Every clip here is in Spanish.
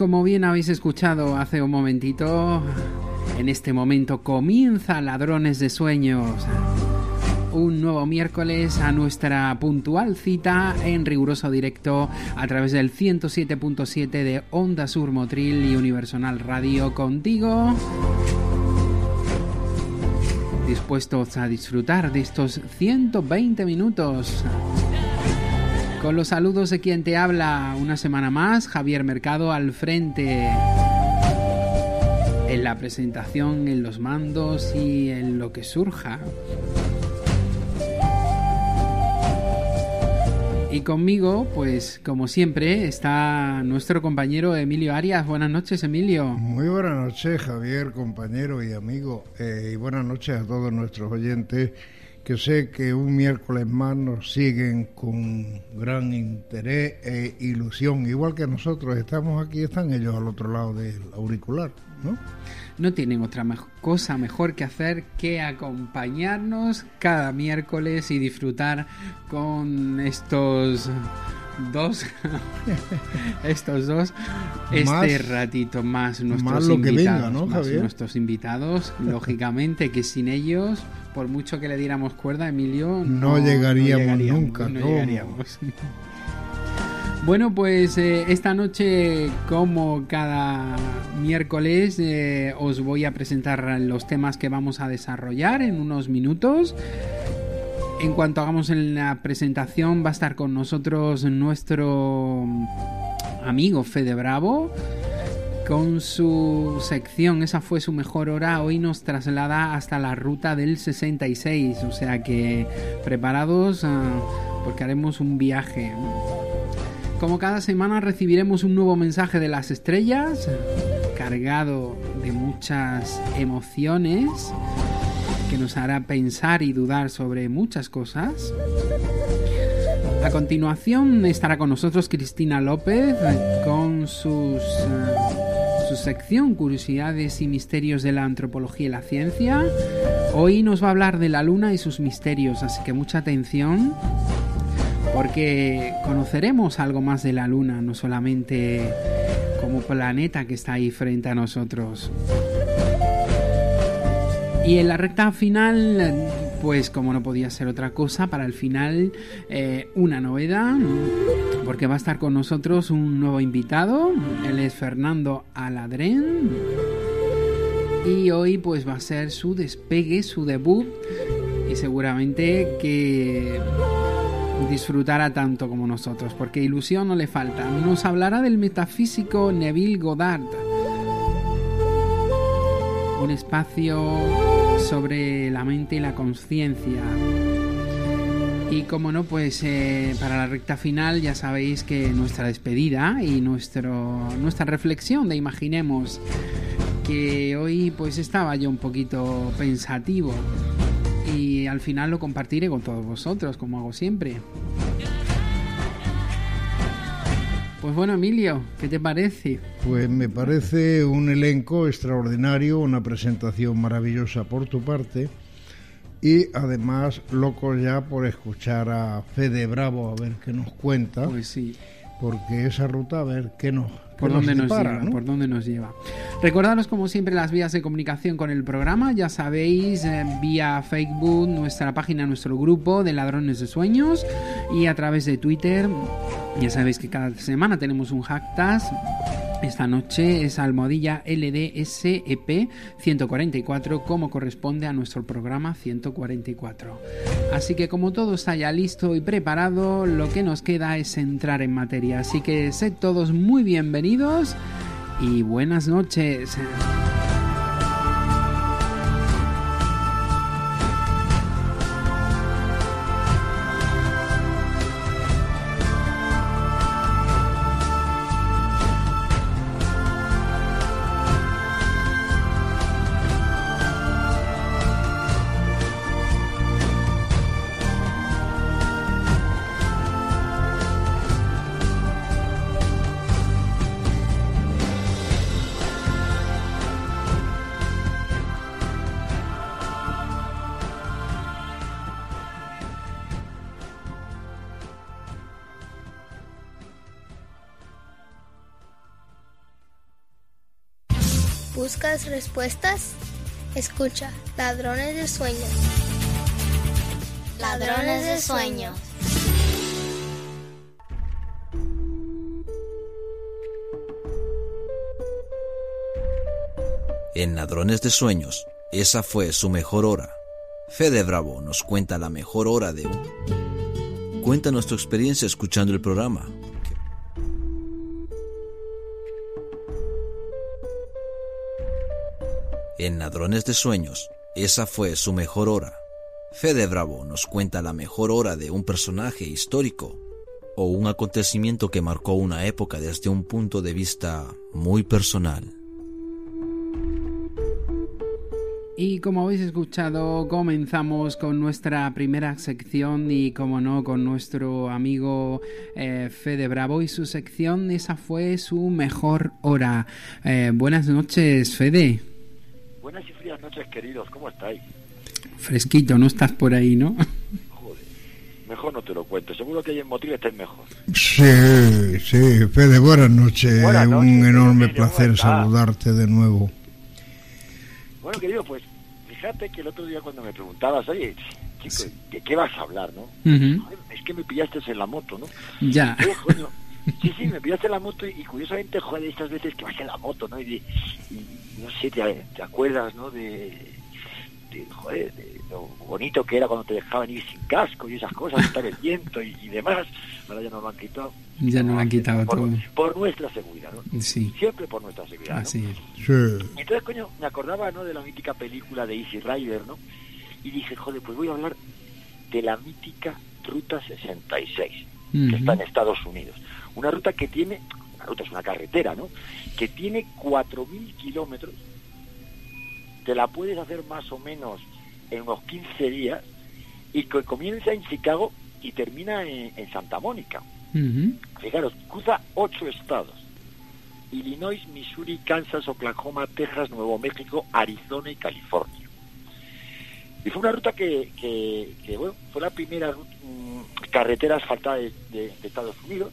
Como bien habéis escuchado hace un momentito, en este momento comienza Ladrones de Sueños. Un nuevo miércoles a nuestra puntual cita en riguroso directo a través del 107.7 de Onda Sur Motril y Universal Radio contigo. Dispuestos a disfrutar de estos 120 minutos con los saludos de quien te habla una semana más, Javier Mercado al frente. En la presentación, en los mandos y en lo que surja. Y conmigo, pues como siempre, está nuestro compañero Emilio Arias. Buenas noches, Emilio. Muy buenas noches, Javier, compañero y amigo. Eh, y buenas noches a todos nuestros oyentes que sé que un miércoles más nos siguen con gran interés e ilusión, igual que nosotros estamos aquí, están ellos al otro lado del auricular, ¿no? No tienen otra cosa mejor que hacer que acompañarnos cada miércoles y disfrutar con estos dos. Estos dos. Este ratito más nuestros invitados más nuestros invitados. Lógicamente que sin ellos por mucho que le diéramos cuerda Emilio no, llegaríamos, nunca no llegaríamos. Bueno, pues eh, esta noche, como cada miércoles, eh, os voy a presentar los temas que vamos a desarrollar en unos minutos. En cuanto hagamos la presentación, va a estar con nosotros nuestro amigo Fede Bravo con su sección, esa fue su mejor hora, hoy nos traslada hasta la ruta del 66, o sea que preparados ah, porque haremos un viaje. Como cada semana recibiremos un nuevo mensaje de las estrellas, cargado de muchas emociones que nos hará pensar y dudar sobre muchas cosas. A continuación estará con nosotros Cristina López con sus, eh, su sección Curiosidades y Misterios de la Antropología y la Ciencia. Hoy nos va a hablar de la Luna y sus misterios, así que mucha atención porque conoceremos algo más de la Luna, no solamente como planeta que está ahí frente a nosotros. Y en la recta final, pues como no podía ser otra cosa, para el final eh, una novedad, porque va a estar con nosotros un nuevo invitado, él es Fernando Aladrén, y hoy pues va a ser su despegue, su debut, y seguramente que disfrutará tanto como nosotros, porque ilusión no le falta. Nos hablará del metafísico Neville Goddard. Un espacio sobre la mente y la conciencia. Y como no, pues eh, para la recta final ya sabéis que nuestra despedida y nuestro, nuestra reflexión de imaginemos que hoy pues estaba yo un poquito pensativo y al final lo compartiré con todos vosotros, como hago siempre. Pues bueno, Emilio, ¿qué te parece? Pues me parece un elenco extraordinario, una presentación maravillosa por tu parte y además loco ya por escuchar a Fede Bravo a ver qué nos cuenta. Pues sí. Porque esa ruta, a ver qué nos por dónde nos lleva, por dónde nos lleva. Recordaros como siempre las vías de comunicación con el programa, ya sabéis, eh, vía Facebook, nuestra página, nuestro grupo de Ladrones de Sueños y a través de Twitter. Ya sabéis que cada semana tenemos un hacktas esta noche es almohadilla LDSEP 144 como corresponde a nuestro programa 144. Así que como todo está ya listo y preparado, lo que nos queda es entrar en materia. Así que sed todos muy bienvenidos y buenas noches. Respuestas? Escucha, Ladrones de Sueños. Ladrones de Sueños. En Ladrones de Sueños, esa fue su mejor hora. Fede Bravo nos cuenta la mejor hora de un... Cuenta nuestra experiencia escuchando el programa. En Ladrones de Sueños, esa fue su mejor hora. Fede Bravo nos cuenta la mejor hora de un personaje histórico o un acontecimiento que marcó una época desde un punto de vista muy personal. Y como habéis escuchado, comenzamos con nuestra primera sección y como no, con nuestro amigo eh, Fede Bravo y su sección, esa fue su mejor hora. Eh, buenas noches, Fede. Buenas noches, queridos. ¿Cómo estáis? Fresquito, no estás por ahí, ¿no? Joder, mejor no te lo cuento. Seguro que ahí en Motril estáis mejor. Sí, sí. Fede, buenas noches. Un enorme placer saludarte de nuevo. Bueno, querido, pues fíjate que el otro día cuando me preguntabas, oye, chico, ¿de qué vas a hablar, no? Es que me pillaste en la moto, ¿no? Ya. Sí, sí, me pillaste la moto y, curiosamente, joder, estas veces que vas en la moto, ¿no? Y, no sé, te, acuerdas, ¿no? De, joder, de lo bonito que era cuando te dejaban ir sin casco y esas cosas, estar el viento y, demás. Ahora ya nos lo han quitado. Ya nos lo han quitado por, todo. Por nuestra seguridad, ¿no? Sí. Siempre por nuestra seguridad. Así ¿no? es. Sí. Entonces, coño, me acordaba, ¿no? De la mítica película de Easy Rider, ¿no? Y dije, joder, pues voy a hablar de la mítica Ruta 66, que está en Estados Unidos. Una ruta que tiene, una ruta es una carretera, ¿no? Que tiene 4.000 kilómetros, te la puedes hacer más o menos en unos 15 días y que comienza en Chicago y termina en, Santa Mónica. Fijaros, cruza ocho estados. Illinois, Missouri, Kansas, Oklahoma, Texas, Nuevo México, Arizona y California. Y fue una ruta que, que, bueno, fue la primera mm, carretera asfaltada de, Estados Unidos.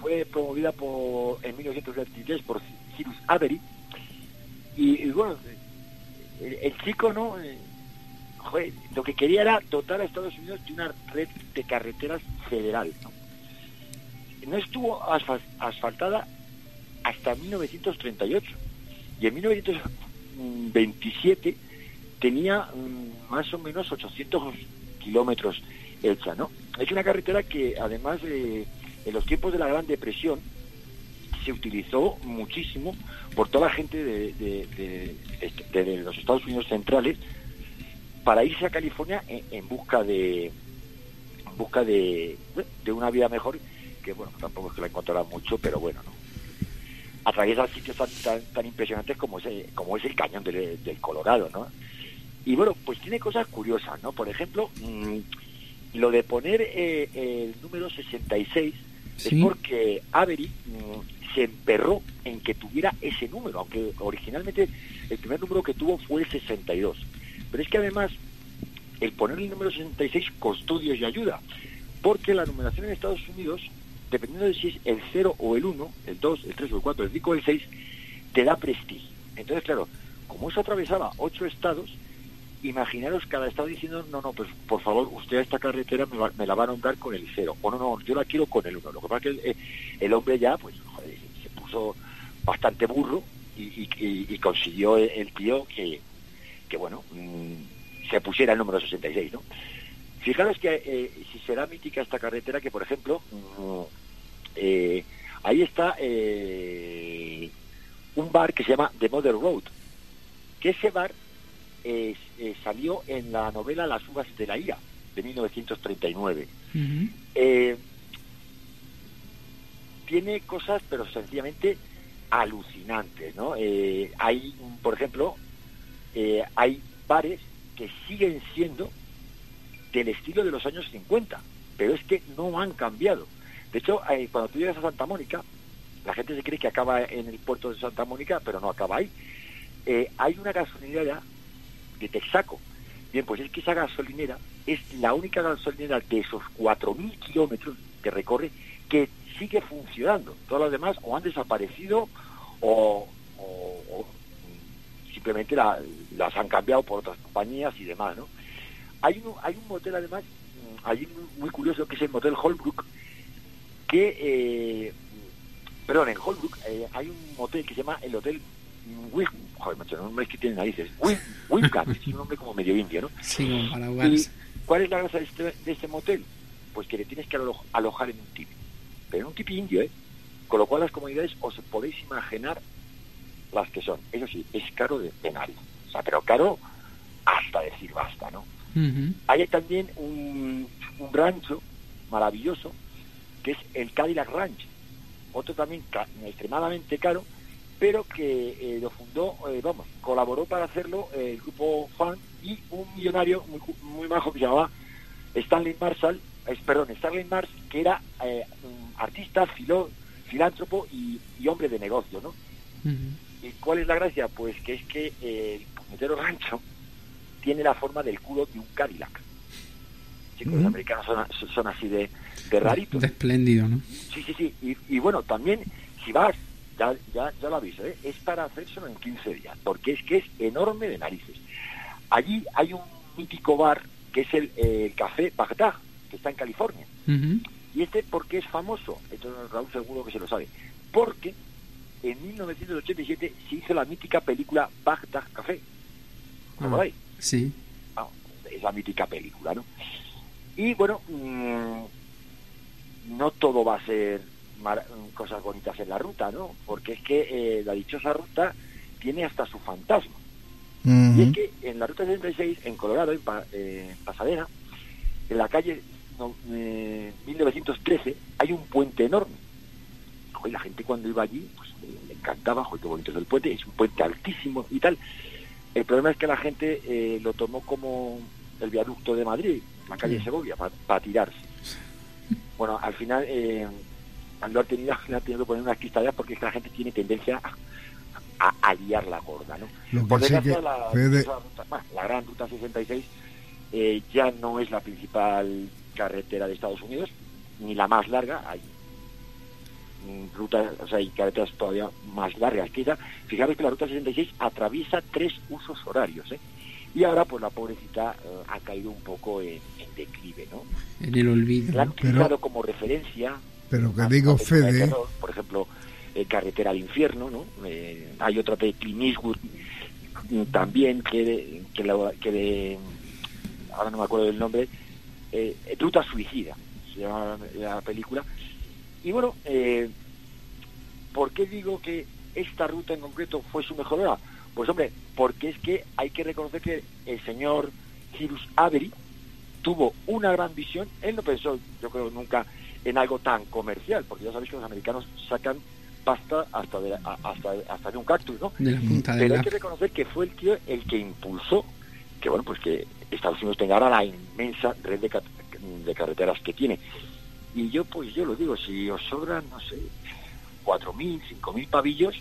Fue promovida por, en 1923 por Cyrus Avery. Y, bueno, el, chico, ¿no? Eh, lo que quería era dotar a Estados Unidos de una red de carreteras federal. No, no estuvo asfaltada hasta 1938. Y en 1927 tenía mm, más o menos 800 kilómetros hecha, ¿no? Es una carretera que además en los tiempos de la Gran Depresión se utilizó muchísimo por toda la gente de, los Estados Unidos centrales para irse a California en, busca de busca de, una vida mejor que bueno tampoco es que la encontrará mucho pero bueno no atraviesa sitios tan, tan, impresionantes como, ese, como es el cañón del, Colorado, ¿no? Y bueno, pues tiene cosas curiosas, ¿no? Por ejemplo, mm, lo de poner eh, el número 66 es porque Avery mm, se emperró en que tuviera ese número, aunque originalmente el primer número que tuvo fue el 62. Pero es que además el poner el número 66 costó Dios y ayuda, porque la numeración en Estados Unidos, dependiendo de si es el 0 o el 1, el 2, el 3 o el 4, el 5 o el 6, te da prestigio. Entonces, claro, como eso atravesaba ocho estados, imaginaros cada estado diciendo, no, no, pues por favor, usted a esta carretera me, la va a nombrar con el 0, o no, no, yo la quiero con el 1. Lo que pasa que el, el hombre ya, pues, joder, se puso bastante burro y, consiguió el, tío que, que bueno, mm, se pusiera el número 66, ¿no? Fijaros que eh, si será mítica esta carretera, que por ejemplo, mm, eh, ahí está eh, un bar que se llama The Mother Road, que ese bar salió en la novela Las uvas de la ira, de 1939. tiene cosas, pero sencillamente alucinantes, ¿no? Eh, hay, por ejemplo, eh, hay bares que siguen siendo del estilo de los años 50, pero es que no han cambiado. De hecho, eh, cuando tú llegas a Santa Mónica, la gente se cree que acaba en el puerto de Santa Mónica, pero no acaba ahí. hay una gasolinera de Texaco. Bien, pues es que esa gasolinera es la única gasolinera de esos 4.000 kilómetros que recorre que sigue funcionando. Todas las demás o han desaparecido o, simplemente las han cambiado por otras compañías y demás, ¿no? Hay un, hay un motel además, allí muy curioso, que es el motel Holbrook, que, eh, perdón, en Holbrook eh, hay un motel que se llama el Hotel Wim, joder, macho, no es que tiene narices, Wim, es un nombre como medio indio, ¿no? Sí, para ¿Cuál es la gracia de este, de este motel? Pues que le tienes que alojar en un tipi pero en un tipi indio, ¿eh? Con lo cual las comunidades os podéis imaginar las que son. Eso sí, es caro de penal. O sea, pero caro hasta decir basta, ¿no? Hay también un, rancho maravilloso que es el Cadillac Ranch. Otro también extremadamente caro, pero que eh, lo fundó, eh, vamos, colaboró para hacerlo el grupo Fan y un millonario muy, muy majo que se llamaba Stanley Marshall, es, perdón, Stanley Mars, que era eh, artista, filó, filántropo y, hombre de negocio, ¿no? ¿Y cuál es la gracia? Pues que es que el puñetero rancho tiene la forma del culo de un Cadillac. Chicos, los americanos son, así de, de raritos. De espléndido, ¿no? Sí, sí, sí. Y, bueno, también, si vas, ya, ya, ya lo aviso, ¿eh? es para hacérselo en 15 días, porque es que es enorme de narices. Allí hay un mítico bar que es el, el Café Bagdad, que está en California. ¿Y este por qué es famoso? Esto Raúl seguro que se lo sabe. Porque en 1987 se hizo la mítica película Bagdad Café. ¿Cómo ah, Sí. Ah, es la mítica película, ¿no? Y bueno, mm, no todo va a ser cosas bonitas en la ruta, ¿no? Porque es que eh, la dichosa ruta tiene hasta su fantasma. Y es que en la ruta 66, en Colorado, en eh, Pasadena, en la calle 1913 hay un puente enorme. Y la gente cuando iba allí, pues le encantaba, joder, qué bonito es el puente, es un puente altísimo y tal. El problema es que la gente eh, lo tomó como el viaducto de Madrid, la calle Segovia, para tirarse. Bueno, al final, eh, no haber tenido, ha tenido que poner unas cristaleras porque es que la gente tiene tendencia a, a, liar la gorda, ¿no? Por desgracia, la, la, gran ruta 66 eh, ya no es la principal carretera de Estados Unidos, ni la más larga, hay rutas, o sea, hay carreteras todavía más largas que esa. Fijaros que la ruta 66 atraviesa tres usos horarios, ¿eh? Y ahora, pues la pobrecita eh, ha caído un poco en, declive, ¿no? En el olvido. La han utilizado como referencia. Pero que digo, Fede. por ejemplo, eh, Carretera al Infierno, ¿no? hay otra de Clint mm, también que, que, la, que de, ahora no me acuerdo del nombre, eh, Ruta Suicida, se llama la, película. Y bueno, eh, ¿por qué digo que esta ruta en concreto fue su mejor hora? Pues hombre, porque es que hay que reconocer que el señor Cyrus Avery tuvo una gran visión. Él no pensó, yo creo, nunca en algo tan comercial, porque ya sabéis que los americanos sacan pasta hasta de, hasta, hasta de un cactus, ¿no? De la punta de Pero la- hay que reconocer que fue el tío el que impulsó que, bueno, pues que Estados Unidos tenga ahora la inmensa red de, ca- de carreteras que tiene. Y yo, pues yo lo digo, si os sobran, no sé, 4.000, 5.000 pavillos,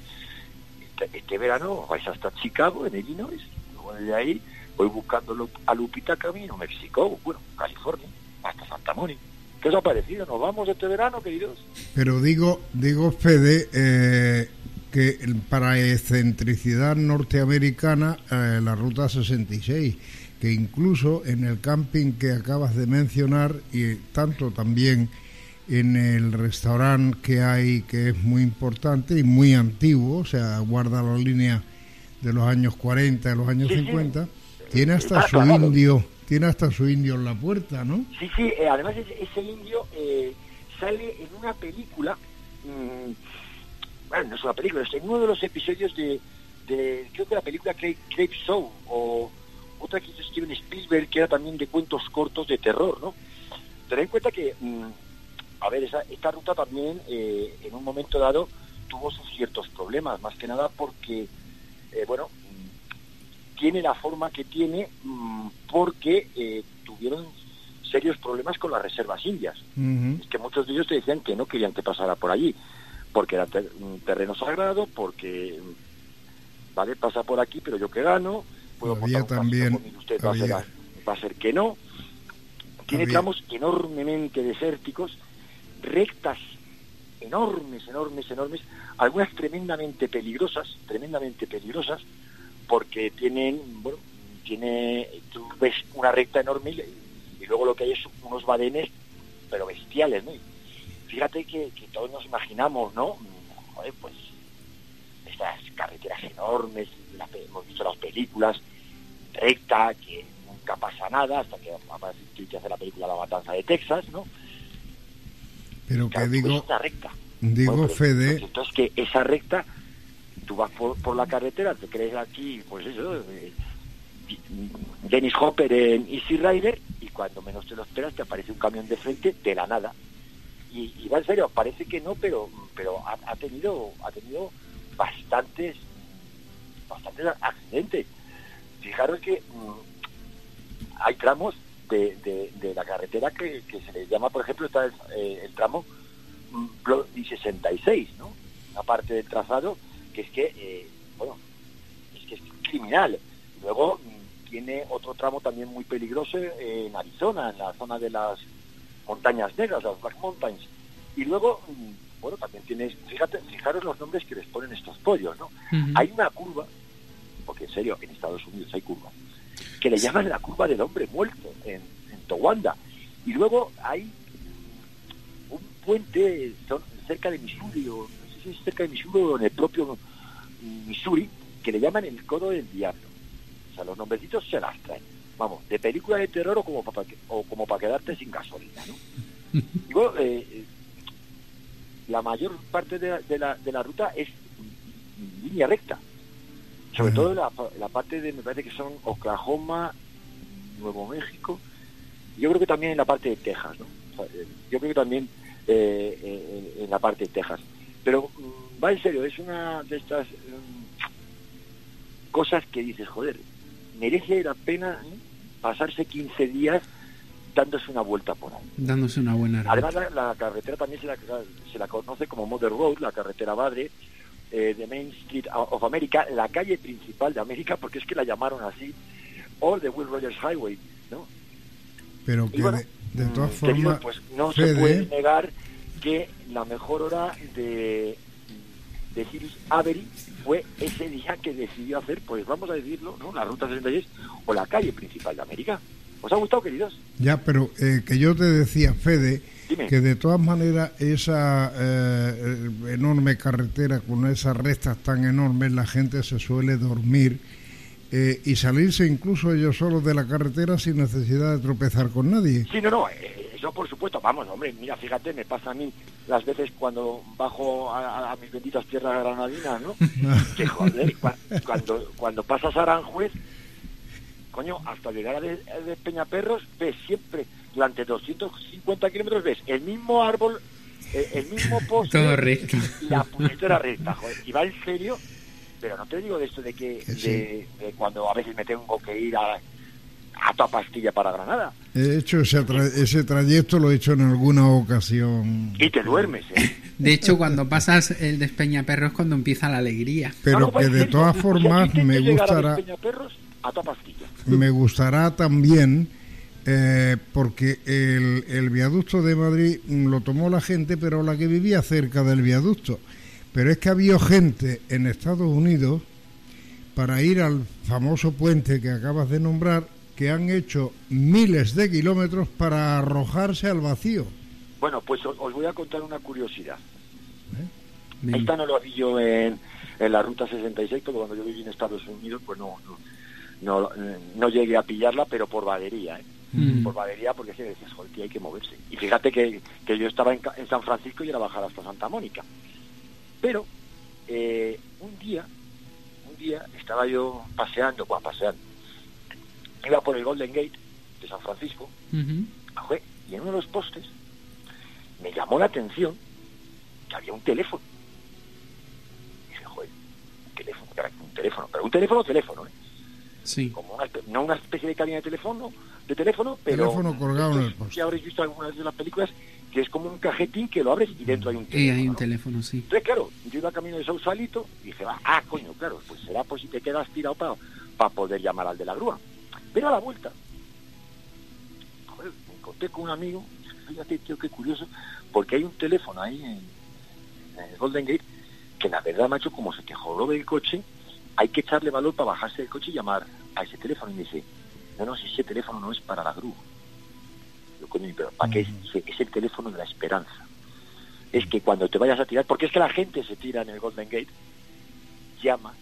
este, este verano vais hasta Chicago, en Illinois, luego de ahí voy buscando a Lupita Camino, México, bueno, California, hasta Santa Mónica. ¿Qué os ha parecido? ¿Nos vamos este verano, queridos? Pero digo, digo Fede, eh, que para excentricidad norteamericana, eh, la ruta 66, que incluso en el camping que acabas de mencionar, y tanto también en el restaurante que hay, que es muy importante y muy antiguo, o sea, guarda la línea de los años 40, de los años Sí, sí. 50, tiene hasta Está su indio, tiene hasta su indio en la puerta, ¿no? Sí, sí, eh, además ese, ese indio eh, sale en una película, mm, bueno, no es una película, es en uno de los episodios de, de creo que la película Crape, Crape Show, o otra que hizo Steven Spielberg, que era también de cuentos cortos de terror, ¿no? Ten en cuenta que, mm, a ver, esa, esta ruta también eh, en un momento dado tuvo sus ciertos problemas, más que nada porque, eh, bueno, tiene la forma que tiene mm, porque eh, tuvieron serios problemas con las reservas indias. Es que muchos de ellos te decían que no querían que pasara por allí, porque era ter- un terreno sagrado, porque, mm, vale, pasa por aquí, pero yo que gano, puedo Había un también- usted va a, ser, va a ser que no. Tiene Había- tramos enormemente desérticos, rectas enormes, enormes, enormes, algunas tremendamente peligrosas, tremendamente peligrosas, porque tienen, bueno, tiene, tú ves una recta enorme y, y luego lo que hay es unos badenes, pero bestiales, ¿no? Y fíjate que, que todos nos imaginamos, ¿no? Joder, pues estas carreteras enormes, las hemos visto las películas, recta, que nunca pasa nada, hasta que aparece que hace la película La Matanza de Texas, ¿no? Pero que Claro, ves digo, una recta. digo Bueno, pero- Fede, pues entonces que esa recta, tú vas por, por la carretera, te crees aquí, pues eso, eh, Dennis Hopper en Easy Rider, y cuando menos te lo esperas te aparece un camión de frente de la nada. Y, y va en serio, parece que no, pero pero ha, tenido ha tenido bastantes bastantes accidentes. Fijaros que mm, hay tramos de, de- la carretera que, que se les llama, por ejemplo, está el, eh, el tramo mm, Bloody 66, ¿no? Una parte del trazado que es que, eh, bueno, es que es criminal. Luego mm, tiene otro tramo también muy peligroso eh, en Arizona, en la zona de las montañas negras, las Black Mountains. Y luego, mm, bueno, también tienes, fíjate, fijaros los nombres que les ponen estos pollos, ¿no? Hay una curva, porque en serio, en Estados Unidos hay curvas, que le llaman la curva del hombre muerto en, en Towanda. Y luego hay un puente son- cerca de Missouri, o es cerca de Missouri o en el propio Missouri, que le llaman el codo del diablo. O sea, los nombrecitos se las traen. Vamos, de película de terror o como para o como para quedarte sin gasolina, ¿no? Y bueno, eh, eh, la mayor parte de la, de la, de la ruta es línea recta. Sobre todo la, la parte de, me parece que son Oklahoma, Nuevo México, yo creo que también en la parte de Texas, ¿no? O sea, eh, yo creo que también eh, eh, en la parte de Texas. Pero mm, va en serio, es una de estas mm, cosas que dices, joder, merece la pena pasarse 15 días dándose una vuelta por ahí. Dándose una buena ruta. Además, la, la carretera también se la, se la conoce como Mother Road, la carretera madre eh, de Main Street of America, la calle principal de América, porque es que la llamaron así, o the Will Rogers Highway, ¿no? pero que bueno, de, de todas mm, formas, pues no se puede negar que la mejor hora de, de Cyrus Avery fue ese día que decidió hacer, pues vamos a decirlo, ¿no? La Ruta 66 o la calle principal de América. ¿Os ha gustado, queridos? ya, pero eh, que yo te decía, Fede, Dime. que de todas maneras esa eh, eh, enorme carretera con esas restas tan enormes, la gente se suele dormir eh, y salirse incluso ellos solos de la carretera sin necesidad de tropezar con nadie. Sí, no, no, eh, eso por supuesto, vamos, hombre, mira, fíjate, me pasa a mí las veces cuando bajo a, a mis benditas tierras granadinas, ¿no? que joder, cua- cuando, cuando pasas a Aranjuez, coño, hasta llegar a, de, de Peñaperros, ves siempre, durante 250 kilómetros, ves el mismo árbol eh, el mismo poste. Todo recto. La puñetera recta, joder. Y va en serio, pero no te digo de esto de que Que sí. de, de cuando a veces me tengo que ir a, a toda pastilla para Granada. He hecho ese, tra- ese trayecto, lo he hecho en alguna ocasión. Y te duermes, ¿eh? De hecho, cuando pasas el Despeñaperro es cuando empieza la alegría. Pero No, no, que de todas formas me a gustará, Despeñaperros a toda pastilla. me gustará también eh, porque el, el viaducto de Madrid mm, lo tomó la gente, pero la que vivía cerca del viaducto. Pero es que había gente en Estados Unidos para ir al famoso puente que acabas de nombrar que han hecho miles de kilómetros para arrojarse al vacío. Bueno, pues os, os voy a contar una curiosidad. Venga. Esta no lo vi yo en, en la ruta 66, porque cuando yo viví en Estados Unidos, pues no, no, no, no llegué a pillarla, pero por vadería, ¿eh? Mm. Por vadería, porque se decías, joder, tío, hay que moverse. Y fíjate que, que yo estaba en, Ca- en San Francisco y era bajar hasta Santa Mónica. Pero eh, un día, un día estaba yo paseando, bueno, paseando, iba por el Golden Gate de San Francisco, y en uno de los postes me llamó la atención que había un teléfono. Y dije, joder, un teléfono, un teléfono, pero un teléfono, teléfono, ¿eh? Sí. Como una, no una especie de cabina de teléfono, de teléfono, pero... Teléfono colgado en el poste. Habréis visto algunas de las películas, que es como un cajetín que lo abres y dentro hay un Eh, teléfono. hay un ¿no? teléfono, sí. Entonces, claro, yo iba camino de Sausalito y dije, va, ah, coño, claro, pues será pues si te quedas tirado para poder llamar al de la grúa. Pero a la vuelta, joder, me encontré con un amigo, fíjate, tío, qué curioso, porque hay un teléfono ahí en, en el Golden Gate que la verdad, macho, como se te jorobe el coche, hay que echarle valor para bajarse del coche y llamar a ese teléfono. Y me dice, no, no, si ese teléfono no es para la grúa. Yo, coño, pero ¿para qué es? Es el teléfono de la esperanza es que cuando te vayas a tirar, porque es que la gente se tira en el Golden Gate, llamas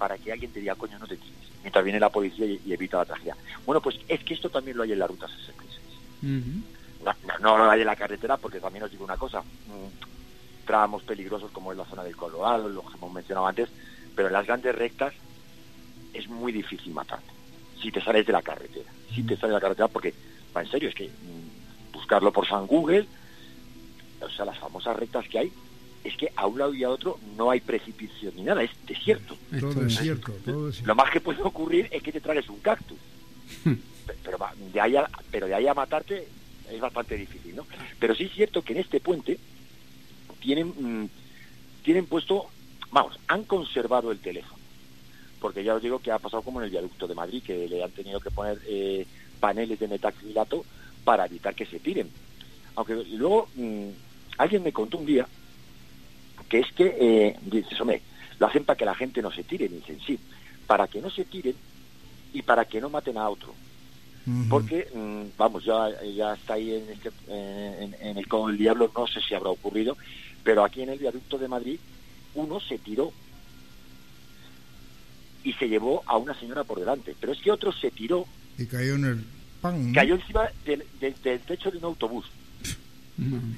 para que alguien te diga, coño, no te tires, mientras viene la policía y, y evita la tragedia. Bueno, pues es que esto también lo hay en la Ruta 66. Ujú. No, no, no lo hay en la carretera, porque también os digo una cosa, mm, tramos peligrosos como es la zona del Colorado, lo que hemos mencionado antes, pero en las grandes rectas es muy difícil matarte, si te sales de la carretera, si te sales de la carretera, porque, va, en serio, es que mm, buscarlo por San Google, o sea, las famosas rectas que hay, es que a un lado y a otro no hay precipicio ni nada, es desierto. Todo es es- cierto, todo es cierto. Lo más que puede ocurrir es que te tragues un cactus. Pe- pero, de ahí a, pero de ahí a matarte es bastante difícil, ¿no? Pero sí es cierto que en este puente tienen, mm, tienen puesto, vamos, han conservado el teléfono. Porque ya os digo que ha pasado como en el viaducto de Madrid, que le han tenido que poner eh, paneles de metacrilato para evitar que se tiren. Aunque luego mm, alguien me contó un día que es que, eh, dices, hombre, lo hacen para que la gente no se tire. Dicen, sí, para que no se tiren y para que no maten a otro. Porque, mm, vamos, ya, ya está ahí en, este, eh, en, en el Con el Diablo, no sé si habrá ocurrido, pero aquí en el viaducto de Madrid uno se tiró y se llevó a una señora por delante. Pero es que otro se tiró, Y cayó en el pan. ¿no? cayó encima del, del- del techo de un autobús.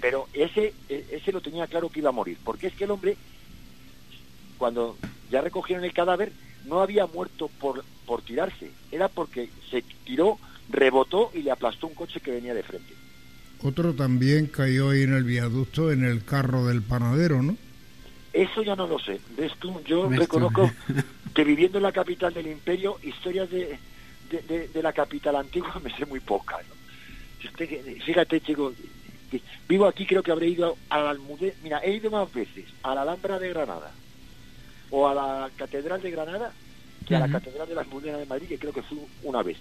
Pero ese, e- ese lo tenía claro que iba a morir, porque es que el hombre, cuando ya recogieron el cadáver, no había muerto por, por tirarse, era porque se tiró, rebotó y le aplastó un coche que venía de frente. Otro también cayó ahí en el viaducto en el carro del panadero, ¿no? Eso ya no lo sé. ¿Ves tú? Yo ¿Ves tú? reconozco que viviendo en la capital del imperio, historias de, de, de- de la capital antigua me sé muy que- Fíjate, chico, vivo aquí, creo que habré ido a la Almudena. Mira, he ido más veces a la Alhambra de Granada o a la Catedral de Granada que a la. Catedral de la Almudena de Madrid, que creo que fui una vez.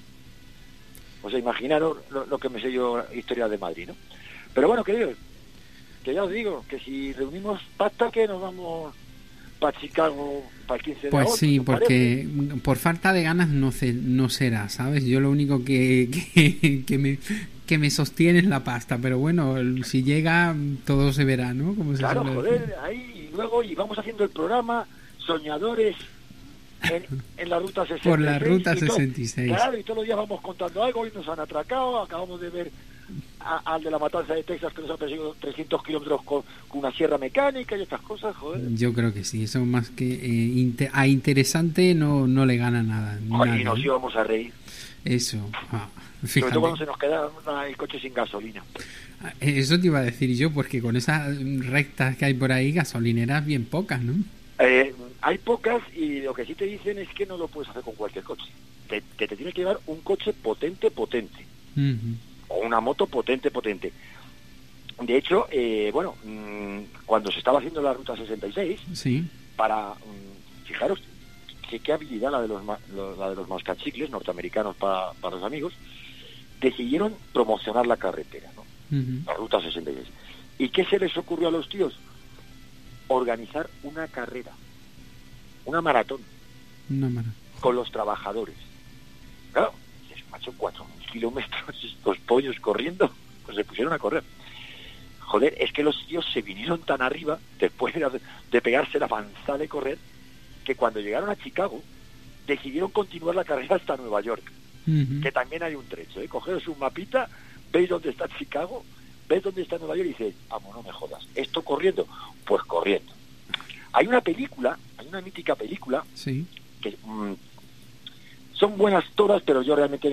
O sea, imaginaros lo, lo que me sé yo historia de Madrid, ¿no? Pero bueno, queridos, que ya os digo, que si reunimos pasta, que nos vamos para Chicago para el 15 de Pues agosto, sí, ¿os parece? porque por falta de ganas no, se, no será, ¿sabes? Yo lo único que, que, que me, que me sostiene es la pasta, pero bueno, si llega todo se verá, ¿no? Como se Claro, suele joder, ahí y luego y vamos haciendo el programa Soñadores en, en la ruta 66. Por la ruta y todo- 66. claro, y todos los días vamos contando algo, hoy nos han atracado, acabamos de ver al de la matanza de Texas que nos ha perseguido 300 kilómetros con, una sierra mecánica y estas cosas, joder. Yo creo que sí, eso más que eh, a interesante no, no le gana nada. y nos íbamos a reír. Eso. Ah, Sobre todo cuando se nos queda el coche sin gasolina. Ah, eso te iba a decir yo, porque con esas rectas que hay por ahí, gasolineras bien pocas, ¿no? Eh, hay pocas y lo que sí te dicen es que no lo puedes hacer con cualquier coche. Que, te tienes que llevar un coche potente, potente. O una moto potente, potente. De hecho, eh, bueno, mm, cuando se estaba haciendo la Ruta 66, sí. para, mm, fijaros, que qué habilidad la de los, la de los mascachicles norteamericanos para, para los amigos, decidieron promocionar la carretera, ¿no? la Ruta 66. ¿Y qué se les ocurrió a los tíos? Organizar una carrera, una maratón, con los trabajadores. Claro, macho cuatro kilómetros estos pollos corriendo, pues se pusieron a correr. Joder, es que los tíos se vinieron tan arriba, después de, pegarse la avanzada de correr, que cuando llegaron a Chicago, decidieron continuar la carrera hasta Nueva York, que también hay un trecho. ¿eh? Cogeros un mapita, veis dónde está Chicago, ves dónde está Nueva York y dices, vamos, no me jodas, ¿esto corriendo? Pues corriendo. Hay una película, hay una mítica película, sí. que mm, son buenas todas, pero yo realmente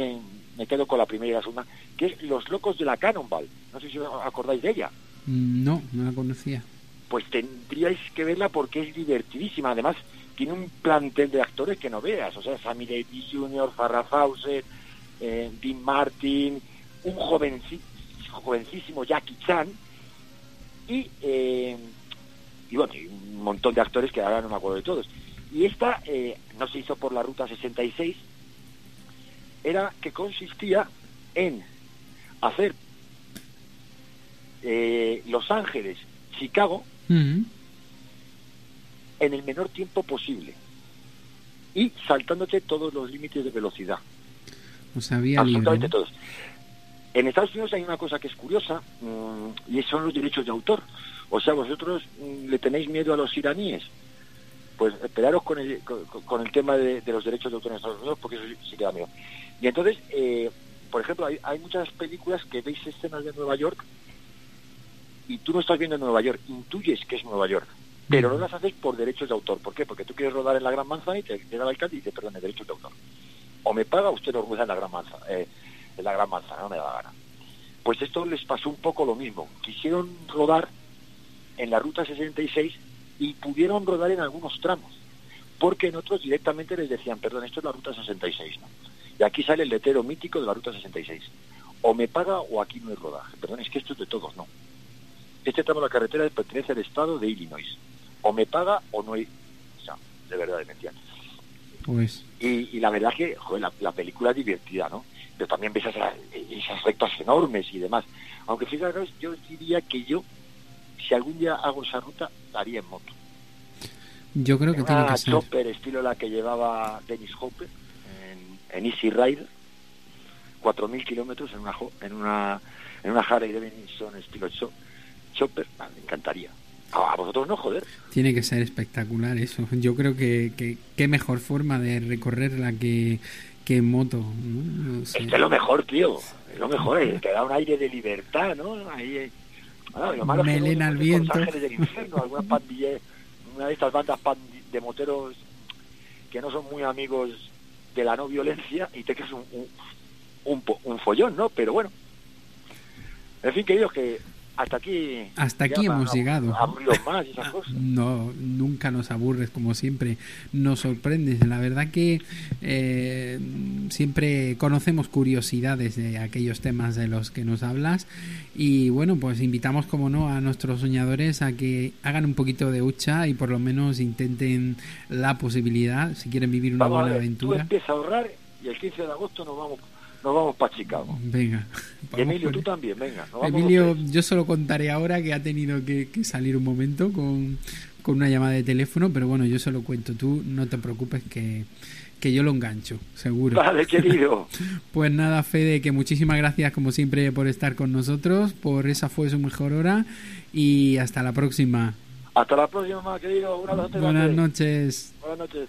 me, quedo con la primera y la segunda, que es Los Locos de la Cannonball. No sé si os acordáis de ella. Mm, no, no la conocía. Pues tendríais que verla porque es divertidísima. Además, tiene un plantel de actores que no veas. O sea, Sammy Davis Jr., Farrah Fawcett, eh, Dean Martin, un jovencito, jovencísimo Jackie Chan y, eh, y bueno, un montón de actores que ahora no me acuerdo de todos. Y esta eh, no se hizo por la Ruta 66, era que consistía en hacer eh, Los Ángeles, Chicago, en el menor tiempo posible y saltándote todos los límites de velocidad. No sabía Absolutamente todos. En Estados Unidos hay una cosa que es curiosa mm, y son los derechos de autor. O sea, vosotros mm, le tenéis miedo a los iraníes. Pues esperaros con el, con, el tema de, los derechos de autor en Estados Unidos porque eso sí, que da miedo. Y entonces, eh, por ejemplo, hay, hay muchas películas que veis escenas de Nueva York y tú no estás viendo Nueva York, intuyes que es Nueva York, pero no las haces por derechos de autor. ¿Por qué? Porque tú quieres rodar en la Gran Manzana y te llega el alcalde y dice, perdón, derechos de autor. O me paga, usted lo rueda en la Gran Manzana. Eh, en la gran manzana, no me da la gana. Pues esto les pasó un poco lo mismo. Quisieron rodar en la ruta 66 y pudieron rodar en algunos tramos, porque en otros directamente les decían, perdón, esto es la ruta 66, ¿no? Y aquí sale el letero mítico de la ruta 66. O me paga o aquí no hay rodaje. Perdón, es que esto es de todos, no. Este tramo de la carretera pertenece al estado de Illinois. O me paga o no hay... O sea, de verdad, de mentira. Pues... Y, la verdad que, joder, la, la película es divertida, ¿no? pero también ves esas, esas rectas enormes y demás. Aunque fíjate, yo diría que yo, si algún día hago esa ruta, la haría en moto. Yo creo que tiene que ser. Chopper, estilo la que llevaba Dennis Hopper en, Easy Rider, 4.000 kilómetros en una, en una en una Harley Davidson estilo Chopper, ah, me encantaría. A vosotros no, joder. Tiene que ser espectacular eso. Yo creo que, que qué mejor forma de recorrer la que qué moto. ¿no? Es que es lo mejor, tío. Es lo mejor. Eh. Te da un aire de libertad, ¿no? Ahí, eh. Melena al viento. Del infierno, algunas pandillas, una de estas bandas de moteros que no son muy amigos de la no violencia y te creas un, un, un, follón, ¿no? Pero bueno. En fin, queridos, que hasta aquí. Hasta aquí hemos llegado. Más y esas cosas. No, nunca nos aburres, como siempre. Nos sorprendes. La verdad que eh, siempre conocemos curiosidades de aquellos temas de los que nos hablas. Y bueno, pues invitamos, como no, a nuestros soñadores a que hagan un poquito de hucha y por lo menos intenten la posibilidad, si quieren vivir una buena aventura. Tú a ahorrar y el 15 de agosto nos vamos nos vamos para Chicago. Venga. Emilio, tú también, venga. Emilio, yo solo contaré ahora que ha tenido que, salir un momento con, una llamada de teléfono, pero bueno, yo solo cuento. Tú no te preocupes que, que yo lo engancho, seguro. Vale, querido. pues nada, Fede, que muchísimas gracias como siempre por estar con nosotros, por esa fue su mejor hora y hasta la próxima. Hasta la próxima, querido. Buenas noches. Buenas noches.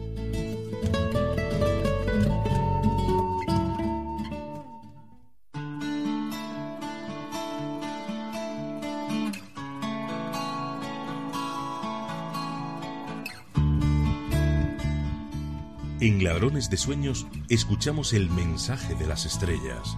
De Sueños escuchamos el mensaje de las estrellas.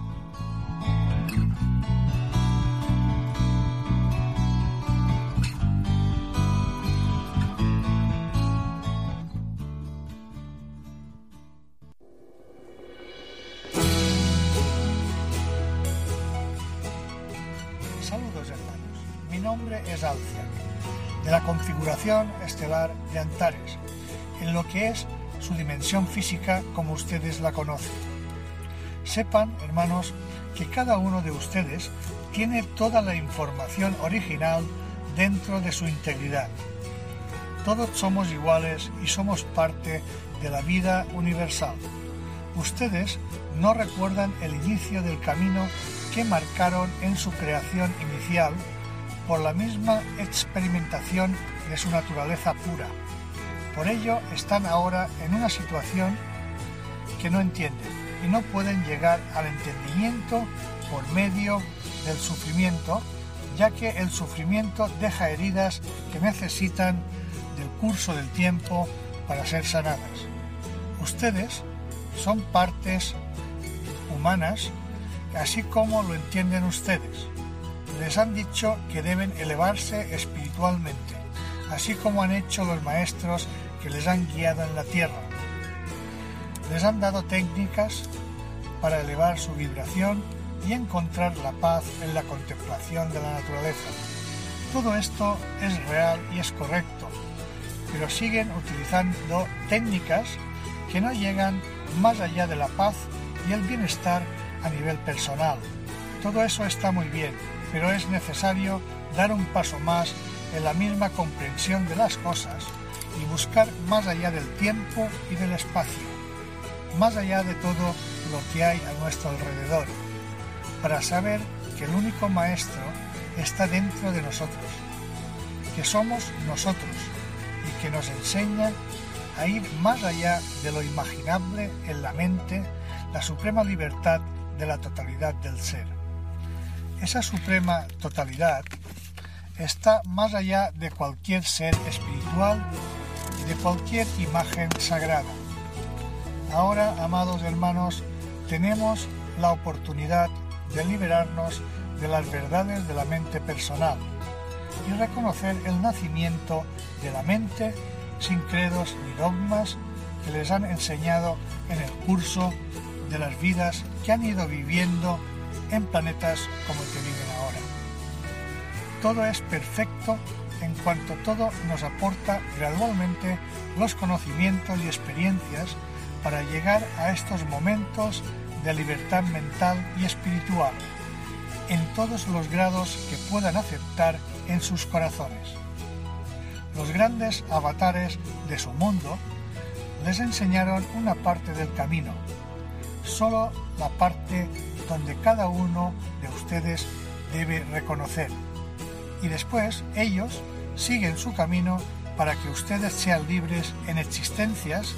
Saludos hermanos, mi nombre es Alcia, de la configuración estelar de Antares, en lo que es física como ustedes la conocen. Sepan, hermanos, que cada uno de ustedes tiene toda la información original dentro de su integridad. Todos somos iguales y somos parte de la vida universal. Ustedes no recuerdan el inicio del camino que marcaron en su creación inicial por la misma experimentación de su naturaleza pura. Por ello están ahora en una situación que no entienden y no pueden llegar al entendimiento por medio del sufrimiento, ya que el sufrimiento deja heridas que necesitan del curso del tiempo para ser sanadas. Ustedes son partes humanas, así como lo entienden ustedes. Les han dicho que deben elevarse espiritualmente, así como han hecho los maestros que les han guiado en la tierra. Les han dado técnicas para elevar su vibración y encontrar la paz en la contemplación de la naturaleza. Todo esto es real y es correcto, pero siguen utilizando técnicas que no llegan más allá de la paz y el bienestar a nivel personal. Todo eso está muy bien, pero es necesario dar un paso más en la misma comprensión de las cosas y buscar más allá del tiempo y del espacio, más allá de todo lo que hay a nuestro alrededor, para saber que el único maestro está dentro de nosotros, que somos nosotros y que nos enseña a ir más allá de lo imaginable en la mente, la suprema libertad de la totalidad del ser. Esa suprema totalidad está más allá de cualquier ser espiritual de cualquier imagen sagrada. Ahora, amados hermanos, tenemos la oportunidad de liberarnos de las verdades de la mente personal y reconocer el nacimiento de la mente sin credos ni dogmas que les han enseñado en el curso de las vidas que han ido viviendo en planetas como el que viven ahora. Todo es perfecto en cuanto todo nos aporta gradualmente los conocimientos y experiencias para llegar a estos momentos de libertad mental y espiritual, en todos los grados que puedan aceptar en sus corazones. Los grandes avatares de su mundo les enseñaron una parte del camino, solo la parte donde cada uno de ustedes debe reconocer. Y después ellos siguen su camino para que ustedes sean libres en existencias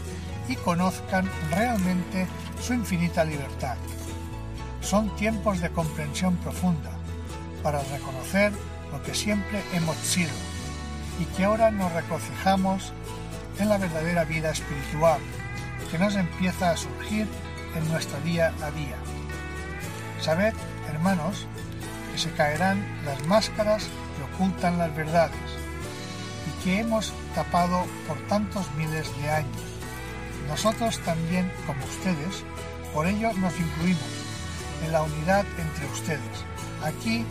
y conozcan realmente su infinita libertad. Son tiempos de comprensión profunda para reconocer lo que siempre hemos sido y que ahora nos regocijamos en la verdadera vida espiritual que nos empieza a surgir en nuestro día a día. Sabed, hermanos, que se caerán las máscaras que ocultan las verdades que hemos tapado por tantos miles de años. Nosotros también, como ustedes, por ello nos incluimos en la unidad entre ustedes. Aquí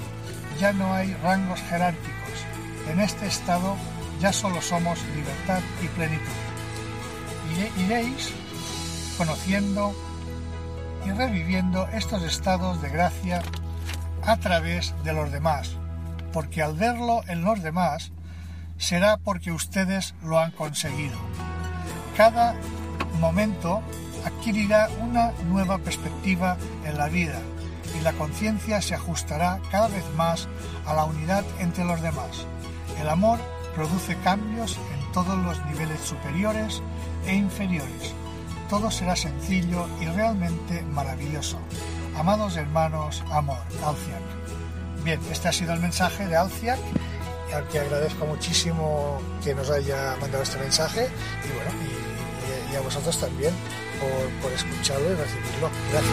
ya no hay rangos jerárquicos. En este estado ya solo somos libertad y plenitud. Iréis conociendo y reviviendo estos estados de gracia a través de los demás, porque al verlo en los demás será porque ustedes lo han conseguido. Cada momento adquirirá una nueva perspectiva en la vida y la conciencia se ajustará cada vez más a la unidad entre los demás. El amor produce cambios en todos los niveles superiores e inferiores. Todo será sencillo y realmente maravilloso. Amados hermanos, amor, Alciac. Bien, este ha sido el mensaje de Alciac, al que agradezco muchísimo que nos haya mandado este mensaje y bueno, y, a vosotros también por, por escucharlo y recibirlo. Gracias.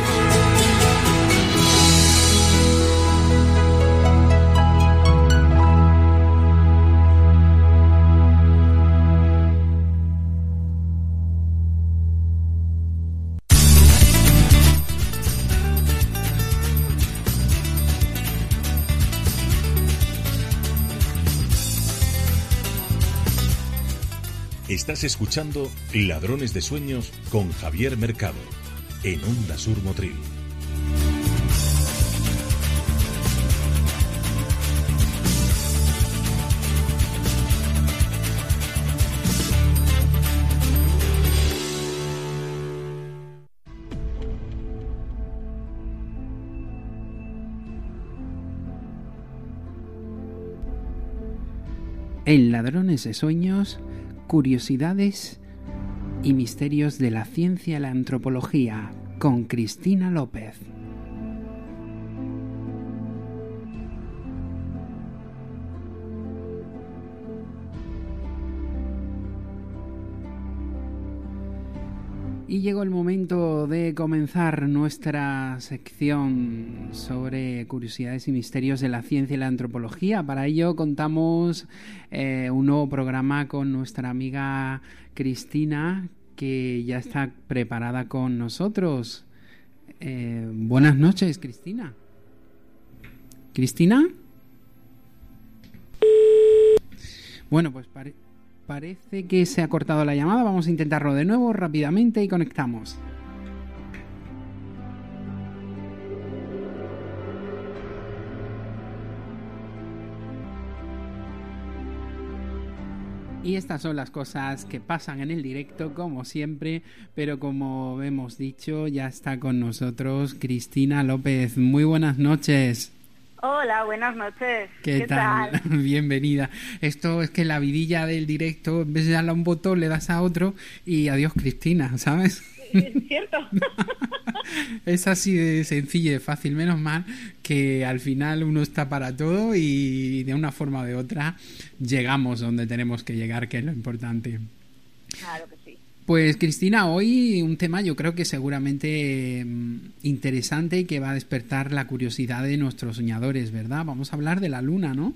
Estás escuchando Ladrones de Sueños con Javier Mercado en Onda Sur Motril. En Ladrones de Sueños Curiosidades y misterios de la ciencia y la antropología con Cristina López. Y llegó el momento de comenzar nuestra sección sobre curiosidades y misterios de la ciencia y la antropología. Para ello contamos eh, un nuevo programa con nuestra amiga Cristina, que ya está preparada con nosotros. Eh, buenas noches, Cristina. ¿Cristina? Bueno, pues Parece que se ha cortado la llamada. Vamos a intentarlo de nuevo rápidamente y conectamos. Y estas son las cosas que pasan en el directo, como siempre, pero como hemos dicho, ya está con nosotros Cristina López. Muy buenas noches. Hola, buenas noches. ¿Qué, tal? Bienvenida. Esto es que la vidilla del directo, en vez de darle a un botón, le das a otro y adiós Cristina, ¿sabes? Es cierto. es así de sencillo y de fácil. Menos mal que al final uno está para todo y de una forma o de otra llegamos donde tenemos que llegar, que es lo importante. Claro. Pues Cristina, hoy un tema yo creo que seguramente mm, interesante y que va a despertar la curiosidad de nuestros soñadores, ¿verdad? Vamos a hablar de la luna, ¿no?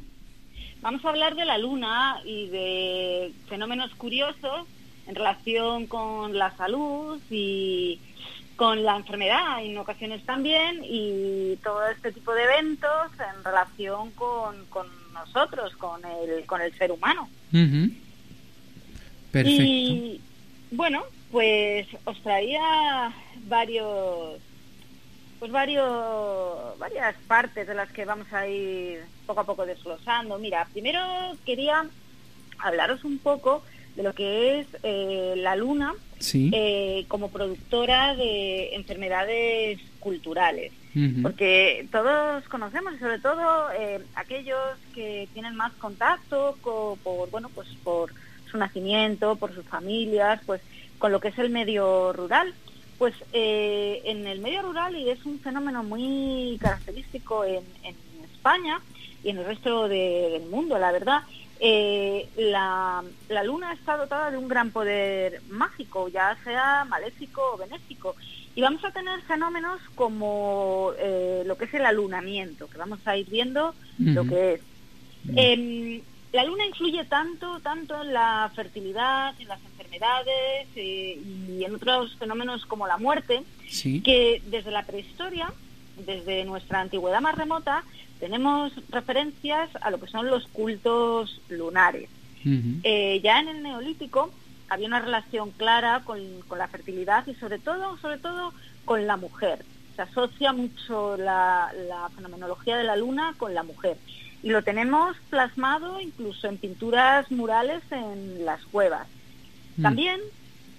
Vamos a hablar de la luna y de fenómenos curiosos en relación con la salud y con la enfermedad en ocasiones también y todo este tipo de eventos en relación con, nosotros, con el, con el ser humano. Perfecto. Bueno, pues os traía varios pues varios varias partes de las que vamos a ir poco a poco desglosando. Mira, primero quería hablaros un poco de lo que es eh, la luna eh, como productora de enfermedades culturales. Porque todos conocemos, y sobre todo eh, aquellos que tienen más contacto con, por, bueno, pues por su nacimiento, por sus familias, pues con lo que es el medio rural. Pues eh, en el medio rural, y es un fenómeno muy característico en, España y en el resto del mundo, la verdad, eh, la, luna está dotada de un gran poder mágico, ya sea maléfico o benéfico. Y vamos a tener fenómenos como eh, lo que es el alunamiento, que vamos a ir viendo lo que es. Em, la luna influye tanto, tanto en la fertilidad, en las enfermedades eh, y en otros fenómenos como la muerte, que desde la prehistoria, desde nuestra antigüedad más remota, tenemos referencias a lo que son los cultos lunares. Eh, ya en el neolítico había una relación clara con, la fertilidad y sobre todo, sobre todo con la mujer. se asocia mucho la, fenomenología de la luna con la mujer. Y lo tenemos plasmado incluso en pinturas murales en las cuevas. Mm. También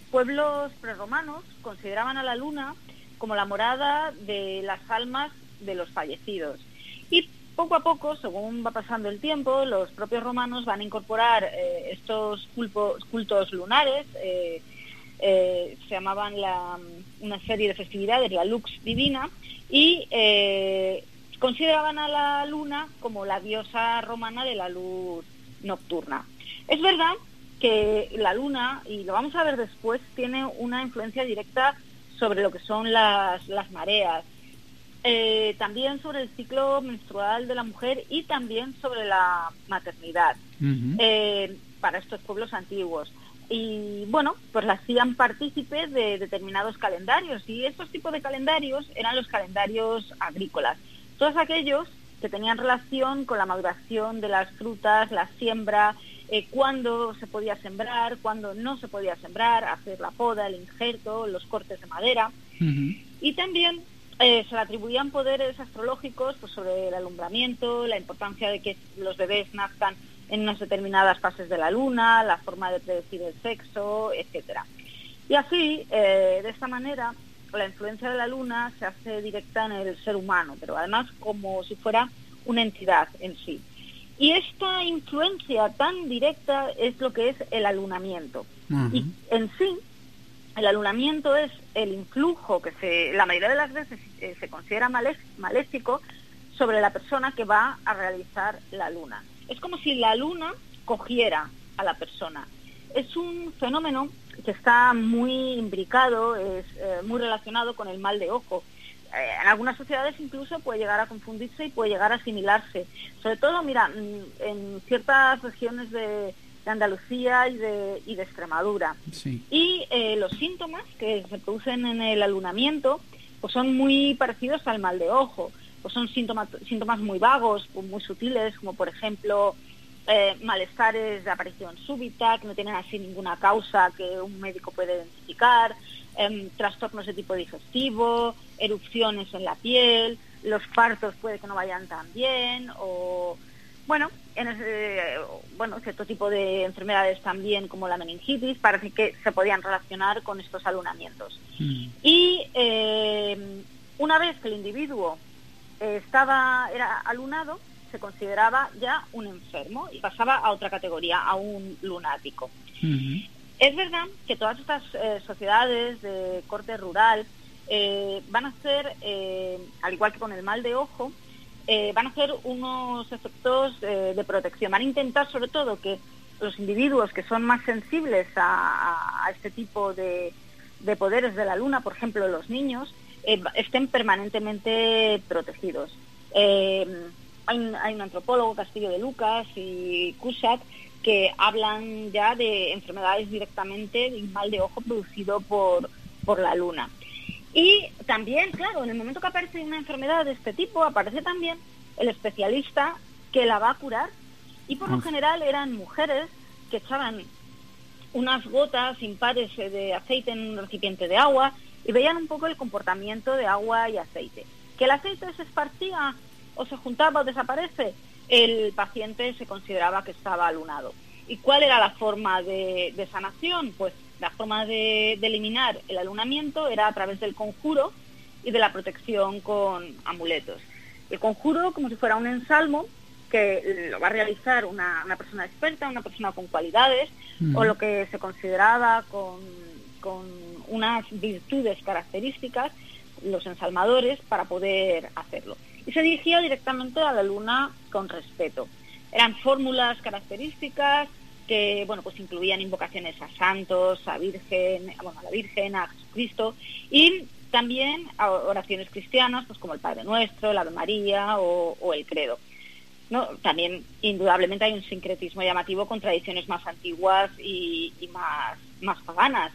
pueblos preromanos consideraban a la luna como la morada de las almas de los fallecidos. Y poco a poco, según va pasando el tiempo, los propios romanos van a incorporar eh, estos cultos lunares, eh, eh, se llamaban la, una serie de festividades, la Lux Divina, y consideraban a la luna como la diosa romana de la luz nocturna. Es verdad que la luna, y lo vamos a ver después, tiene una influencia directa sobre lo que son las, las mareas, eh, también sobre el ciclo menstrual de la mujer y también sobre la maternidad eh, para estos pueblos antiguos. Y bueno, pues la hacían partícipe de determinados calendarios y estos tipos de calendarios eran los calendarios agrícolas. Todos aquellos que tenían relación con la maduración de las frutas, la siembra, eh, cuándo se podía sembrar, cuándo no se podía sembrar, hacer la poda, el injerto, los cortes de madera. Y también eh, se le atribuían poderes astrológicos pues, sobre el alumbramiento, la importancia de que los bebés nazcan en unas determinadas fases de la luna, la forma de predecir el sexo, etcétera. Y así, eh, de esta manera, la influencia de la luna se hace directa en el ser humano, pero además como si fuera una entidad en sí. Y esta influencia tan directa es lo que es el alunamiento. Y en sí, el alunamiento es el influjo que se, la mayoría de las veces eh, se considera maléfico sobre la persona que va a realizar la luna. Es como si la luna cogiera a la persona. Es un fenómeno que está muy imbricado, es eh, muy relacionado con el mal de ojo. Eh, en algunas sociedades incluso puede llegar a confundirse y puede llegar a asimilarse. Sobre todo, mira, mm, en ciertas regiones de, de Andalucía y de, y de Extremadura. Y eh, los síntomas que se producen en el alunamiento pues son muy parecidos al mal de ojo. Pues son síntomas, síntomas muy vagos, muy sutiles, como por ejemplo eh, malestares de aparición súbita, que no tienen así ninguna causa que un médico puede identificar, em, trastornos de tipo digestivo, erupciones en la piel, los partos puede que no vayan tan bien, o bueno, en bueno, cierto tipo de enfermedades también como la meningitis parece que se podían relacionar con estos alunamientos. Mm. Y eh, una vez que el individuo estaba era alunado, se consideraba ya un enfermo y pasaba a otra categoría, a un lunático. Es verdad que todas estas eh, sociedades de corte rural eh, van a ser, al igual que con el mal de ojo, eh, van a hacer unos efectos eh, de protección. Van a intentar sobre todo que los individuos que son más sensibles a, este tipo de, poderes de la luna, por ejemplo los niños, eh, estén permanentemente protegidos. Hay un, hay, un, antropólogo, Castillo de Lucas y Cusack, que hablan ya de enfermedades directamente de mal de ojo producido por, por la luna. Y también, claro, en el momento que aparece una enfermedad de este tipo, aparece también el especialista que la va a curar. Y por lo general eran mujeres que echaban unas gotas impares de aceite en un recipiente de agua y veían un poco el comportamiento de agua y aceite. Que el aceite se esparcía o se juntaba o desaparece, el paciente se consideraba que estaba alunado. ¿Y cuál era la forma de, de sanación? Pues la forma de, eliminar el alunamiento era a través del conjuro y de la protección con amuletos. El conjuro como si fuera un ensalmo que lo va a realizar una, persona experta, una persona con cualidades o lo que se consideraba con, con unas virtudes características, los ensalmadores, para poder hacerlo. Y se dirigía directamente a la luna con respeto. Eran fórmulas características que bueno pues incluían invocaciones a santos, a Virgen, bueno, a la Virgen, a Jesucristo y también oraciones cristianas, pues como el Padre Nuestro, la Ave María o, el Credo. ¿no? También, indudablemente, hay un sincretismo llamativo con tradiciones más antiguas y, más, más paganas.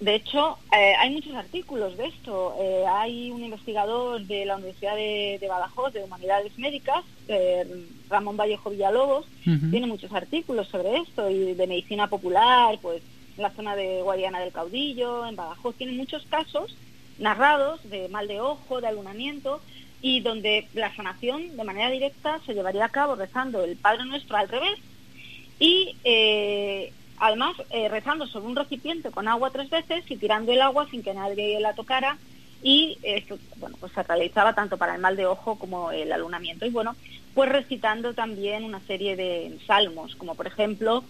De hecho, eh, hay muchos artículos de esto. Eh, hay un investigador de la Universidad de, Badajoz, de Humanidades Médicas, eh, Ramón Vallejo Villalobos, tiene muchos artículos sobre esto y de medicina popular, pues en la zona de Guadiana del Caudillo, en Badajoz, tiene muchos casos narrados de mal de ojo, de alunamiento, y donde la sanación de manera directa se llevaría a cabo rezando el Padre Nuestro al revés. Y eh, además eh, rezando sobre un recipiente con agua tres veces y tirando el agua sin que nadie la tocara y esto bueno pues se realizaba tanto para el mal de ojo como el alunamiento y bueno pues recitando también una serie de salmos como por ejemplo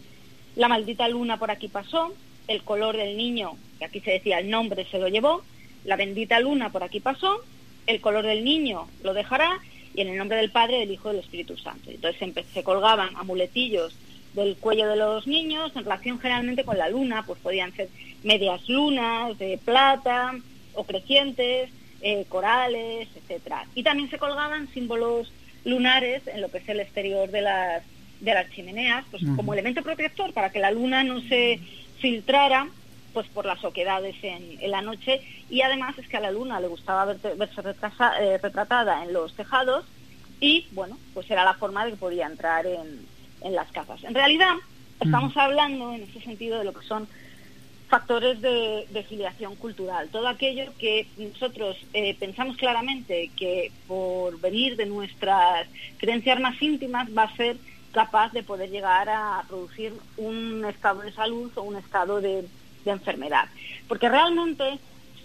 la maldita luna por aquí pasó el color del niño que aquí se decía el nombre se lo llevó la bendita luna por aquí pasó el color del niño lo dejará y en el nombre del Padre, del Hijo y del Espíritu Santo. Entonces se colgaban amuletillos del cuello de los niños en relación generalmente con la luna, pues podían ser medias lunas de plata o crecientes, eh, corales, etcétera. Y también se colgaban símbolos lunares en lo que es el exterior de las, de las chimeneas, pues como elemento protector para que la luna no se filtrara pues por las oquedades en, la noche y además es que a la luna le gustaba verse eh, retratada en los tejados y bueno, pues era la forma de que podía entrar en, en las casas. En realidad estamos hablando en ese sentido de lo que son factores de, filiación cultural, todo aquello que nosotros eh, pensamos claramente que por venir de nuestras creencias más íntimas va a ser capaz de poder llegar a producir un estado de salud o un estado de, de enfermedad. Porque realmente,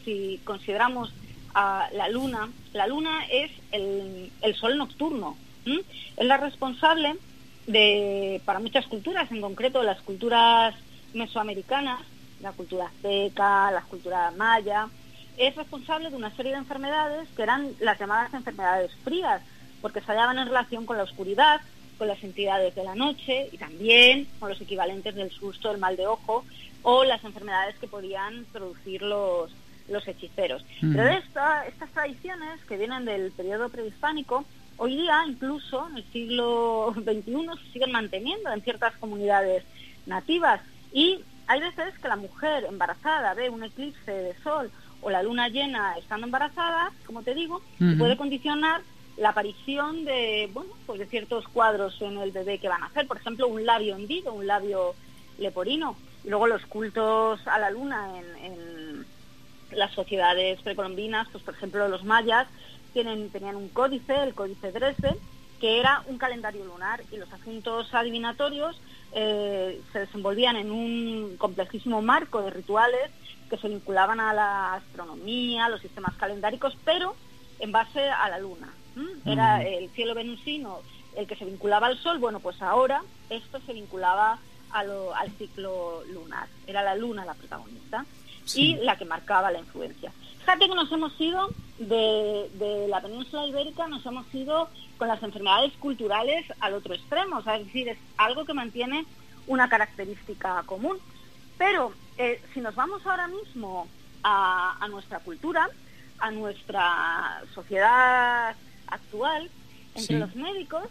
si consideramos a la luna, la luna es el, sol nocturno. Es la responsable de, para muchas culturas, en concreto las culturas mesoamericanas, la cultura azteca, la cultura maya, es responsable de una serie de enfermedades que eran las llamadas enfermedades frías, porque se hallaban en relación con la oscuridad, con las entidades de la noche y también con los equivalentes del susto, el mal de ojo o las enfermedades que podían producir los, los hechiceros. Pero estas tradiciones que vienen del periodo prehispánico, hoy día incluso en el siglo XXI se siguen manteniendo en ciertas comunidades nativas. Y hay veces que la mujer embarazada ve un eclipse de sol o la luna llena estando embarazada, como te digo, puede condicionar la aparición de, bueno, pues de ciertos cuadros en el bebé que van a hacer, por ejemplo, un labio hendido, un labio leporino. Y luego los cultos a la luna en, las sociedades precolombinas, pues por ejemplo los mayas tienen, tenían un códice, el códice Dresde, que era un calendario lunar y los asuntos adivinatorios eh, se desenvolvían en un complejísimo marco de rituales que se vinculaban a la astronomía, a los sistemas calendáricos, pero en base a la luna. Era el cielo venusino el que se vinculaba al sol, bueno, pues ahora esto se vinculaba al ciclo lunar. Era la luna la protagonista y la que marcaba la influencia. Fíjate que nos hemos ido de, la península ibérica, nos hemos ido con las enfermedades culturales al otro extremo, es decir, es algo que mantiene una característica común. Pero eh, si nos vamos ahora mismo a, nuestra cultura, a nuestra sociedad actual, entre los médicos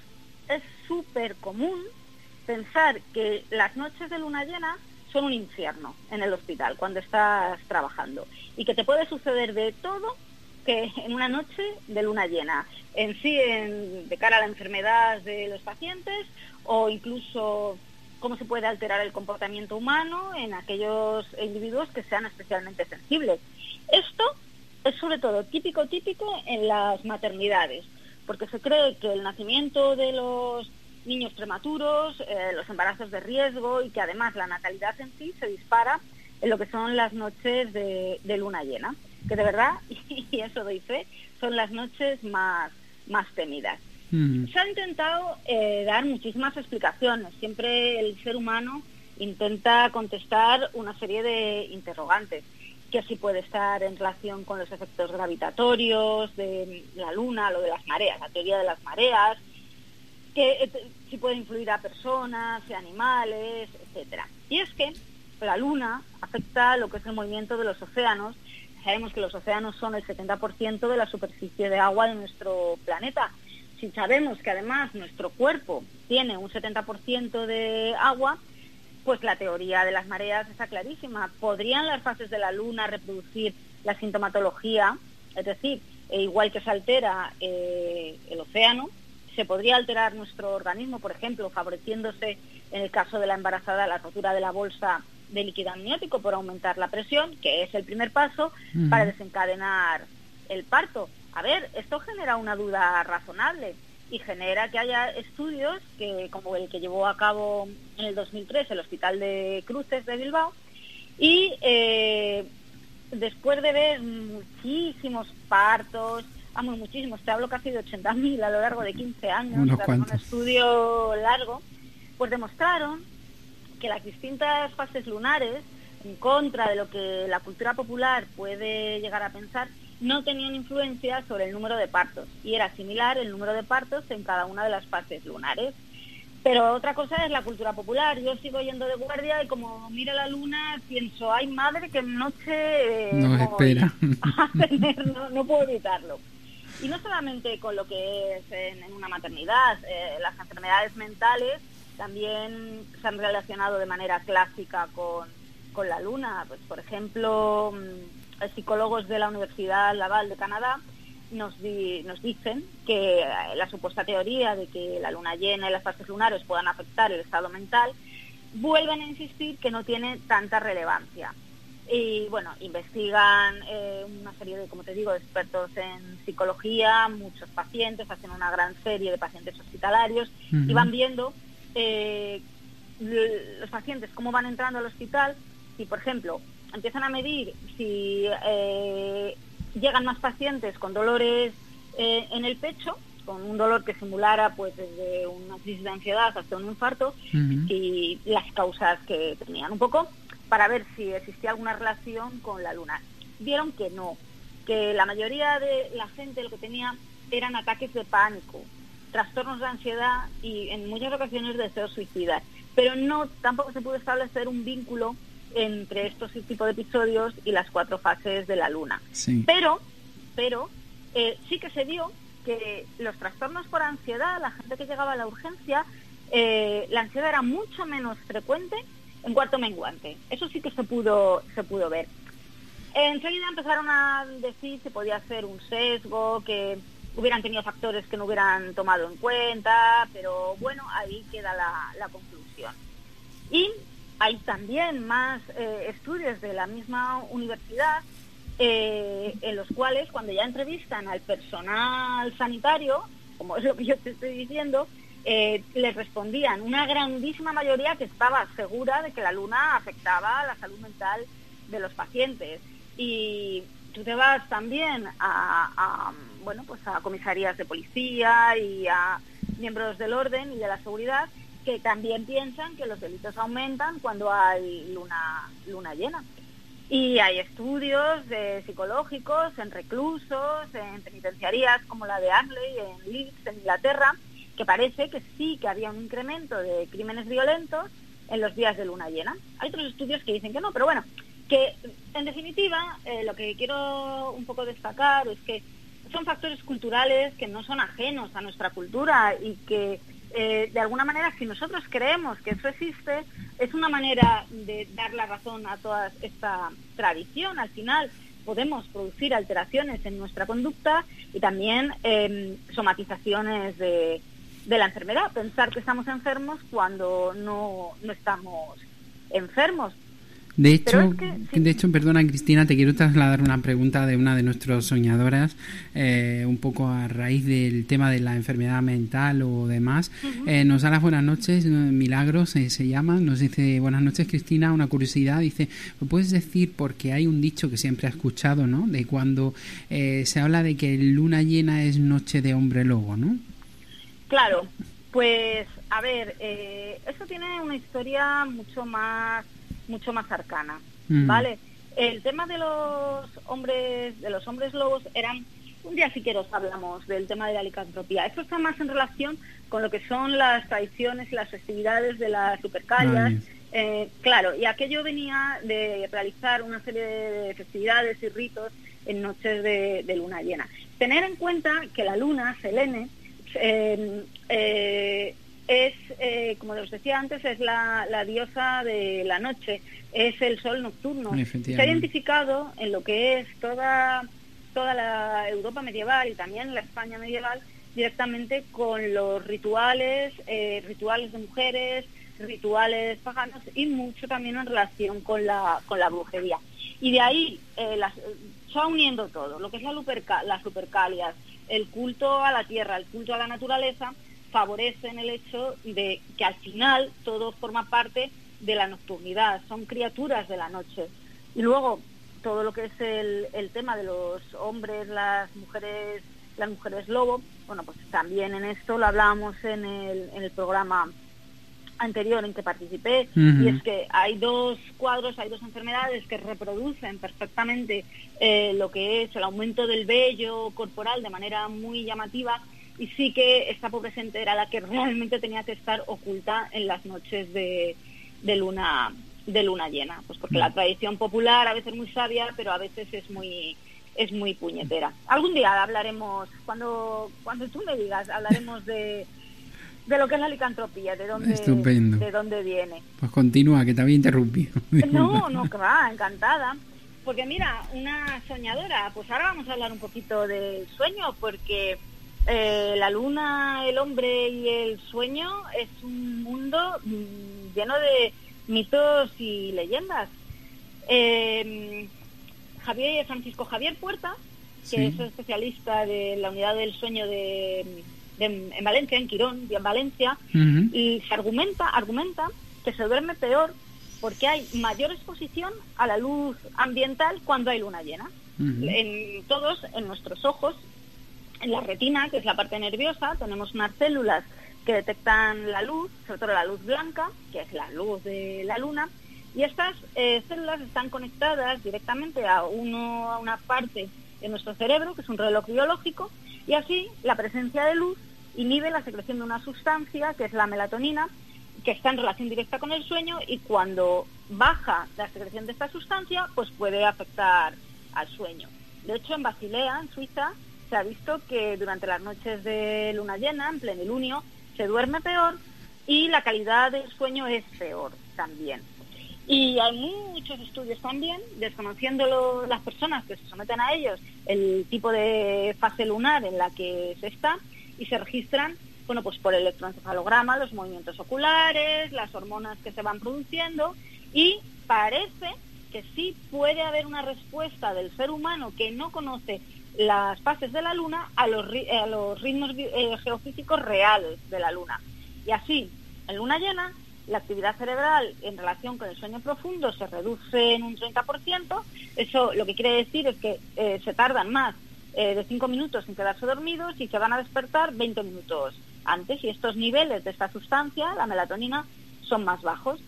es súper común pensar que las noches de luna llena son un infierno en el hospital cuando estás trabajando y que te puede suceder de todo que en una noche de luna llena, en sí de cara a la enfermedad de los pacientes o incluso cómo se puede alterar el comportamiento humano en aquellos individuos que sean especialmente sensibles. Esto es sobre todo típico típico en las maternidades, porque se cree que el nacimiento de los niños prematuros, eh, los embarazos de riesgo y que además la natalidad en sí se dispara en lo que son las noches de, luna llena, que de verdad, y eso doy fe, son las noches más, más temidas. Mm. Se ha intentado eh, dar muchísimas explicaciones. Siempre el ser humano intenta contestar una serie de interrogantes, que así puede estar en relación con los efectos gravitatorios de la luna, lo de las mareas, la teoría de las mareas, que eh, si puede influir a personas, a animales, etcétera. Y es que la luna afecta lo que es el movimiento de los océanos. Sabemos que los océanos son el 70% de la superficie de agua de nuestro planeta. Si sabemos que además nuestro cuerpo tiene un 70% de agua, pues la teoría de las mareas está clarísima. ¿Podrían las fases de la luna reproducir la sintomatología? Es decir, e igual que se altera eh, el océano, se podría alterar nuestro organismo, por ejemplo, favoreciéndose en el caso de la embarazada la rotura de la bolsa de líquido amniótico por aumentar la presión, que es el primer paso para desencadenar el parto. A ver, esto genera una duda razonable y genera que haya estudios que como el que llevó a cabo en el 2003 el Hospital de Cruces de Bilbao y eh, después de ver muchísimos partos, vamos, muchísimos, te hablo casi de 80.000 a lo largo de 15 años, un estudio largo, pues demostraron que las distintas fases lunares, en contra de lo que la cultura popular puede llegar a pensar, no tenían influencia sobre el número de partos y era similar el número de partos en cada una de las fases lunares. Pero otra cosa es la cultura popular. Yo sigo yendo de guardia y como miro la luna pienso, ay madre, que noche eh, no espera. no, puedo evitarlo. Y no solamente con lo que es en, una maternidad, eh, las enfermedades mentales también se han relacionado de manera clásica con, con la luna. Pues, por ejemplo, mm, psicólogos de la Universidad Laval de Canadá nos, nos dicen que eh, la supuesta teoría de que la luna llena y las fases lunares puedan afectar el estado mental, vuelven a insistir que no tiene tanta relevancia. Y bueno, investigan eh, una serie de, como te digo, expertos en psicología, muchos pacientes, hacen una gran serie de pacientes hospitalarios y van viendo eh, los pacientes cómo van entrando al hospital. Y, por ejemplo, empiezan a medir si llegan más pacientes con dolores eh, en el pecho, con un dolor que simulara pues desde una crisis de ansiedad hasta un infarto y las causas que tenían un poco para ver si existía alguna relación con la luna. Vieron que no, que la mayoría de la gente lo que tenía eran ataques de pánico, trastornos de ansiedad y en muchas ocasiones deseos suicidas. Pero no, tampoco se pudo establecer un vínculo entre estos tipos de episodios y las cuatro fases de la luna. Pero, pero eh, sí que se vio que los trastornos por ansiedad, la gente que llegaba a la urgencia, eh, la ansiedad era mucho menos frecuente en cuarto menguante. Eso sí que se pudo, se pudo ver. Enseguida empezaron a decir si podía ser un sesgo, que hubieran tenido factores que no hubieran tomado en cuenta, pero bueno, ahí queda la, la conclusión. Y hay también más eh, estudios de la misma universidad eh, en los cuales cuando ya entrevistan al personal sanitario, como es lo que yo te estoy diciendo, eh, les respondían una grandísima mayoría que estaba segura de que la luna afectaba la salud mental de los pacientes. Y tú te vas también a, bueno, pues a comisarías de policía y a miembros del orden y de la seguridad que también piensan que los delitos aumentan cuando hay luna, luna llena. Y hay estudios psicológicos en reclusos, en penitenciarías como la de Arley, en Leeds, en Inglaterra, que parece que sí que había un incremento de crímenes violentos en los días de luna llena. Hay otros estudios que dicen que no, pero bueno, que en definitiva eh, lo que quiero un poco destacar es que son factores culturales que no son ajenos a nuestra cultura y que eh, de alguna manera, si nosotros creemos que eso existe, es una manera de dar la razón a toda esta tradición. Al final podemos producir alteraciones en nuestra conducta y también em, somatizaciones de, de la enfermedad. Pensar que estamos enfermos cuando no, no estamos enfermos. De hecho, de hecho, perdona Cristina, te quiero trasladar una pregunta de una de nuestras soñadoras, eh, un poco a raíz del tema de la enfermedad mental o demás. Eh, nos da las buenas noches, Milagros eh, se llama, nos dice buenas noches Cristina, una curiosidad, dice, ¿me puedes decir porque hay un dicho que siempre ha escuchado, ¿no? De cuando se habla de que luna llena es noche de hombre lobo, ¿no? Claro, pues a ver, eso tiene una historia mucho más mucho más arcana, mm. ¿vale? El tema de los hombres, de los hombres lobos eran un día si os hablamos del tema de la licantropía. Esto está más en relación con lo que son las tradiciones y las festividades de las supercallas. Eh, claro, y aquello venía de realizar una serie de festividades y ritos en noches de, luna llena. Tener en cuenta que la luna, Selene, eh, eh, es, eh, como os decía antes, es la, diosa de la noche, es el sol nocturno. Se ha identificado en lo que es toda, toda la Europa medieval y también la España medieval directamente con los rituales, eh, rituales de mujeres, rituales paganos y mucho también en relación con la, con la brujería. Y de ahí eh, las, se va uniendo todo, lo que es la las supercalias, el culto a la tierra, el culto a la naturaleza, favorecen el hecho de que al final todo forma parte de la nocturnidad, son criaturas de la noche. Y luego todo lo que es el, tema de los hombres, las mujeres, las mujeres lobo, bueno, pues también en esto lo hablábamos en el programa anterior en que participé, y es que hay dos cuadros, hay dos enfermedades que reproducen perfectamente eh, lo que es el aumento del vello corporal de manera muy llamativa, y sí que esta pobre era la que realmente tenía que estar oculta en las noches de, de luna de luna llena, pues porque la mm. tradición popular a veces es muy sabia, pero a veces es muy es muy puñetera. Algún día hablaremos, cuando cuando tú me digas, hablaremos de, de lo que es la licantropía, de dónde, de dónde viene. Pues continúa, que te había interrumpido. No, no, va, encantada. Porque mira, una soñadora, pues ahora vamos a hablar un poquito del sueño, porque eh, la luna, el hombre y el sueño es un mundo mm, lleno de mitos y leyendas. Eh, Javier Francisco Javier Puerta, que es especialista de la unidad del sueño de, en Valencia, en Quirón, y en Valencia, y se argumenta, argumenta que se duerme peor porque hay mayor exposición a la luz ambiental cuando hay luna llena. En todos, en nuestros ojos, en la retina, que es la parte nerviosa, tenemos unas células que detectan la luz, sobre todo la luz blanca, que es la luz de la luna, y estas eh, células están conectadas directamente a, uno, a una parte de nuestro cerebro, que es un reloj biológico, y así la presencia de luz inhibe la secreción de una sustancia, que es la melatonina, que está en relación directa con el sueño y cuando baja la secreción de esta sustancia, pues puede afectar al sueño. De hecho, en Basilea, en Suiza, se ha visto que durante las noches de luna llena, en plenilunio, se duerme peor y la calidad del sueño es peor también. Y hay muchos estudios también, desconociendo las personas que se someten a ellos, el tipo de fase lunar en la que se está, y se registran, bueno, pues por electroencefalograma, los movimientos oculares, las hormonas que se van produciendo, y parece que sí puede haber una respuesta del ser humano que no conoce las fases de la luna a los, a los ritmos eh, geofísicos reales de la luna. Y así, en luna llena, la actividad cerebral en relación con el sueño profundo se reduce en un 30%. Eso lo que quiere decir es que eh, se tardan más eh, de 5 minutos en quedarse dormidos y se van a despertar 20 minutos antes. Y estos niveles de esta sustancia, la melatonina, son más bajos.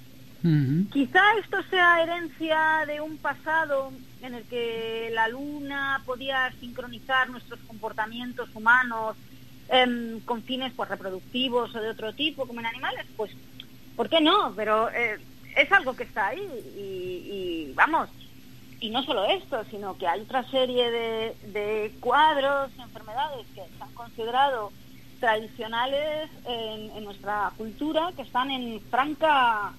Quizá esto sea herencia de un pasado en el que la luna podía sincronizar nuestros comportamientos humanos em, con fines pues, reproductivos o de otro tipo, como en animales. Pues ¿por qué no? Pero eh, es algo que está ahí y, vamos, y no solo esto, sino que hay otra serie de, cuadros, enfermedades que se han considerado tradicionales en, nuestra cultura que están en franca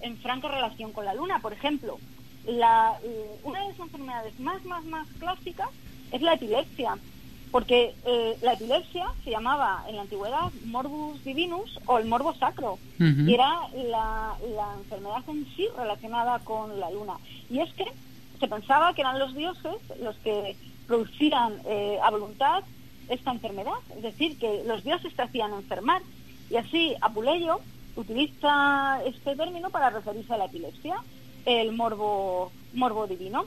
en franca relación con la luna. Por ejemplo, eh, una de las enfermedades más, más, más clásicas es la epilepsia porque eh, la epilepsia se llamaba en la antigüedad morbus divinus o el morbo sacro, y era la, enfermedad en sí relacionada con la luna. Y es que se pensaba que eran los dioses los que producían eh, a voluntad esta enfermedad, es decir, que los dioses te hacían enfermar. Y así Apuleyo utiliza este término para referirse a la epilepsia, el morbo, morbo divino.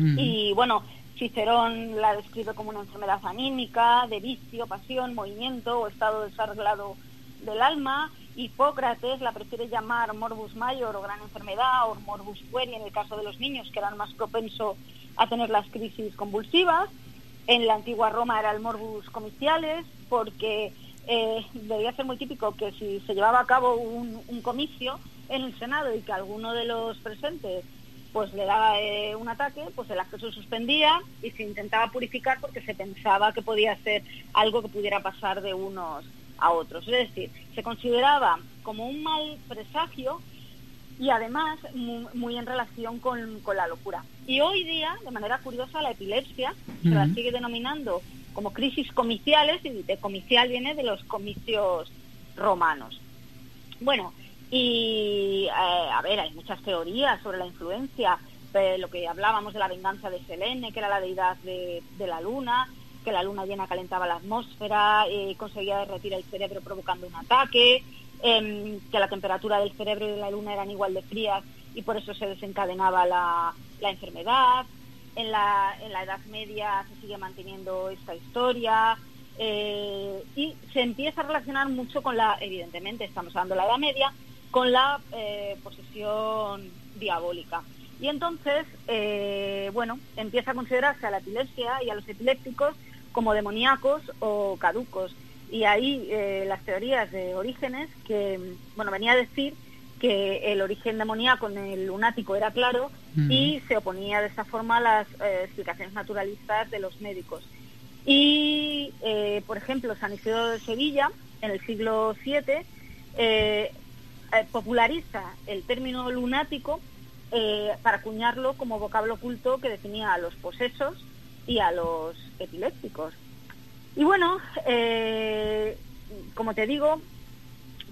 Y bueno, Cicerón la describe como una enfermedad anímica, de vicio, pasión, movimiento o estado desarreglado del alma. Hipócrates la prefiere llamar morbus mayor o gran enfermedad o morbus pueri en el caso de los niños que eran más propensos a tener las crisis convulsivas. En la antigua Roma era el morbus comiciales porque eh, debía ser muy típico que si se llevaba a cabo un, un comicio en el Senado y que alguno de los presentes pues le daba eh, un ataque, pues el acto se suspendía y se intentaba purificar porque se pensaba que podía ser algo que pudiera pasar de unos a otros. Es decir, se consideraba como un mal presagio y además muy, en relación con, la locura. Y hoy día, de manera curiosa, la epilepsia se la sigue denominando como crisis comiciales y de comicial viene de los comicios romanos. Bueno, Y, eh, a ver, hay muchas teorías sobre la influencia, lo que hablábamos de la venganza de Selene, que era la deidad de, la luna, que la luna llena calentaba la atmósfera, eh, conseguía derretir el cerebro provocando un ataque, em, que la temperatura del cerebro y de la luna eran igual de frías y por eso se desencadenaba la, enfermedad. En la, en la Edad Media se sigue manteniendo esta historia eh, y se empieza a relacionar mucho con la, evidentemente estamos hablando de la Edad Media, con la eh, posesión diabólica. Y entonces, eh, bueno, empieza a considerarse a la epilepsia y a los epilépticos como demoníacos o caducos. Y ahí eh, las teorías de orígenes, que, bueno, venía a decir que el origen demoníaco en el lunático era claro y se oponía de esta forma a las explicaciones naturalistas de los médicos. Y, por ejemplo, San Isidro de Sevilla, en el siglo VII, eh, populariza el término lunático eh, para acuñarlo como vocablo oculto que definía a los posesos y a los epilépticos. Y bueno, eh, como te digo,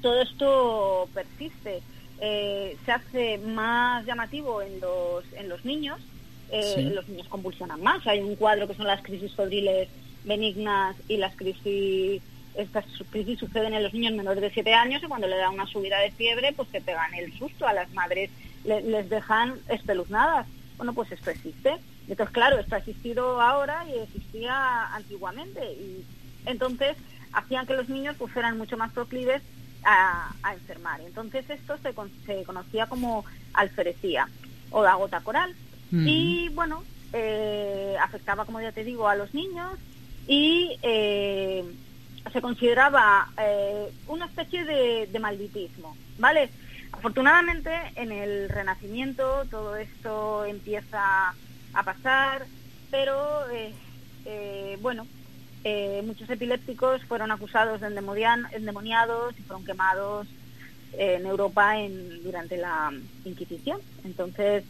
todo esto persiste. se hace más llamativo en los, en los niños, los niños convulsionan más. Hay un cuadro que son las crisis febriles benignas y las crisis estas crisis suceden en los niños menores de 7 años y cuando le da una subida de fiebre, pues se pegan el susto a las madres, les dejan espeluznadas. Bueno, pues esto existe. Entonces, claro, esto ha existido ahora y existía antiguamente. Y entonces hacían que los niños pues fueran mucho más proclives a, enfermar. Entonces esto se, se, conocía como alferecía o la gota coral. Y bueno, eh, afectaba, como ya te digo, a los niños y eh, se consideraba eh, una especie de, malditismo, ¿vale? Afortunadamente en el Renacimiento todo esto empieza a pasar, pero eh, eh, bueno, muchos epilépticos fueron acusados de endemoniados y fueron quemados en Europa en, durante la Inquisición. Entonces,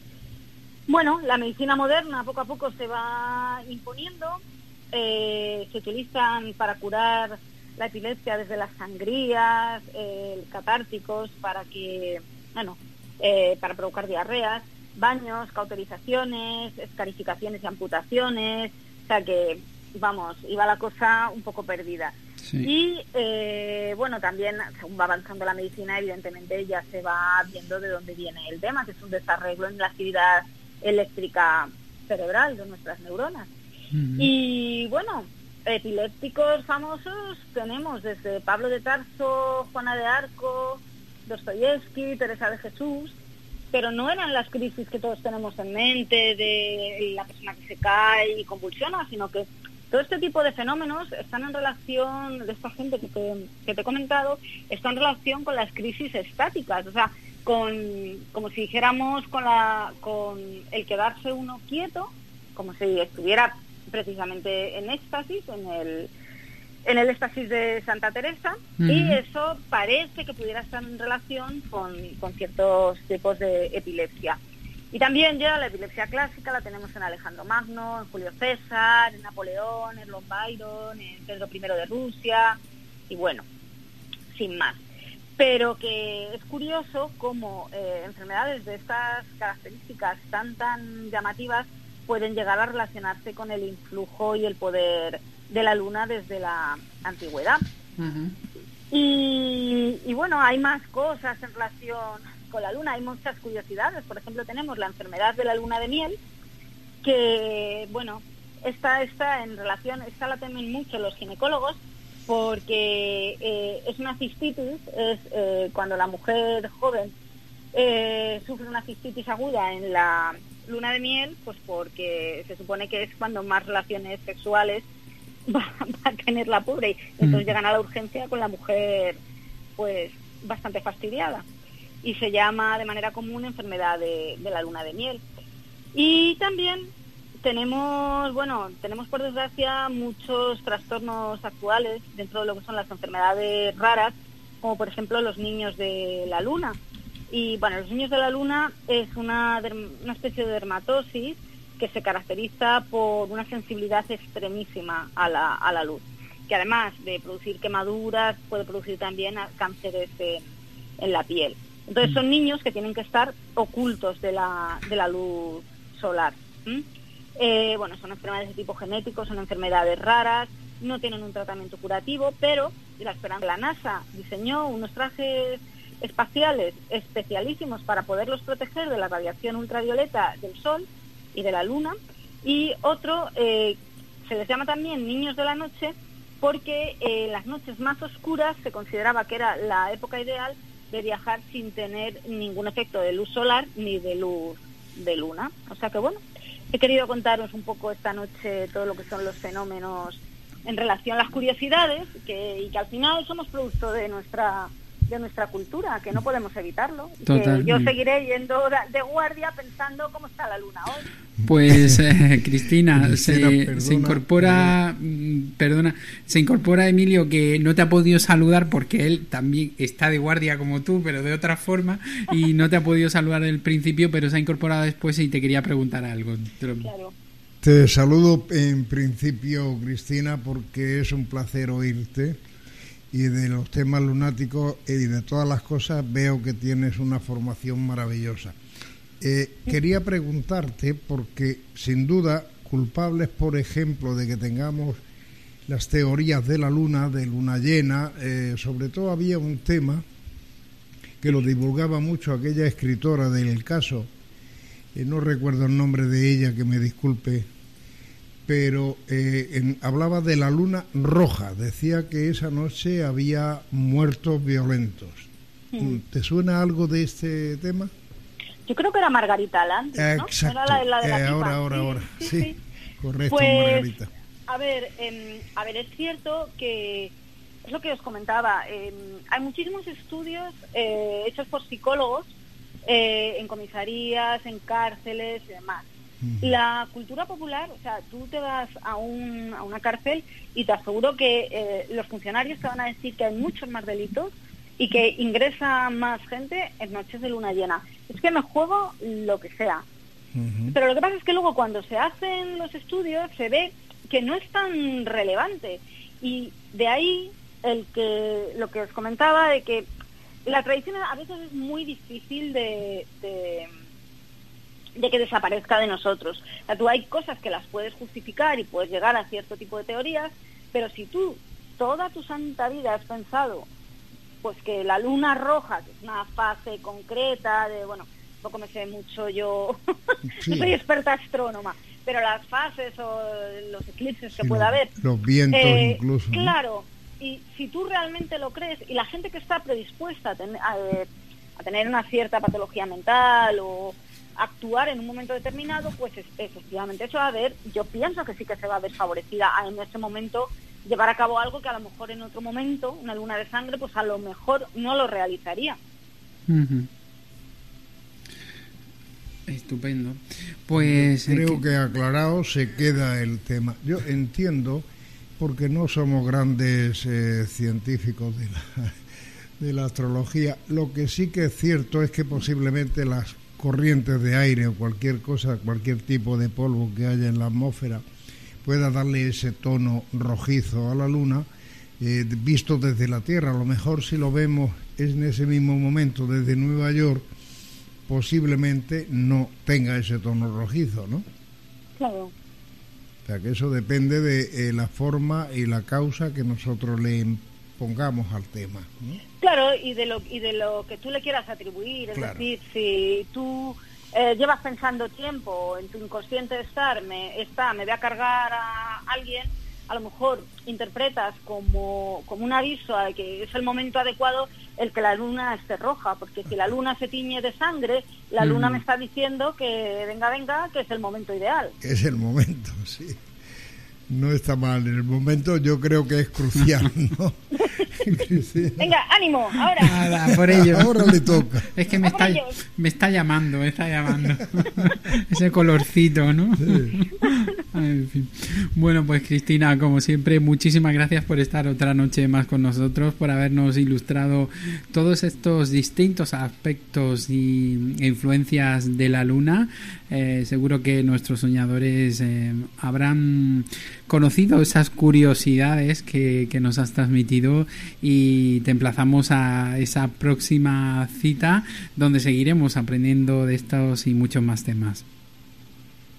bueno, la medicina moderna poco a poco se va imponiendo eh, se utilizan para curar la epilepsia desde las sangrías, eh, catárticos, para que, bueno, eh, para provocar diarreas, baños, cauterizaciones, escarificaciones y amputaciones, o sea que, vamos, iba la cosa un poco perdida. Y bueno, también según va avanzando la medicina, evidentemente ya se va viendo de dónde viene el tema, que es un desarreglo en la actividad eléctrica cerebral de nuestras neuronas. Y bueno, epilépticos famosos tenemos desde Pablo de Tarso, Juana de Arco, Dostoyevsky, Teresa de Jesús, pero no eran las crisis que todos tenemos en mente de la persona que se cae y convulsiona, sino que todo este tipo de fenómenos están en relación, de esta gente que te, que te he comentado, están en relación con las crisis estáticas, o sea, con, como si dijéramos con, la, con el quedarse uno quieto, como si estuviera precisamente en éxtasis, en el, en el éxtasis de Santa Teresa, y eso parece que pudiera estar en relación con, ciertos tipos de epilepsia. Y también ya la epilepsia clásica la tenemos en Alejandro Magno, en Julio César, en Napoleón, en Lord Byron, en Pedro I de Rusia, y bueno, sin más. Pero que es curioso cómo eh, enfermedades de estas características tan tan llamativas pueden llegar a relacionarse con el influjo y el poder de la luna desde la antigüedad. y, bueno, hay más cosas en relación con la luna, hay muchas curiosidades. Por ejemplo, tenemos la enfermedad de la luna de miel, que, bueno, esta está en relación, esta la temen mucho los ginecólogos, porque eh, es una cistitis, es eh, cuando la mujer joven eh, sufre una cistitis aguda en la luna de miel, pues porque se supone que es cuando más relaciones sexuales va, a tener la pobre y entonces mm. llegan a la urgencia con la mujer pues bastante fastidiada y se llama de manera común enfermedad de, la luna de miel. Y también tenemos, bueno, tenemos por desgracia muchos trastornos actuales dentro de lo que son las enfermedades raras, como por ejemplo los niños de la luna, y bueno, los niños de la luna es una, una especie de dermatosis que se caracteriza por una sensibilidad extremísima a la, a la luz, que además de producir quemaduras puede producir también cánceres en la piel. Entonces son niños que tienen que estar ocultos de la, de la luz solar. Eh, bueno, son enfermedades de tipo genético, son enfermedades raras, no tienen un tratamiento curativo, pero la esperanza la NASA diseñó unos trajes espaciales especialísimos para poderlos proteger de la radiación ultravioleta del Sol y de la Luna. Y otro, eh, se les llama también niños de la noche, porque en las noches más oscuras se consideraba que era la época ideal de viajar sin tener ningún efecto de luz solar ni de luz de luna. O sea que bueno, he querido contaros un poco esta noche todo lo que son los fenómenos en relación a las curiosidades que, y que al final somos producto de nuestra de nuestra cultura, que no podemos evitarlo. Que yo seguiré yendo de guardia pensando cómo está la luna hoy. Pues eh, Cristina, se, se, incorpora, mm, perdona, se incorpora Emilio que no te ha podido saludar porque él también está de guardia como tú, pero de otra forma, y no te ha podido saludar el principio, pero se ha incorporado después y te quería preguntar algo. Claro. Te saludo en principio, Cristina, porque es un placer oírte y de los temas lunáticos y de todas las cosas veo que tienes una formación maravillosa. Eh, quería preguntarte, porque sin duda culpables, por ejemplo, de que tengamos las teorías de la luna, de luna llena, eh, sobre todo había un tema que lo divulgaba mucho aquella escritora del caso, eh, no recuerdo el nombre de ella, que me disculpe, pero eh, hablaba de la luna roja, decía que esa noche había muertos violentos. Mm. ¿Te suena algo de este tema? Yo creo que era Margarita Land, Exacto. Eh, ahora, ahora, ahora. Sí, correcto, pues, Margarita. A ver, em, a ver, es cierto que es lo que os comentaba. Em, hay muchísimos estudios eh, hechos por psicólogos en comisarías, en cárceles y demás la cultura popular, o sea, tú te vas a, un, a una cárcel y te aseguro que eh, los funcionarios te van a decir que hay muchos más delitos y que ingresa más gente en noches de luna llena. Es que me juego lo que sea. Pero lo que pasa es que luego cuando se hacen los estudios se ve que no es tan relevante. Y de ahí el que lo que os comentaba de que la tradición a veces es muy difícil de de que desaparezca de nosotros. O sea, tú hay cosas que las puedes justificar y puedes llegar a cierto tipo de teorías, pero si tú toda tu santa vida has pensado pues que la luna roja, que es una fase concreta de, bueno, poco me sé mucho yo, no soy experta astrónoma, pero las fases o los eclipses que pueda haber. Los vientos eh, incluso. Claro, y si tú realmente lo crees, y la gente que está predispuesta a, a, a tener una cierta patología mental o, actuar en un momento determinado, pues efectivamente eso va a ver, yo pienso que sí que se va a ver favorecida a en ese momento llevar a cabo algo que a lo mejor en otro momento, una luna de sangre, pues a lo mejor no lo realizaría. Estupendo. Pues creo que... aclarado se queda el tema. Yo entiendo porque no somos grandes eh, científicos de la, de la astrología. Lo que sí que es cierto es que posiblemente las corrientes de aire o cualquier cosa, cualquier tipo de polvo que haya en la atmósfera, pueda darle ese tono rojizo a la luna, eh, visto desde la Tierra. A lo mejor si lo vemos en ese mismo momento desde Nueva York, posiblemente no tenga ese tono rojizo, ¿no? Claro. O sea que eso depende de eh, la forma y la causa que nosotros le pongamos al tema. Claro, y de, lo, y de lo que tú le quieras atribuir, es decir, si tú eh, llevas pensando tiempo en tu inconsciente estar, me, está, me voy a cargar a alguien, a lo mejor interpretas como, como un aviso a que es el momento adecuado el que la luna esté roja, porque si la luna se tiñe de sangre, la luna me está diciendo que venga, venga, que es el momento ideal. Es el momento, sí. No está mal, en el momento yo creo que es crucial, ¿no? Venga, ánimo, ahora. por ello. Ahora le toca. Es que me está, me está llamando, me está llamando. Ese colorcito, ¿no? Bueno, pues Cristina, como siempre, muchísimas gracias por estar otra noche más con nosotros, por habernos ilustrado todos estos distintos aspectos y, e influencias de la luna. Eh, seguro que nuestros soñadores eh, habrán conocido esas curiosidades que, que nos has transmitido y te emplazamos a esa próxima cita donde seguiremos aprendiendo de estos y muchos más temas.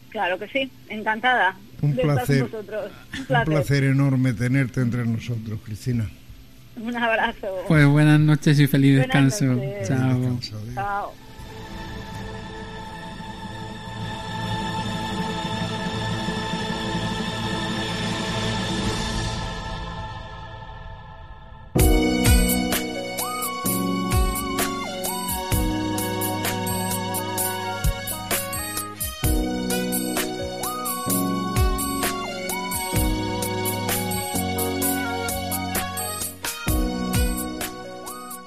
Claro que sí, encantada. Un placer, un placer. Un placer enorme tenerte entre nosotros, Cristina. Un abrazo. Pues buenas noches y feliz descanso. Chao. Chao.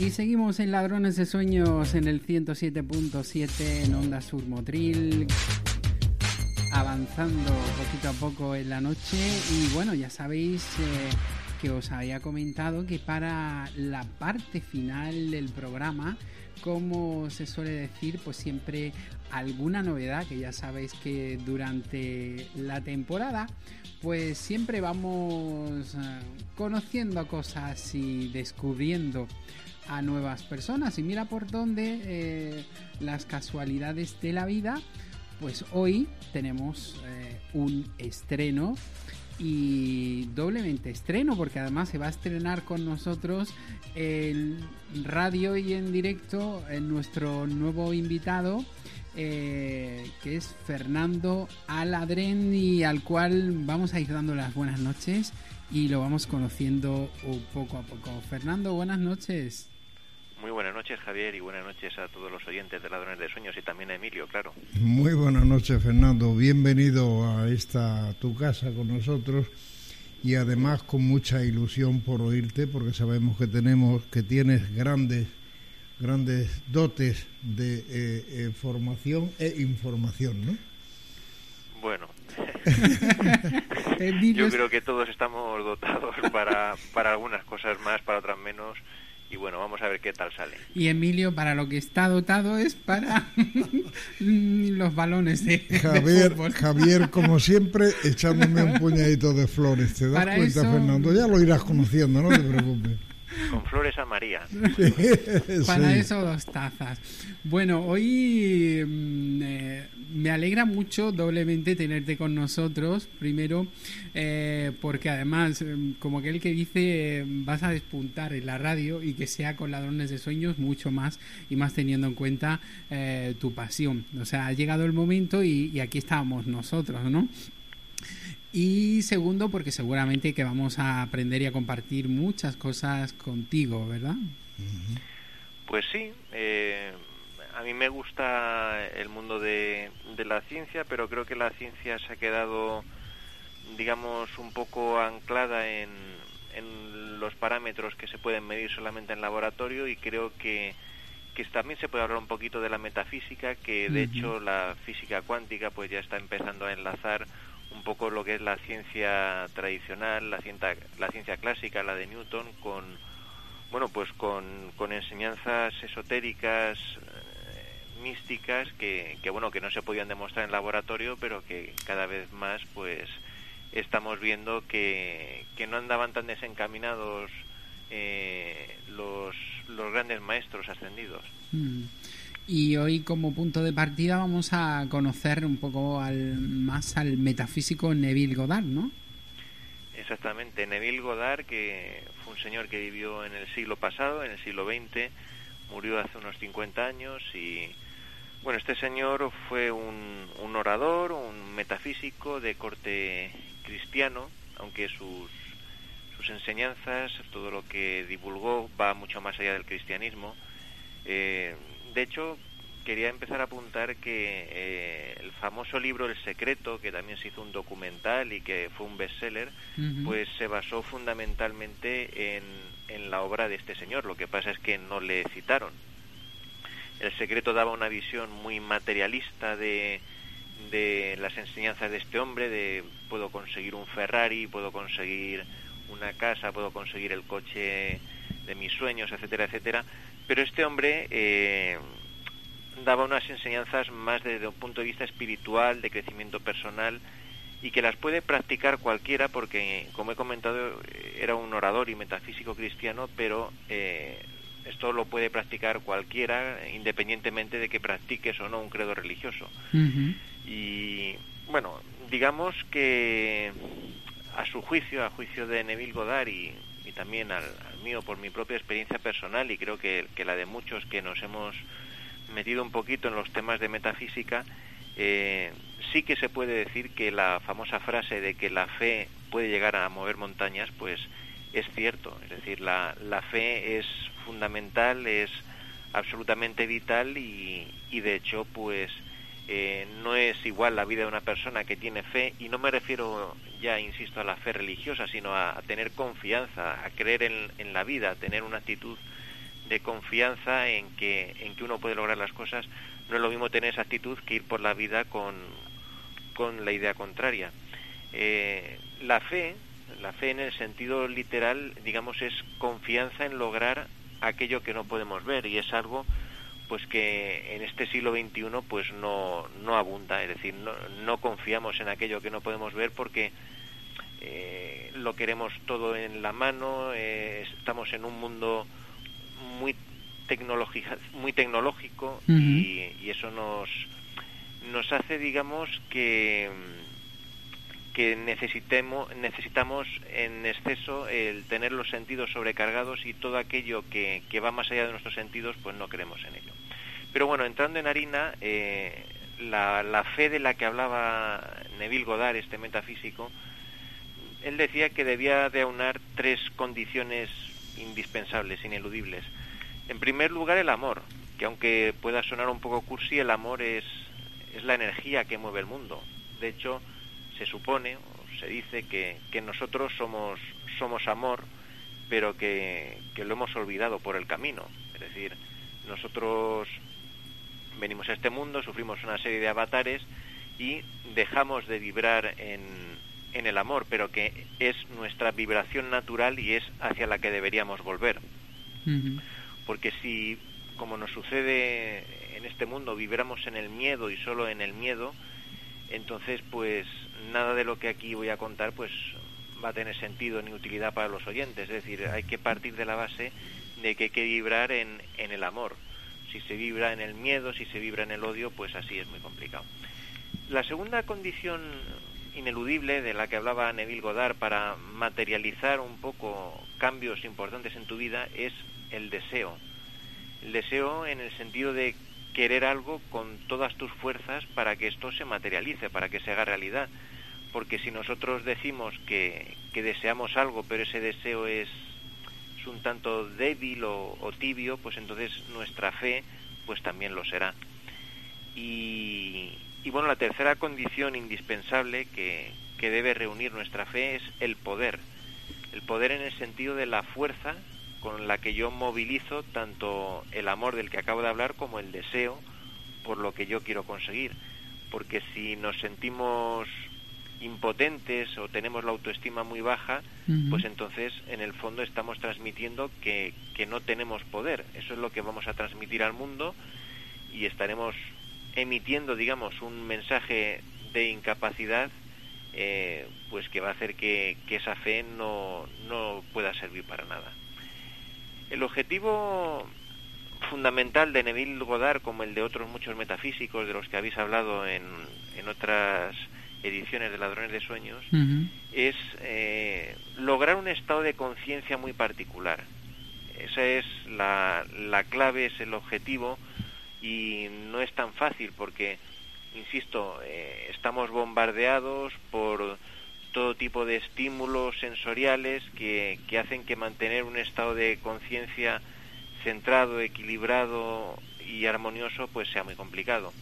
Y seguimos en Ladrones de Sueños en el 107.7 en Onda Sur Motril, avanzando poquito a poco en la noche. Y bueno, ya sabéis eh, que os había comentado que para la parte final del programa, como se suele decir, pues siempre alguna novedad, que ya sabéis que durante la temporada, pues siempre vamos eh, conociendo cosas y descubriendo a nuevas personas. Y mira por dónde eh, las casualidades de la vida, pues hoy tenemos eh, un estreno y doblemente estreno porque además se va a estrenar con nosotros en radio y en directo en nuestro nuevo invitado eh, que es Fernando Aladren y al cual vamos a ir dando las buenas noches y lo vamos conociendo poco a poco. Fernando, buenas noches. Muy buenas noches, Javier, y buenas noches a todos los oyentes de Ladrones de Sueños y también a Emilio, claro. Muy buenas noches, Fernando. Bienvenido a esta tu casa con nosotros y además con mucha ilusión por oírte, porque sabemos que tenemos que tienes grandes grandes dotes de eh, eh, formación e información, ¿no? Bueno, yo creo que todos estamos dotados para, para algunas cosas más, para otras menos y bueno, vamos a ver qué tal sale. Y Emilio, para lo que está dotado es para los balones de, Javier, Javier, como siempre, echándome un puñadito de flores. ¿Te das cuenta, Fernando? Ya lo irás conociendo, no te preocupes. Con flores a María. Para eso dos tazas. Bueno, hoy mm, eh, me alegra mucho doblemente tenerte con nosotros. Primero, eh, porque además, mm, como aquel que dice, vas a despuntar en la radio y que sea con ladrones de sueños, mucho más y más teniendo en cuenta eh, tu pasión. O sea, ha llegado el momento y, y aquí estábamos nosotros, ¿no? Y segundo, porque seguramente que vamos a aprender y a compartir muchas cosas contigo, ¿verdad? Pues sí, eh, a mí me gusta el mundo de, la ciencia, pero creo que la ciencia se ha quedado, digamos, un poco anclada en, en los parámetros que se pueden medir solamente en laboratorio y creo que, que también se puede hablar un poquito de la metafísica, que de hecho la física cuántica pues ya está empezando a enlazar un poco lo que es la ciencia tradicional, la ciencia, la ciencia clásica, la de Newton, con bueno, pues con, enseñanzas esotéricas, eh, místicas, que, que, bueno, que no se podían demostrar en laboratorio, pero que cada vez más, pues, estamos viendo que, que no andaban tan desencaminados eh, los, los grandes maestros ascendidos. Mm. Y hoy como punto de partida vamos a conocer un poco al, más al metafísico Neville Goddard, ¿no? Exactamente, Neville Goddard, que fue un señor que vivió en el siglo pasado, en el siglo XX, murió hace unos 50 años y bueno, este señor fue un, un orador, un metafísico de corte cristiano, aunque sus, sus enseñanzas, todo lo que divulgó va mucho más allá del cristianismo. Eh, de hecho, quería empezar a apuntar que eh, el famoso libro El Secreto, que también se hizo un documental y que fue un bestseller, pues se basó fundamentalmente en, en la obra de este señor. Lo que pasa es que no le citaron. El Secreto daba una visión muy materialista de, de las enseñanzas de este hombre, de puedo conseguir un Ferrari, puedo conseguir una casa, puedo conseguir el coche de mis sueños, etcétera, etcétera. Pero este hombre eh, daba unas enseñanzas más desde un punto de vista espiritual, de crecimiento personal, y que las puede practicar cualquiera porque, como he comentado, era un orador y metafísico cristiano, pero eh, esto lo puede practicar cualquiera, independientemente de que practiques o no un credo religioso. Y bueno, digamos que a su juicio, a juicio de Neville Goddard y, también al, mío por mi propia experiencia personal y creo que, la de muchos que nos hemos metido un poquito en los temas de metafísica, eh, sí que se puede decir que la famosa frase de que la fe puede llegar a mover montañas, pues es cierto. Es decir, la, la fe es fundamental, es absolutamente vital y, y de hecho, pues eh, no es igual la vida de una persona que tiene fe, y no me refiero ya, insisto, a la fe religiosa, sino a, tener confianza, a creer en, la vida, a tener una actitud de confianza en que, en que uno puede lograr las cosas. No es lo mismo tener esa actitud que ir por la vida con, con la idea contraria. Eh, la fe, la fe en el sentido literal, digamos, es confianza en lograr aquello que no podemos ver y es algo pues que en este siglo XXI pues no, no abunda, es decir, no, no confiamos en aquello que no podemos ver porque eh, lo queremos todo en la mano, eh, estamos en un mundo muy, muy tecnológico y, y, eso nos, nos hace, digamos, que que necesitemos, necesitamos en exceso el tener los sentidos sobrecargados y todo aquello que, que va más allá de nuestros sentidos, pues no creemos en ello. Pero bueno, entrando en harina, eh, la, la, fe de la que hablaba Neville Goddard, este metafísico, él decía que debía de aunar tres condiciones indispensables, ineludibles. En primer lugar, el amor, que aunque pueda sonar un poco cursi, el amor es, es la energía que mueve el mundo. De hecho, se supone o se dice que, que nosotros somos, somos amor, pero que, que lo hemos olvidado por el camino. Es decir, nosotros venimos a este mundo, sufrimos una serie de avatares y dejamos de vibrar en, en el amor, pero que es nuestra vibración natural y es hacia la que deberíamos volver. Porque si, como nos sucede en este mundo, vibramos en el miedo y solo en el miedo, entonces pues nada de lo que aquí voy a contar pues va a tener sentido ni utilidad para los oyentes. Es decir, hay que partir de la base de que hay que vibrar en, en el amor. Si se vibra en el miedo, si se vibra en el odio, pues así es muy complicado. La segunda condición ineludible de la que hablaba Neville Goddard para materializar un poco cambios importantes en tu vida es el deseo. El deseo en el sentido de querer algo con todas tus fuerzas para que esto se materialice, para que se haga realidad. Porque si nosotros decimos que, que deseamos algo, pero ese deseo es, un tanto débil o, o, tibio, pues entonces nuestra fe pues también lo será. Y, y bueno, la tercera condición indispensable que, que debe reunir nuestra fe es el poder. El poder en el sentido de la fuerza con la que yo movilizo tanto el amor del que acabo de hablar como el deseo por lo que yo quiero conseguir. Porque si nos sentimos impotentes o tenemos la autoestima muy baja, pues entonces en el fondo estamos transmitiendo que, que no tenemos poder. Eso es lo que vamos a transmitir al mundo y estaremos emitiendo, digamos, un mensaje de incapacidad eh, pues que va a hacer que, esa fe no, no, pueda servir para nada. El objetivo fundamental de Neville Goddard, como el de otros muchos metafísicos de los que habéis hablado en, en otras ediciones de Ladrones de Sueños, es eh, lograr un estado de conciencia muy particular. Esa es la, la clave, es el objetivo y no es tan fácil porque insisto, eh, estamos bombardeados por todo tipo de estímulos sensoriales que, que hacen que mantener un estado de conciencia centrado, equilibrado y armonioso pues sea muy complicado.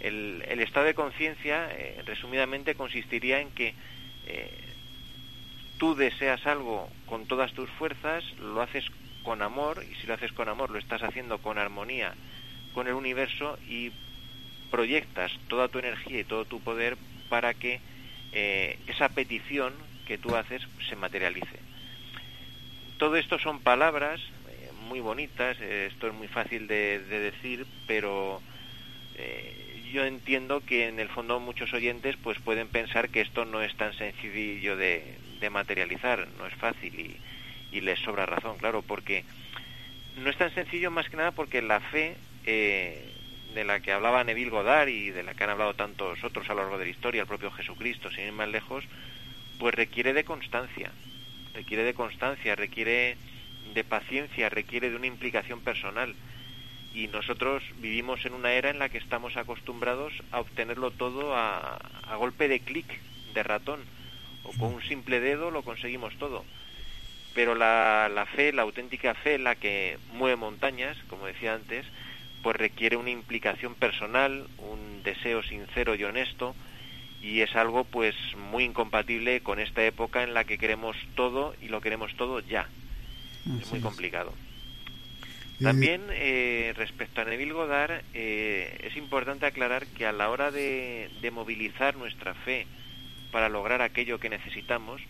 El, estado de conciencia, eh, resumidamente, consistiría en que eh, tú deseas algo con todas tus fuerzas, lo haces con amor, y si lo haces con amor, lo estás haciendo con armonía con el universo y proyectas toda tu energía y todo tu poder para que eh, esa petición que tú haces se materialice. Todo esto son palabras eh, muy bonitas, eh, esto es muy fácil de, decir, pero yo entiendo que en el fondo muchos oyentes pues pueden pensar que esto no es tan sencillo de, materializar, no es fácil y, y, les sobra razón, claro, porque no es tan sencillo más que nada porque la fe de la que hablaba Neville Goddard y de la que han hablado tantos otros a lo largo de la historia, el propio Jesucristo, sin ir más lejos, pues requiere de constancia, requiere de constancia, requiere de paciencia, requiere de una implicación personal. Y nosotros vivimos en una era en la que estamos acostumbrados a obtenerlo todo a, golpe de clic de ratón, o con un simple dedo lo conseguimos todo. Pero la, la fe, la auténtica fe, la que mueve montañas, como decía antes, pues requiere una implicación personal, un deseo sincero y honesto y es algo pues muy incompatible con esta época en la que queremos todo y lo queremos todo ya. es muy complicado. También eh, respecto a Neville Goddard eh, es importante aclarar que a la hora de, movilizar nuestra fe para lograr aquello que necesitamos,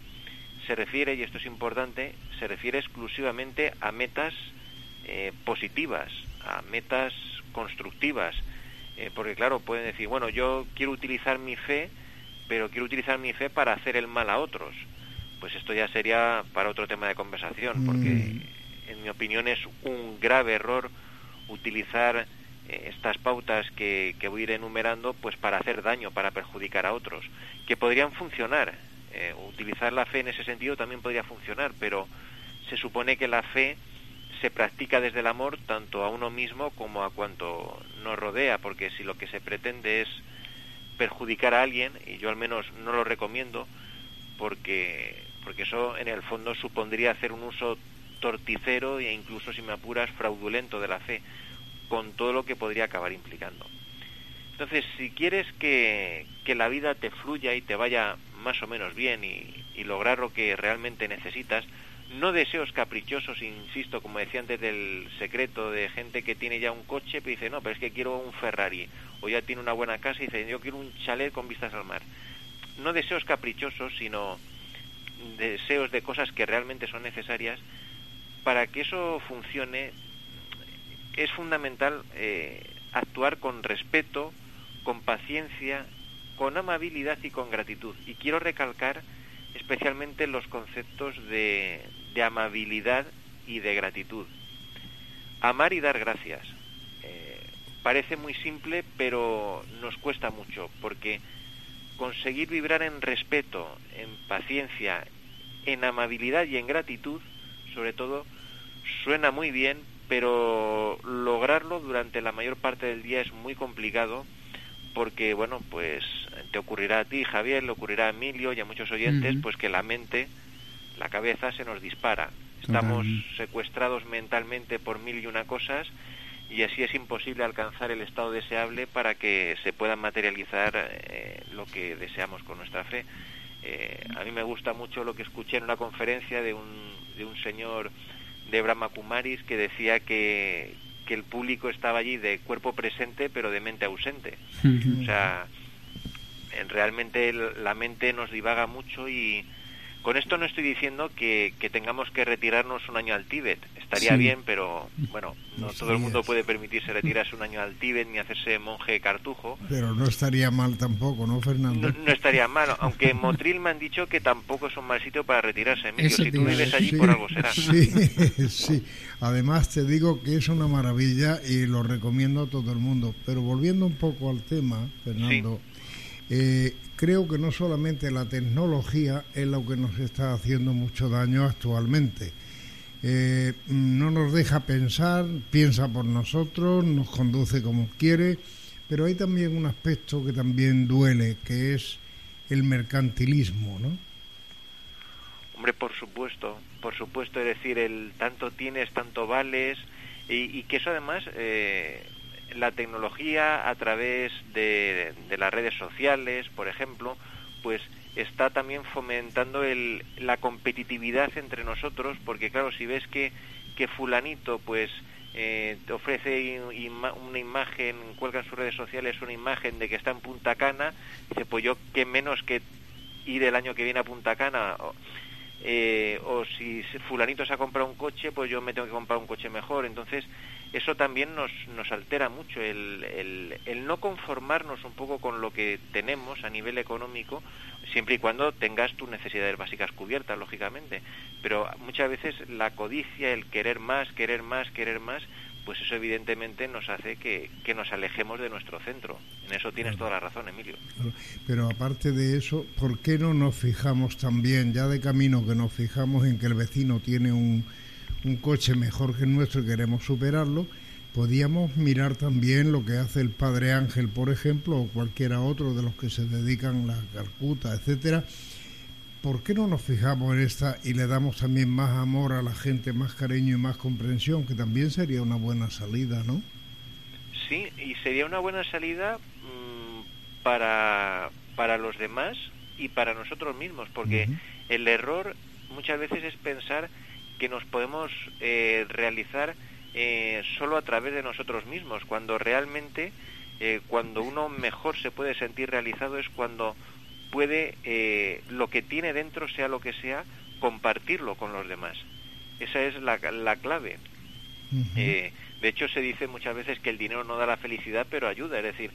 se refiere, y esto es importante, se refiere exclusivamente a metas eh, positivas, a metas constructivas, eh, porque claro, pueden decir, bueno, yo quiero utilizar mi fe, pero quiero utilizar mi fe para hacer el mal a otros. Pues esto ya sería para otro tema de conversación, porque mm. en mi opinión es un grave error utilizar eh, estas pautas que, que, voy a ir enumerando pues para hacer daño, para perjudicar a otros, que podrían funcionar. Eh, utilizar la fe en ese sentido también podría funcionar, pero se supone que la fe se practica desde el amor tanto a uno mismo como a cuanto nos rodea, porque si lo que se pretende es perjudicar a alguien, y yo al menos no lo recomiendo, porque, porque eso en el fondo supondría hacer un uso torticero e incluso, si me apuras, fraudulento de la fe, con todo lo que podría acabar implicando. Entonces, si quieres que, que la vida te fluya y te vaya más o menos bien y, y lograr lo que realmente necesitas, no deseos caprichosos, insisto, como decía antes del secreto de gente que tiene ya un coche, pero dice, no, pero es que quiero un Ferrari, o ya tiene una buena casa y dice, yo quiero un chalet con vistas al mar. No deseos caprichosos, sino deseos de cosas que realmente son necesarias. Para que eso funcione, es fundamental eh, actuar con respeto, con paciencia, con amabilidad y con gratitud. Y quiero recalcar especialmente los conceptos de, de amabilidad y de gratitud. Amar y dar gracias. Eh, parece muy simple, pero nos cuesta mucho, porque conseguir vibrar en respeto, en paciencia, en amabilidad y en gratitud, sobre todo, suena muy bien, pero lograrlo durante la mayor parte del día es muy complicado porque, bueno, pues te ocurrirá a ti, Javier, le ocurrirá a Emilio y a muchos oyentes, pues que la mente la cabeza se nos dispara. Estamos secuestrados mentalmente por mil y una cosas y así es imposible alcanzar el estado deseable para que se pueda materializar eh, lo que deseamos con nuestra fe. Eh, a mí me gusta mucho lo que escuché en una conferencia de un, de un señor de Brahma Kumaris que decía que, que el público estaba allí de cuerpo presente pero de mente ausente. O sea, realmente la mente nos divaga mucho y con esto no estoy diciendo que, tengamos que retirarnos un año al Tíbet. Estaría bien, pero bueno, no todo el mundo puede permitirse retirarse un año al Tíbet ni hacerse monje cartujo. Pero no estaría mal tampoco, ¿no, Fernando? No, estaría mal, aunque en Motril me han dicho que tampoco es un mal sitio para retirarse. Emilio, si tú vives allí, por algo será. Sí, sí. Además, te digo que es una maravilla y lo recomiendo a todo el mundo. Pero volviendo un poco al tema, Fernando. Eh, creo que no solamente la tecnología es lo que nos está haciendo mucho daño actualmente. Eh, no nos deja pensar, piensa por nosotros, nos conduce como quiere, pero hay también un aspecto que también duele, que es el mercantilismo, ¿no? Hombre, por supuesto, por supuesto, es decir, el tanto tienes, tanto vales, y, que eso además eh, la tecnología a través de, las redes sociales, por ejemplo, pues está también fomentando el, la competitividad entre nosotros, porque claro, si ves que, que fulanito pues eh, ofrece una imagen, cuelga en sus redes sociales una imagen de que está en Punta Cana, dice, pues yo qué menos que ir el año que viene a Punta Cana, eh, o si fulanito se ha comprado un coche, pues yo me tengo que comprar un coche mejor. Entonces, eso también nos, nos altera mucho, el, el, el, no conformarnos un poco con lo que tenemos a nivel económico, siempre y cuando tengas tus necesidades básicas cubiertas, lógicamente. Pero muchas veces la codicia, el querer más, querer más, querer más, pues eso evidentemente nos hace que, nos alejemos de nuestro centro. En eso tienes toda la razón, Emilio. Pero aparte de eso, ¿por qué no nos fijamos también, ya de camino que nos fijamos en que el vecino tiene un, un coche mejor que el nuestro y queremos superarlo? Podíamos mirar también lo que hace el Padre Ángel, por ejemplo, o cualquiera otro de los que se dedican a la Calcuta, etcétera, ¿por qué no nos fijamos en esta y le damos también más amor a la gente, más cariño y más comprensión, que también sería una buena salida, ¿no? Sí, y sería una buena salida mm, para, para los demás y para nosotros mismos, porque el error muchas veces es pensar que nos podemos eh, realizar eh, solo a través de nosotros mismos, cuando realmente eh, cuando uno mejor se puede sentir realizado es cuando puede, eh, lo que tiene dentro, sea lo que sea, compartirlo con los demás. Esa es la, la clave. Eh, de hecho, se dice muchas veces que el dinero no da la felicidad, pero ayuda. Es decir,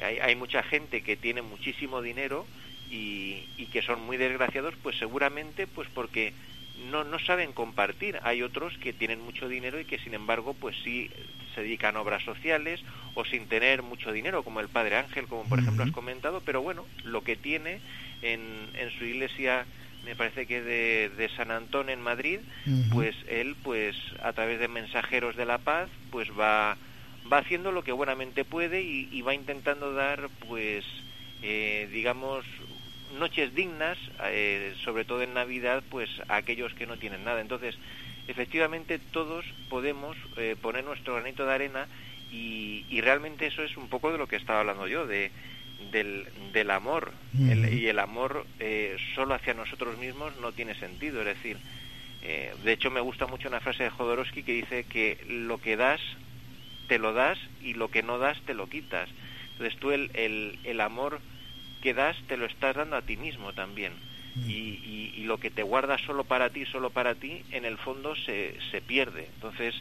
hay, hay mucha gente que tiene muchísimo dinero y, y, que son muy desgraciados, pues seguramente pues porque no, no saben compartir. Hay otros que tienen mucho dinero y que sin embargo pues sí se dedican a obras sociales o sin tener mucho dinero, como el Padre Ángel, como por ejemplo has comentado, pero bueno, lo que tiene en, en su iglesia me parece que de, de San Antón en Madrid, pues él pues a través de mensajeros de la paz pues va va haciendo lo que buenamente puede y, va intentando dar pues eh, digamos noches dignas, eh, sobre todo en Navidad, pues a aquellos que no tienen nada. Entonces, efectivamente todos podemos eh, poner nuestro granito de arena y, realmente eso es un poco de lo que estaba hablando yo, de, del, del amor. y el amor eh, solo hacia nosotros mismos no tiene sentido. Es decir, de hecho me gusta mucho una frase de Jodorowsky que dice que lo que das, te lo das y lo que no das, te lo quitas. Entonces tú el, el, el amor que das te lo estás dando a ti mismo también. Mm. Y, y, lo que te guardas solo para ti, solo para ti, en el fondo se, se pierde. Entonces,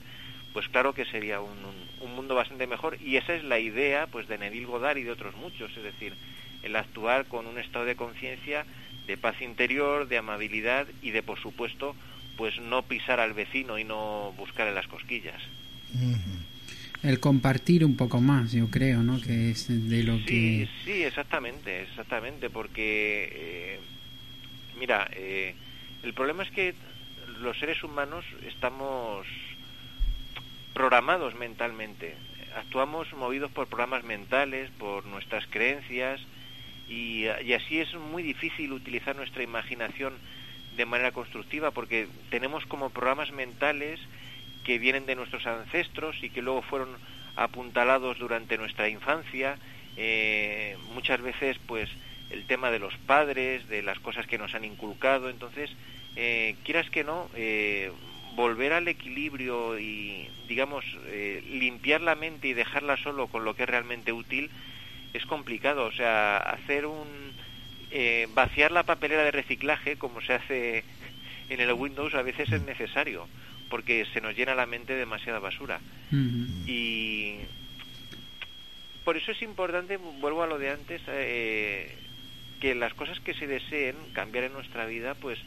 pues claro que sería un, un, mundo bastante mejor. Y esa es la idea pues de Neville Goddard y de otros muchos, es decir, el actuar con un estado de conciencia, de paz interior, de amabilidad y de, por supuesto, pues no pisar al vecino y no buscarle las cosquillas el compartir un poco más, yo creo, ¿no? Que es de lo que... Sí, exactamente, exactamente, porque, eh, mira, eh, el problema es que los seres humanos estamos programados mentalmente, actuamos movidos por programas mentales, por nuestras creencias, y, y así es muy difícil utilizar nuestra imaginación de manera constructiva, porque tenemos como programas mentales que vienen de nuestros ancestros y que luego fueron apuntalados durante nuestra infancia. Eh, muchas veces, pues, el tema de los padres, de las cosas que nos han inculcado. Entonces, eh, quieras que no, eh, volver al equilibrio y, digamos, limpiar la mente y dejarla solo con lo que es realmente útil, es complicado. O sea, hacer un... Eh, vaciar la papelera de reciclaje, como se hace en el Windows, a veces es necesario, porque se nos llena la mente de demasiada basura. Y por eso es importante, vuelvo a lo de antes, eh, que las cosas que se deseen cambiar en nuestra vida, pues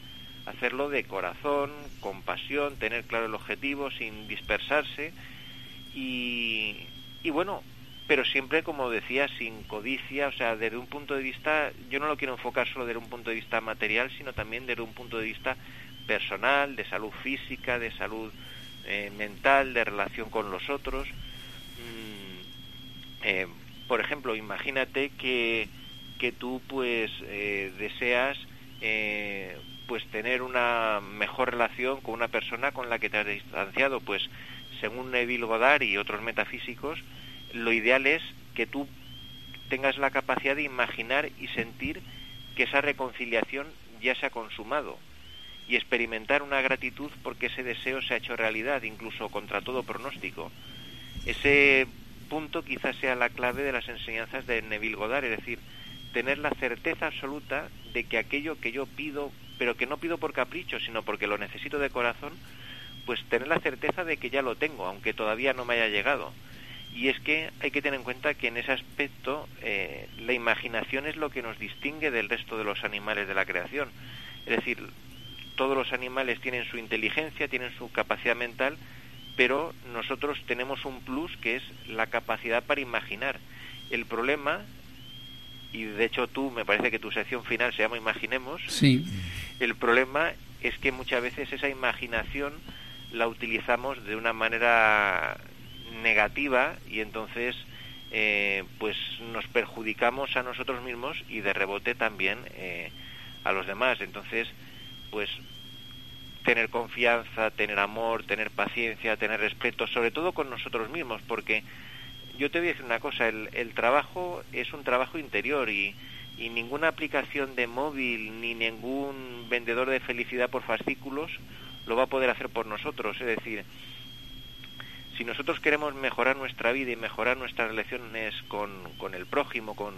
hacerlo de corazón, con pasión, tener claro el objetivo, sin dispersarse y, y bueno, pero siempre, como decía, sin codicia, o sea, desde un punto de vista, yo no lo quiero enfocar solo desde un punto de vista material, sino también desde un punto de vista personal, de salud física, de salud eh, mental, de relación con los otros. Mm, eh, por ejemplo, imagínate que, que tú pues eh, deseas pues tener una mejor relación con una persona con la que te has distanciado, pues según Neville Goddard y otros metafísicos, lo ideal es que tú tengas la capacidad de imaginar y sentir que esa reconciliación ya se ha consumado y experimentar una gratitud porque ese deseo se ha hecho realidad, incluso contra todo pronóstico. Ese punto quizás sea la clave de las enseñanzas de Neville Goddard, es decir, tener la certeza absoluta de que aquello que yo pido, pero que no pido por capricho, sino porque lo necesito de corazón, pues tener la certeza de que ya lo tengo, aunque todavía no me haya llegado. Y es que hay que tener en cuenta que en ese aspecto eh, la imaginación es lo que nos distingue del resto de los animales de la creación. Es decir, todos los animales tienen su inteligencia, tienen su capacidad mental, pero nosotros tenemos un plus que es la capacidad para imaginar. El problema, y de hecho tú, me parece que tu sección final se llama Imaginemos, sí. el problema es que muchas veces esa imaginación la utilizamos de una manera negativa y entonces eh, pues nos perjudicamos a nosotros mismos y de rebote también eh, a los demás. Entonces, pues tener confianza, tener amor, tener paciencia, tener respeto, sobre todo con nosotros mismos, porque yo te voy a decir una cosa, el, el trabajo es un trabajo interior y, y ninguna aplicación de móvil ni ningún vendedor de felicidad por fascículos lo va a poder hacer por nosotros. Es decir, si nosotros queremos mejorar nuestra vida y mejorar nuestras relaciones con, con el prójimo, con,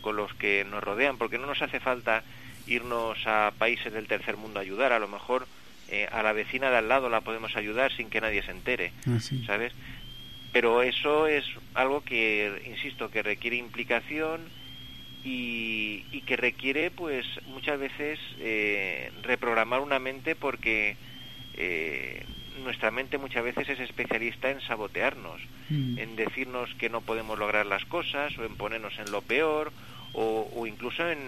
con los que nos rodean, porque no nos hace falta irnos a países del tercer mundo a ayudar, a lo mejor eh, a la vecina de al lado la podemos ayudar sin que nadie se entere, Ah, ¿sabes? Pero eso es algo que, insisto, que requiere implicación y, y que requiere, pues, muchas veces eh, reprogramar una mente porque eh, nuestra mente muchas veces es especialista en sabotearnos, Mm. en decirnos que no podemos lograr las cosas o en ponernos en lo peor o, o incluso en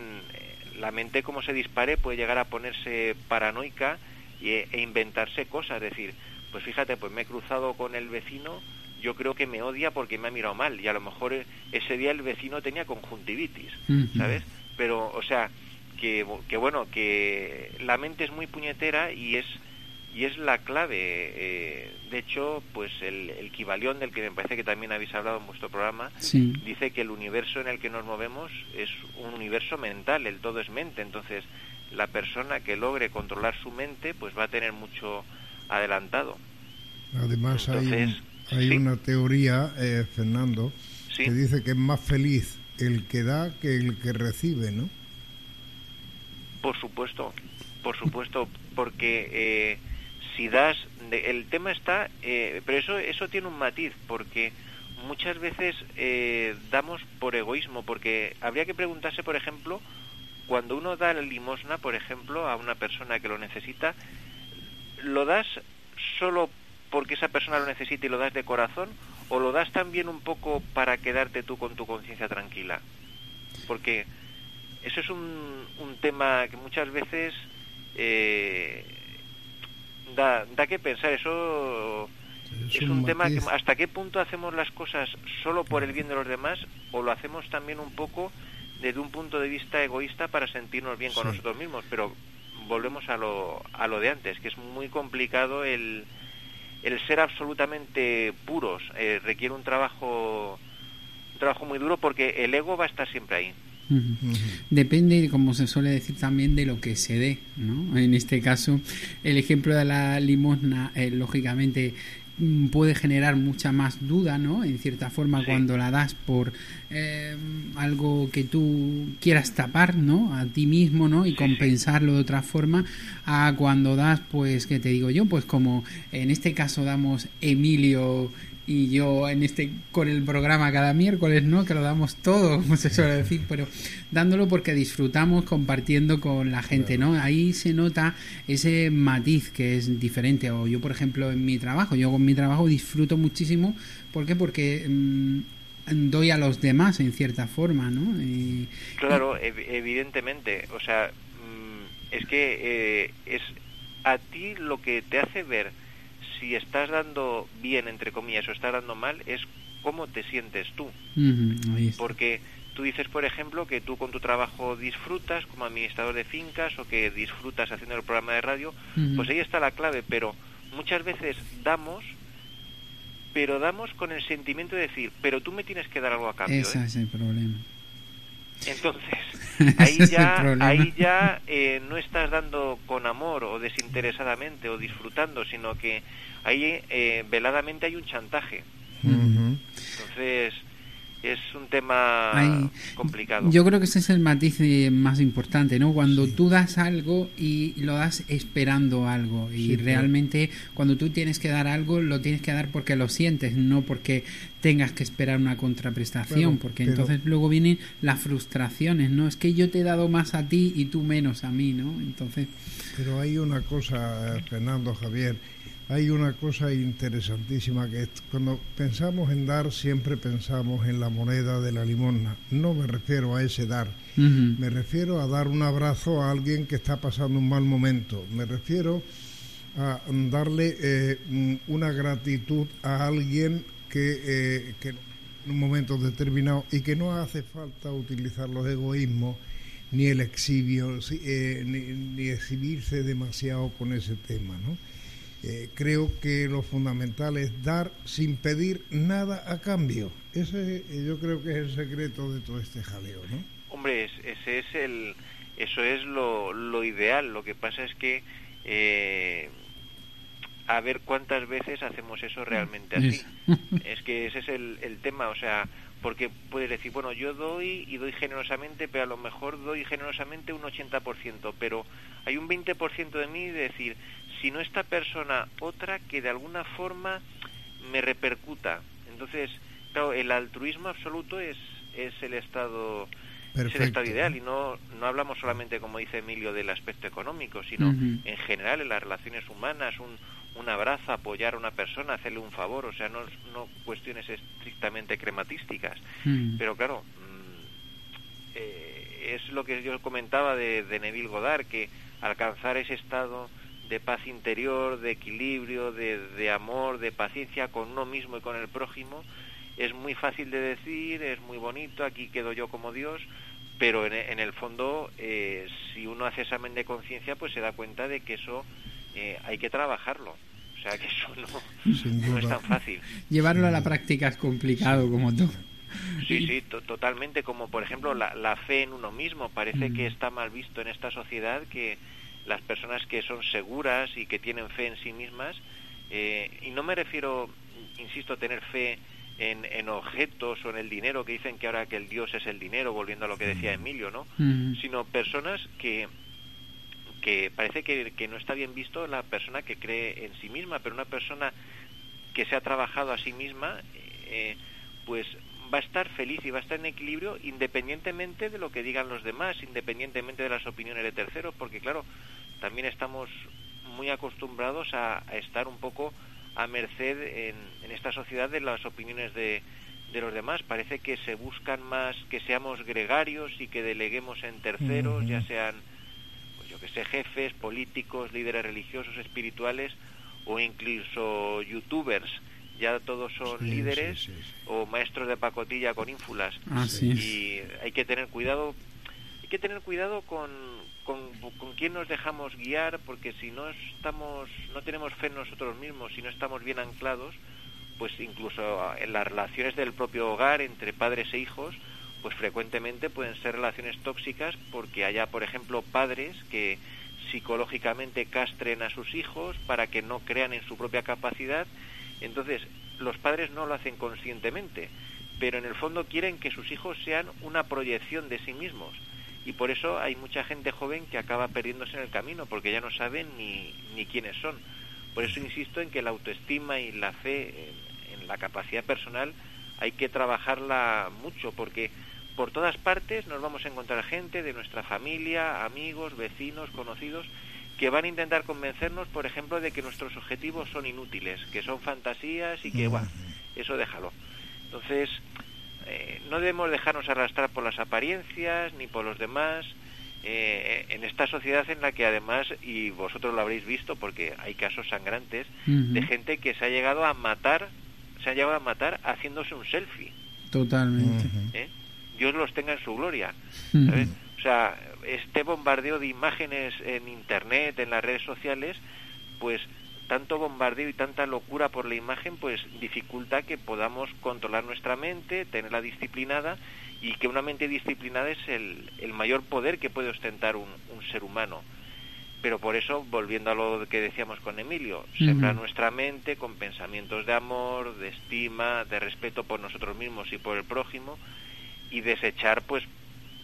la mente como se dispare puede llegar a ponerse paranoica y, e inventarse cosas, es decir, pues fíjate, pues me he cruzado con el vecino, yo creo que me odia porque me ha mirado mal y a lo mejor eh, ese día el vecino tenía conjuntivitis. ¿sabes? Pero, o sea, que, que bueno, que la mente es muy puñetera y es y es la clave. eh, de hecho, pues el, el del que me parece que también habéis hablado en vuestro programa, Sí. dice que el universo en el que nos movemos es un universo mental, el todo es mente. Entonces, la persona que logre controlar su mente, pues va a tener mucho adelantado. Además hay, hay sí. una teoría, eh, Fernando, Sí. que dice que es más feliz el que da que el que recibe, ¿no? Por supuesto, por supuesto, porque eh, si das, el tema está, eh, pero eso eso tiene un matiz, porque muchas veces eh, damos por egoísmo, porque habría que preguntarse, por ejemplo, cuando uno da limosna, por ejemplo, a una persona que lo necesita, ¿lo das solo porque esa persona lo necesita y lo das de corazón, o lo das también un poco para quedarte tú con tu conciencia tranquila? Porque eso es un, un tema que muchas veces eh, da, da que pensar. Eso es, un un, tema que hasta qué punto hacemos las cosas solo por el bien de los demás o lo hacemos también un poco desde un punto de vista egoísta para sentirnos bien con Sí. nosotros mismos. Pero volvemos a lo, a lo de antes, que es muy complicado el, el ser absolutamente puros. Eh, requiere un trabajo un trabajo muy duro porque el ego va a estar siempre ahí. Depende, como se suele decir también, de lo que se dé, ¿no? En este caso, el ejemplo de la limosna, eh, lógicamente, mm, puede generar mucha más duda, ¿no? En cierta forma, cuando la das por eh, algo que tú quieras tapar, ¿no? A ti mismo, ¿no? Y compensarlo de otra forma, a cuando das, pues, ¿qué te digo yo? Pues como en este caso damos Emilio y yo en este con el programa cada miércoles, ¿no? Que lo damos todo, como se suele decir, pero dándolo porque disfrutamos compartiendo con la gente, ¿no? Ahí se nota ese matiz que es diferente. O yo, por ejemplo, en mi trabajo, yo con mi trabajo disfruto muchísimo, ¿por qué? Porque mm, doy a los demás en cierta forma, ¿no? Y, claro, evidentemente, o sea, mm, es que eh, es a ti lo que te hace ver si estás dando bien, entre comillas, o estás dando mal, es cómo te sientes tú. Porque tú dices, por ejemplo, que tú con tu trabajo disfrutas como administrador de fincas o que disfrutas haciendo el programa de radio, pues ahí está la clave, pero muchas veces damos, pero damos con el sentimiento de decir, pero tú me tienes que dar algo a cambio. Ese ¿eh? es el problema. Entonces, ahí ya, ahí ya eh, no estás dando con amor o desinteresadamente o disfrutando, sino que ahí eh, veladamente hay un chantaje. Entonces, es un tema complicado. Yo creo que ese es el matiz más importante, ¿no? Cuando tú das algo y lo das esperando algo y realmente cuando tú tienes que dar algo lo tienes que dar porque lo sientes, no porque tengas que esperar una contraprestación, porque entonces luego vienen las frustraciones, ¿no? Es que yo te he dado más a ti y tú menos a mí, ¿no? Entonces... Pero hay una cosa, Fernando Javier, hay una cosa interesantísima que cuando pensamos en dar siempre pensamos en la moneda de la limosna. No me refiero a ese dar, me refiero a dar un abrazo a alguien que está pasando un mal momento, me refiero a darle eh, una gratitud a alguien que, eh, que en un momento determinado y que no hace falta utilizar los egoísmos ni el exhibio, eh, ni, ni exhibirse demasiado con ese tema, ¿no? Eh, creo que lo fundamental es dar sin pedir nada a cambio. Ese eh, yo creo que es el secreto de todo este jaleo, ¿no? Hombre, ese es el, eso es lo, lo ideal. Lo que pasa es que eh, a ver cuántas veces hacemos eso realmente así. es que ese es el, el tema, o sea, porque puedes decir, bueno, yo doy y doy generosamente, pero a lo mejor doy generosamente un 80%, pero hay un 20% de mí de decir, sino esta persona otra que de alguna forma me repercuta. Entonces, claro, el altruismo absoluto es, es el estado es el estado ideal y no, no hablamos solamente, como dice Emilio, del aspecto económico, sino en general en las relaciones humanas, un, un abrazo, apoyar a una persona, hacerle un favor, o sea, no, no cuestiones estrictamente crematísticas. Pero claro, mm, eh, es lo que yo comentaba de, de Neville Goddard, que alcanzar ese estado de paz interior, de equilibrio, de, amor, de paciencia con uno mismo y con el prójimo, es muy fácil de decir, es muy bonito, aquí quedo yo como Dios, pero en, el fondo, eh, si uno hace examen de conciencia, pues se da cuenta de que eso eh, hay que trabajarlo. O sea, que eso no, es tan fácil. Llevarlo a la práctica es complicado, como tú. Sí, sí, totalmente. Como por ejemplo la, la, fe en uno mismo. Parece que mm. está mal visto en esta sociedad que las personas que son seguras y que tienen fe en sí mismas, eh, y no me refiero, insisto, a tener fe en, en, objetos o en el dinero, que dicen que ahora que el Dios es el dinero, volviendo a lo que decía Emilio, ¿no? Sino personas que, que parece que, que, no está bien visto la persona que cree en sí misma, pero una persona que se ha trabajado a sí misma, eh, pues va a estar feliz y va a estar en equilibrio independientemente de lo que digan los demás, independientemente de las opiniones de terceros, porque claro, también estamos muy acostumbrados a, estar un poco a merced en, esta sociedad de las opiniones de, de, los demás. Parece que se buscan más que seamos gregarios y que deleguemos en terceros, ya sean, pues yo que sé, jefes, políticos, líderes religiosos, espirituales o incluso youtubers. Ya todos son líderes o maestros de pacotilla con ínfulas. y hay que tener cuidado hay que tener cuidado con, con, quién nos dejamos guiar, porque si no estamos, no tenemos fe en nosotros mismos, si no estamos bien anclados, pues incluso en las relaciones del propio hogar entre padres e hijos, pues frecuentemente pueden ser relaciones tóxicas porque haya, por ejemplo, padres que psicológicamente castren a sus hijos para que no crean en su propia capacidad Entonces, los padres no lo hacen conscientemente, pero en el fondo quieren que sus hijos sean una proyección de sí mismos. Y por eso hay mucha gente joven que acaba perdiéndose en el camino, porque ya no saben ni, ni quiénes son. Por eso insisto en que la autoestima y la fe en, en la capacidad personal hay que trabajarla mucho, porque por todas partes nos vamos a encontrar gente de nuestra familia, amigos, vecinos, conocidos, que van a intentar convencernos, por ejemplo, de que nuestros objetivos son inútiles, que son fantasías y que, bueno, eso déjalo. Entonces, eh, no debemos dejarnos arrastrar por las apariencias ni por los demás. Eh, en esta sociedad en la que además, y vosotros lo habréis visto porque hay casos sangrantes, de gente que se ha llegado a matar, se ha llegado a matar haciéndose un selfie. Totalmente. ¿Eh? Dios los tenga en su gloria. O sea, este bombardeo de imágenes en Internet, en las redes sociales, pues tanto bombardeo y tanta locura por la imagen, pues dificulta que podamos controlar nuestra mente, tenerla disciplinada y que una mente disciplinada es el, el mayor poder que puede ostentar un, un, ser humano. Pero por eso, volviendo a lo que decíamos con Emilio, sembrar nuestra mente con pensamientos de amor, de estima, de respeto por nosotros mismos y por el prójimo y desechar pues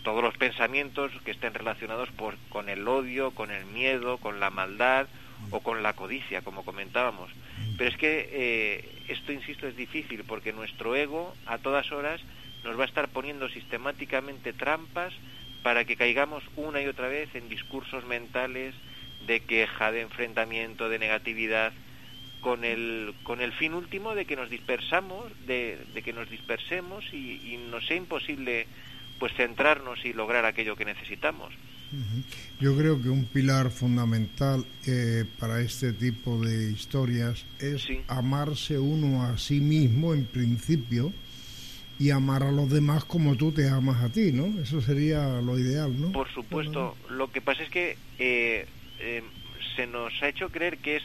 todos los pensamientos que estén relacionados por, con el odio, con el miedo, con la maldad o con la codicia, como comentábamos. Pero es que eh, esto, insisto, es difícil porque nuestro ego a todas horas nos va a estar poniendo sistemáticamente trampas para que caigamos una y otra vez en discursos mentales de queja, de enfrentamiento, de negatividad, con el, con el fin último de que nos dispersamos, de, de que nos dispersemos y, y nos sea imposible pues centrarnos y lograr aquello que necesitamos. Yo creo que un pilar fundamental eh, para este tipo de historias es amarse uno a sí mismo en principio y amar a los demás como tú te amas a ti, ¿no? Eso sería lo ideal, ¿no? Por supuesto. Lo que pasa es que eh, eh, se nos ha hecho creer que es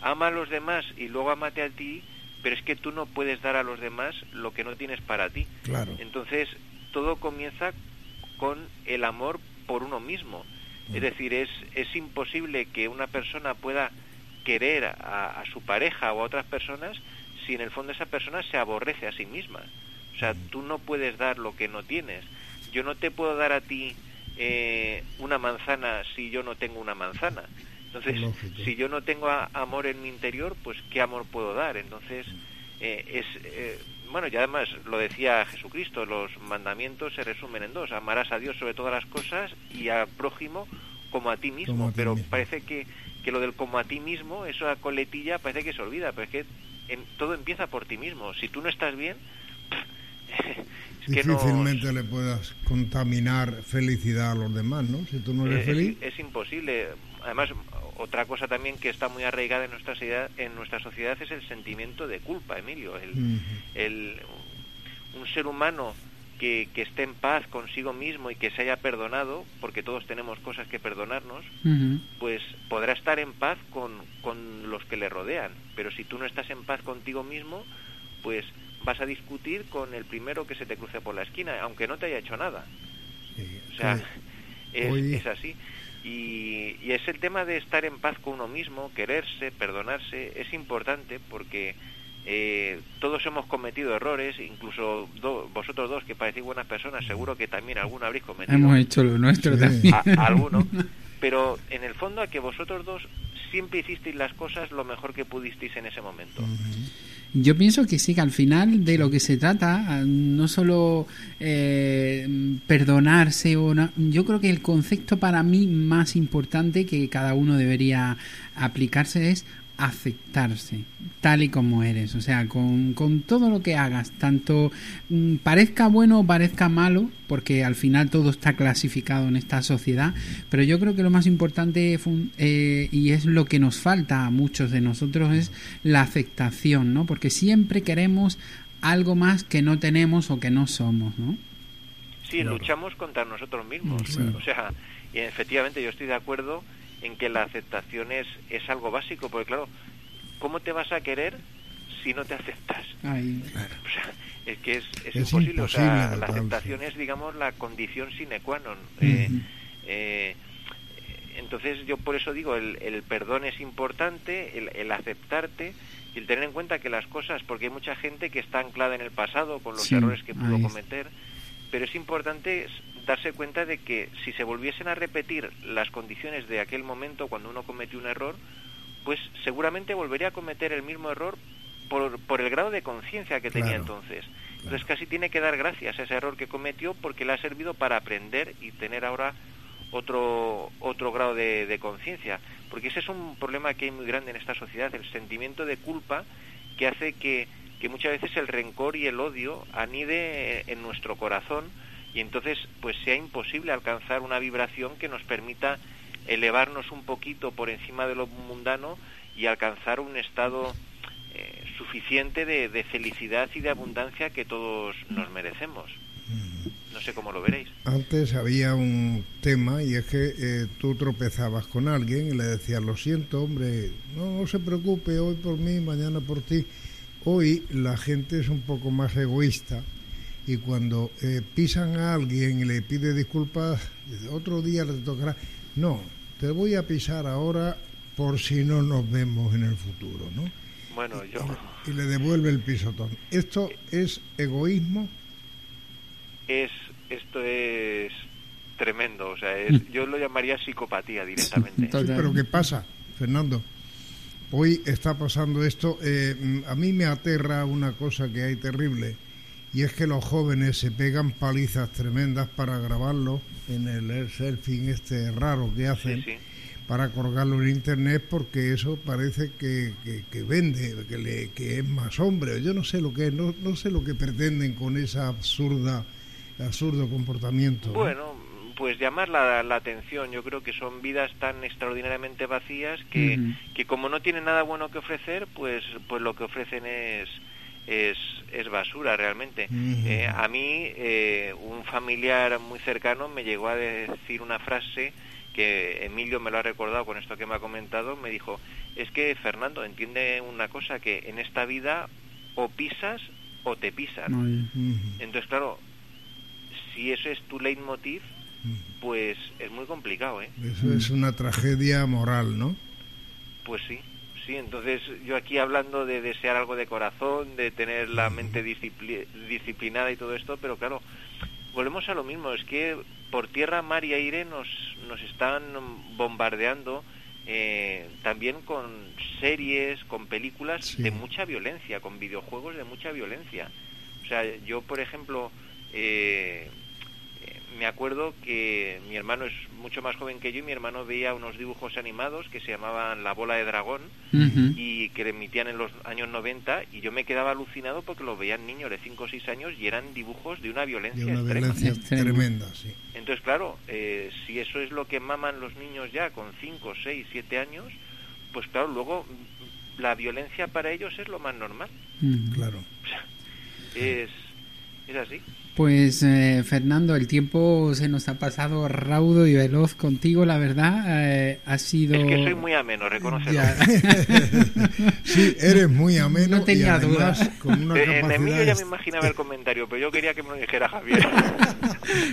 ama a los demás y luego amate a ti, pero es que tú no puedes dar a los demás lo que no tienes para ti. Claro. Entonces, todo comienza con el amor por uno mismo. Es decir, es, es imposible que una persona pueda querer a, a, su pareja o a otras personas si en el fondo esa persona se aborrece a sí misma. O sea, tú no puedes dar lo que no tienes. Yo no te puedo dar a ti eh, una manzana si yo no tengo una manzana. Entonces, Lógico. si yo no tengo a, amor en mi interior, pues ¿qué amor puedo dar? Entonces, eh, es... Eh, bueno, y además lo decía Jesucristo, los mandamientos se resumen en dos, amarás a Dios sobre todas las cosas y al prójimo como a ti mismo, a ti pero mismo. parece que, que lo del como a ti mismo, eso a coletilla parece que se olvida, pero es que en, todo empieza por ti mismo, si tú no estás bien, es que difícilmente le puedas contaminar felicidad a los demás, ¿no? Si tú no eres es, feliz. Es imposible. Además, otra cosa también que está muy arraigada en nuestra sociedad, en nuestra sociedad es el sentimiento de culpa, Emilio. El, uh -huh. el, un ser humano que, que, esté en paz consigo mismo y que se haya perdonado, porque todos tenemos cosas que perdonarnos, uh -huh. pues podrá estar en paz con, con los que le rodean. Pero si tú no estás en paz contigo mismo, pues vas a discutir con el primero que se te cruce por la esquina, aunque no te haya hecho nada. Sí, o sea, es, es, así. Y, y, es el tema de estar en paz con uno mismo, quererse, perdonarse, es importante porque eh, todos hemos cometido errores, incluso do, vosotros dos que parecéis buenas personas, seguro que también alguno habréis cometido. Hemos hecho lo nuestro sí. también. A, a alguno. Pero en el fondo a que vosotros dos siempre hicisteis las cosas lo mejor que pudisteis en ese momento. Yo pienso que sí, que al final de lo que se trata, no solo eh, perdonarse o no, yo creo que el concepto para mí más importante que cada uno debería aplicarse es aceptarse tal y como eres, o sea, con, con todo lo que hagas, tanto mm, parezca bueno o parezca malo, porque al final todo está clasificado en esta sociedad, pero yo creo que lo más importante eh, y es lo que nos falta a muchos de nosotros es la aceptación, ¿no? Porque siempre queremos algo más que no tenemos o que no somos, ¿no? Sí, claro. luchamos contra nosotros mismos, sí. o sea, y efectivamente yo estoy de acuerdo en que la aceptación es, es algo básico, porque claro, ¿cómo te vas a querer si no te aceptas? Ay. O sea, es que es, es, Es imposible, o sea, la aceptación es, digamos, la condición sine qua non. Eh, eh, entonces yo por eso digo, el, el perdón es importante, el, el aceptarte, y y el tener en cuenta que las cosas, porque hay mucha gente que está anclada en el pasado con los errores que pudo cometer, pero es importante darse cuenta de que si se volviesen a repetir las condiciones de aquel momento cuando uno cometió un error, pues seguramente volvería a cometer el mismo error por, por el grado de conciencia que tenía entonces. Entonces casi tiene que dar gracias a ese error que cometió porque le ha servido para aprender y tener ahora otro, otro grado de, de conciencia. Porque ese es un problema que hay muy grande en esta sociedad, el sentimiento de culpa que hace que, que muchas veces el rencor y el odio anide en nuestro corazón y entonces pues sea imposible alcanzar una vibración que nos permita elevarnos un poquito por encima de lo mundano y alcanzar un estado eh, suficiente de, de, felicidad y de abundancia que todos nos merecemos. No sé cómo lo veréis. Antes había un tema y es que eh, tú tropezabas con alguien y le decías, lo siento, hombre, no, no se preocupe, hoy por mí, mañana por ti. Hoy la gente es un poco más egoísta y cuando eh, pisan a alguien y le pide disculpas, otro día le tocará. No, te voy a pisar ahora por si no nos vemos en el futuro, ¿no? Bueno, yo... Y, le devuelve el pisotón. ¿Esto es egoísmo? Es, esto es tremendo, o sea, es, yo lo llamaría psicopatía directamente. Sí, pero ¿qué pasa, Fernando? Hoy está pasando esto. Eh, a mí me aterra una cosa que hay terrible y es que los jóvenes se pegan palizas tremendas para grabarlo en el selfie este raro que hacen para colgarlo en internet porque eso parece que, que, vende que, le, que es más hombre. Yo no sé lo que no, no sé lo que pretenden con esa absurda absurdo comportamiento bueno pues llamar la, la, atención. Yo creo que son vidas tan extraordinariamente vacías que, que como no tienen nada bueno que ofrecer pues pues lo que ofrecen es es, es basura realmente. Eh, a mí eh, un familiar muy cercano me llegó a decir una frase que Emilio me lo ha recordado con esto que me ha comentado, me dijo, es que Fernando entiende una cosa, que en esta vida o pisas o te pisan. Entonces, claro, si eso es tu leitmotiv, pues es muy complicado, ¿eh? Eso es una tragedia moral, ¿no? Pues sí sí, entonces yo aquí hablando de desear algo de corazón, de tener la mente disciplinada y todo esto, pero claro, volvemos a lo mismo, es que por tierra, mar y aire nos, nos están bombardeando eh, también con series, con películas de mucha violencia, con videojuegos de mucha violencia. O sea, yo, por ejemplo, eh, me acuerdo que mi hermano es mucho más joven que yo y mi hermano veía unos dibujos animados que se llamaban La bola de dragón y que le emitían en los años 90 y yo me quedaba alucinado porque los veían niños de 5 o 6 años y eran dibujos de una violencia, de una violencia tremenda. Sí. Entonces, claro, eh, si eso es lo que maman los niños ya con 5, 6, 7 años, pues claro, luego la violencia para ellos es lo más normal. Claro. es, es así. Pues eh, Fernando, el tiempo se nos ha pasado raudo y veloz contigo, la verdad. Eh, ha sido. Es que soy muy ameno, reconocelo. sí, eres muy ameno. No tenía dudas. Con una eh, en Emilio ya me imaginaba el comentario, pero yo quería que me lo dijera Javier.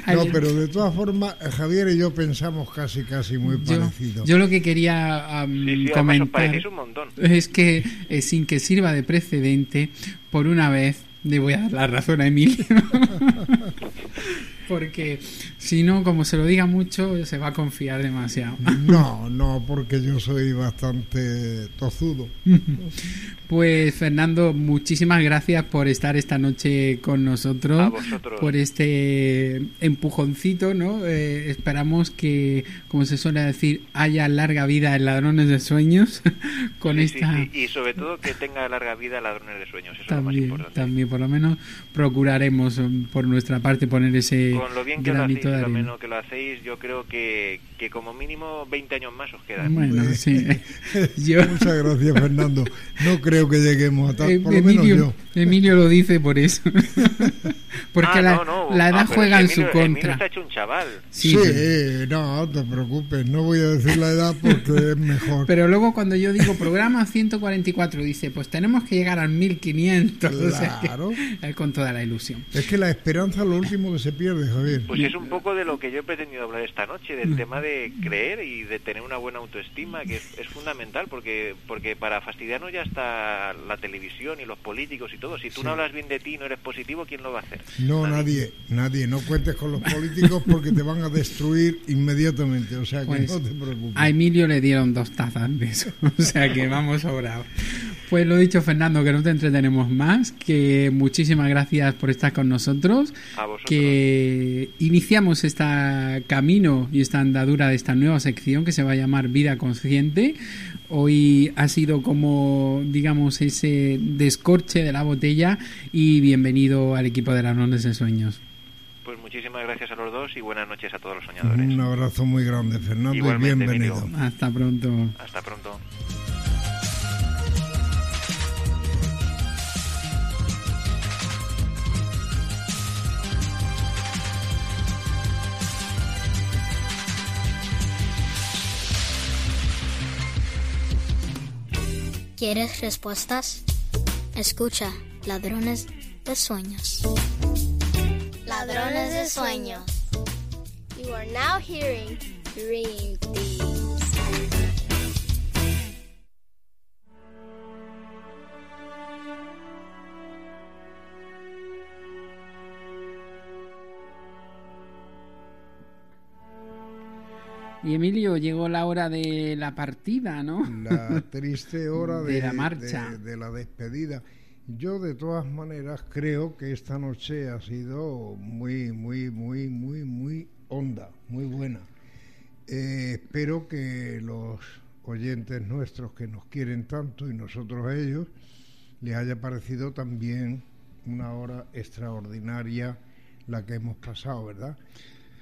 no, pero de todas formas, Javier y yo pensamos casi, casi muy parecido. Yo lo que quería um, comentar un montón. es que, sin que sirva de precedente, por una vez le voy a dar la razón a Emilio. porque si no, como se lo diga mucho, se va a confiar demasiado. no, no, porque yo soy bastante tozudo. pues Fernando, muchísimas gracias por estar esta noche con nosotros, por este empujoncito, ¿no? Eh, esperamos que, como se suele decir, haya larga vida en Ladrones de Sueños con esta... Y sobre todo que tenga larga vida Ladrones de Sueños, eso también, es lo más importante. También, por lo menos procuraremos por nuestra parte poner ese con lo bien que lo hacéis, lo menos que lo hacéis, yo creo que, que como mínimo 20 años más os quedan. Bueno, sí. Muchas gracias, Fernando. No creo que lleguemos a tal, eh, por lo Emilio, menos yo. Emilio lo dice por eso. Porque ah, la, no, no. la, edad ah, juega en Emilio, su contra. Emilio está hecho un chaval. Sí, sí, no, te preocupes, no voy a decir la edad porque es mejor. Pero luego cuando yo digo programa 144, dice, pues tenemos que llegar al 1500. Claro. O sea, que, con toda la ilusión. Es que la esperanza es lo último que se pierde Javier. Pues es un poco de lo que yo he pretendido hablar esta noche, del tema de creer y de tener una buena autoestima, que es, fundamental, porque porque para fastidiarnos ya está la televisión y los políticos y todo. Si tú no hablas bien de ti, no eres positivo, ¿quién lo va a hacer? No, nadie, nadie. No cuentes con los políticos porque te van a destruir inmediatamente. O sea que pues no te preocupes. A Emilio le dieron dos tazas de eso. O sea que vamos sobrados. Pues lo dicho, Fernando, que no te entretenemos más, que muchísimas gracias por estar con nosotros, que iniciamos este camino y esta andadura de esta nueva sección que se va a llamar Vida Consciente. Hoy ha sido como, digamos, ese descorche de la botella y bienvenido al equipo de las de Sueños. Pues muchísimas gracias a los dos y buenas noches a todos los soñadores. Un abrazo muy grande, Fernando, y bienvenido. Hasta pronto. Hasta pronto. ¿Quieres respuestas? Escucha, ladrones de sueños. Ladrones de sueños. You are now hearing Dream Y Emilio, llegó la hora de la partida, ¿no? La triste hora de, la marcha. De, la despedida. Yo de todas maneras creo que esta noche ha sido muy, muy, muy, muy, muy honda, muy buena. Eh, espero que los oyentes nuestros que nos quieren tanto y nosotros a ellos, les haya parecido también una hora extraordinaria la que hemos pasado, ¿verdad?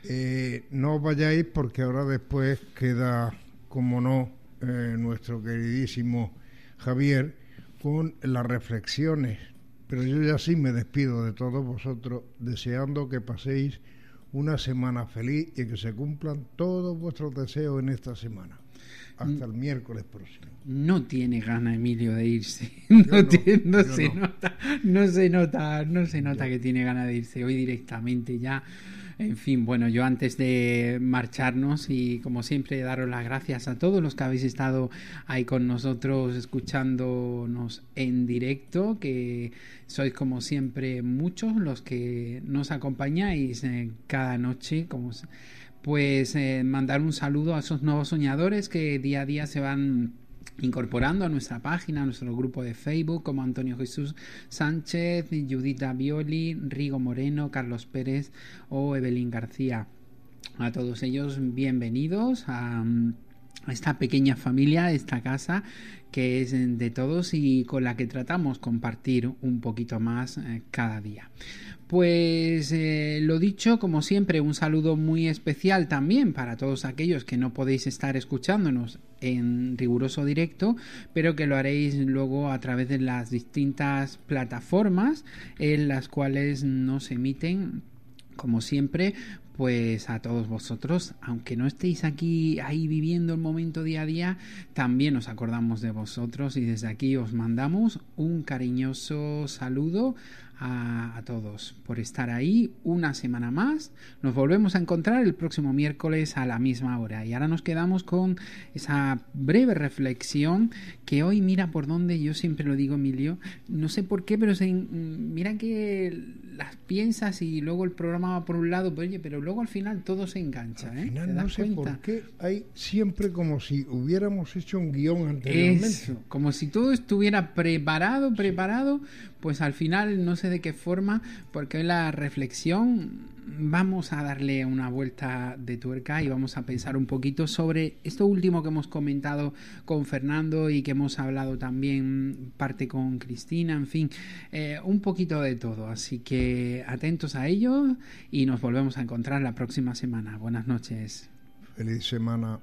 Eh, no vayáis porque ahora después queda, como no, eh, nuestro queridísimo Javier con las reflexiones. Pero yo ya sí me despido de todos vosotros, deseando que paséis una semana feliz y que se cumplan todos vuestros deseos en esta semana. Hasta el miércoles próximo. No tiene gana Emilio de irse. No, se nota, no se nota, no se nota que tiene gana de irse. Hoy directamente ya en fin, bueno, yo antes de marcharnos y como siempre daros las gracias a todos los que habéis estado ahí con nosotros escuchándonos en directo, que sois como siempre muchos los que nos acompañáis eh, cada noche, como pues eh, mandar un saludo a esos nuevos soñadores que día a día se van incorporando a nuestra página, a nuestro grupo de Facebook, como Antonio Jesús Sánchez, Judita Violi, Rigo Moreno, Carlos Pérez o Evelyn García. A todos ellos, bienvenidos a, esta pequeña familia, esta casa que es de todos y con la que tratamos compartir un poquito más eh, cada día. Pues eh, lo dicho, como siempre, un saludo muy especial también para todos aquellos que no podéis estar escuchándonos en riguroso directo, pero que lo haréis luego a través de las distintas plataformas en las cuales nos emiten como siempre, pues a todos vosotros, aunque no estéis aquí ahí viviendo el momento día a día, también nos acordamos de vosotros y desde aquí os mandamos un cariñoso saludo a, todos por estar ahí una semana más. Nos volvemos a encontrar el próximo miércoles a la misma hora. Y ahora nos quedamos con esa breve reflexión que hoy mira por donde yo siempre lo digo, Emilio. No sé por qué, pero se, mira que las piensas y luego el programa va por un lado, pero, oye, pero luego al final todo se engancha. Al ¿eh? final no sé por qué hay siempre como si hubiéramos hecho un guion anteriormente. como si todo estuviera preparado, preparado, pues al final no sé de qué forma, porque hoy la reflexión vamos a darle una vuelta de tuerca y vamos a pensar un poquito sobre esto último que hemos comentado con Fernando y que hemos hablado también parte con Cristina, en fin, eh, un poquito de todo. Así que atentos a ello y nos volvemos a encontrar la próxima semana. Buenas noches. Feliz semana.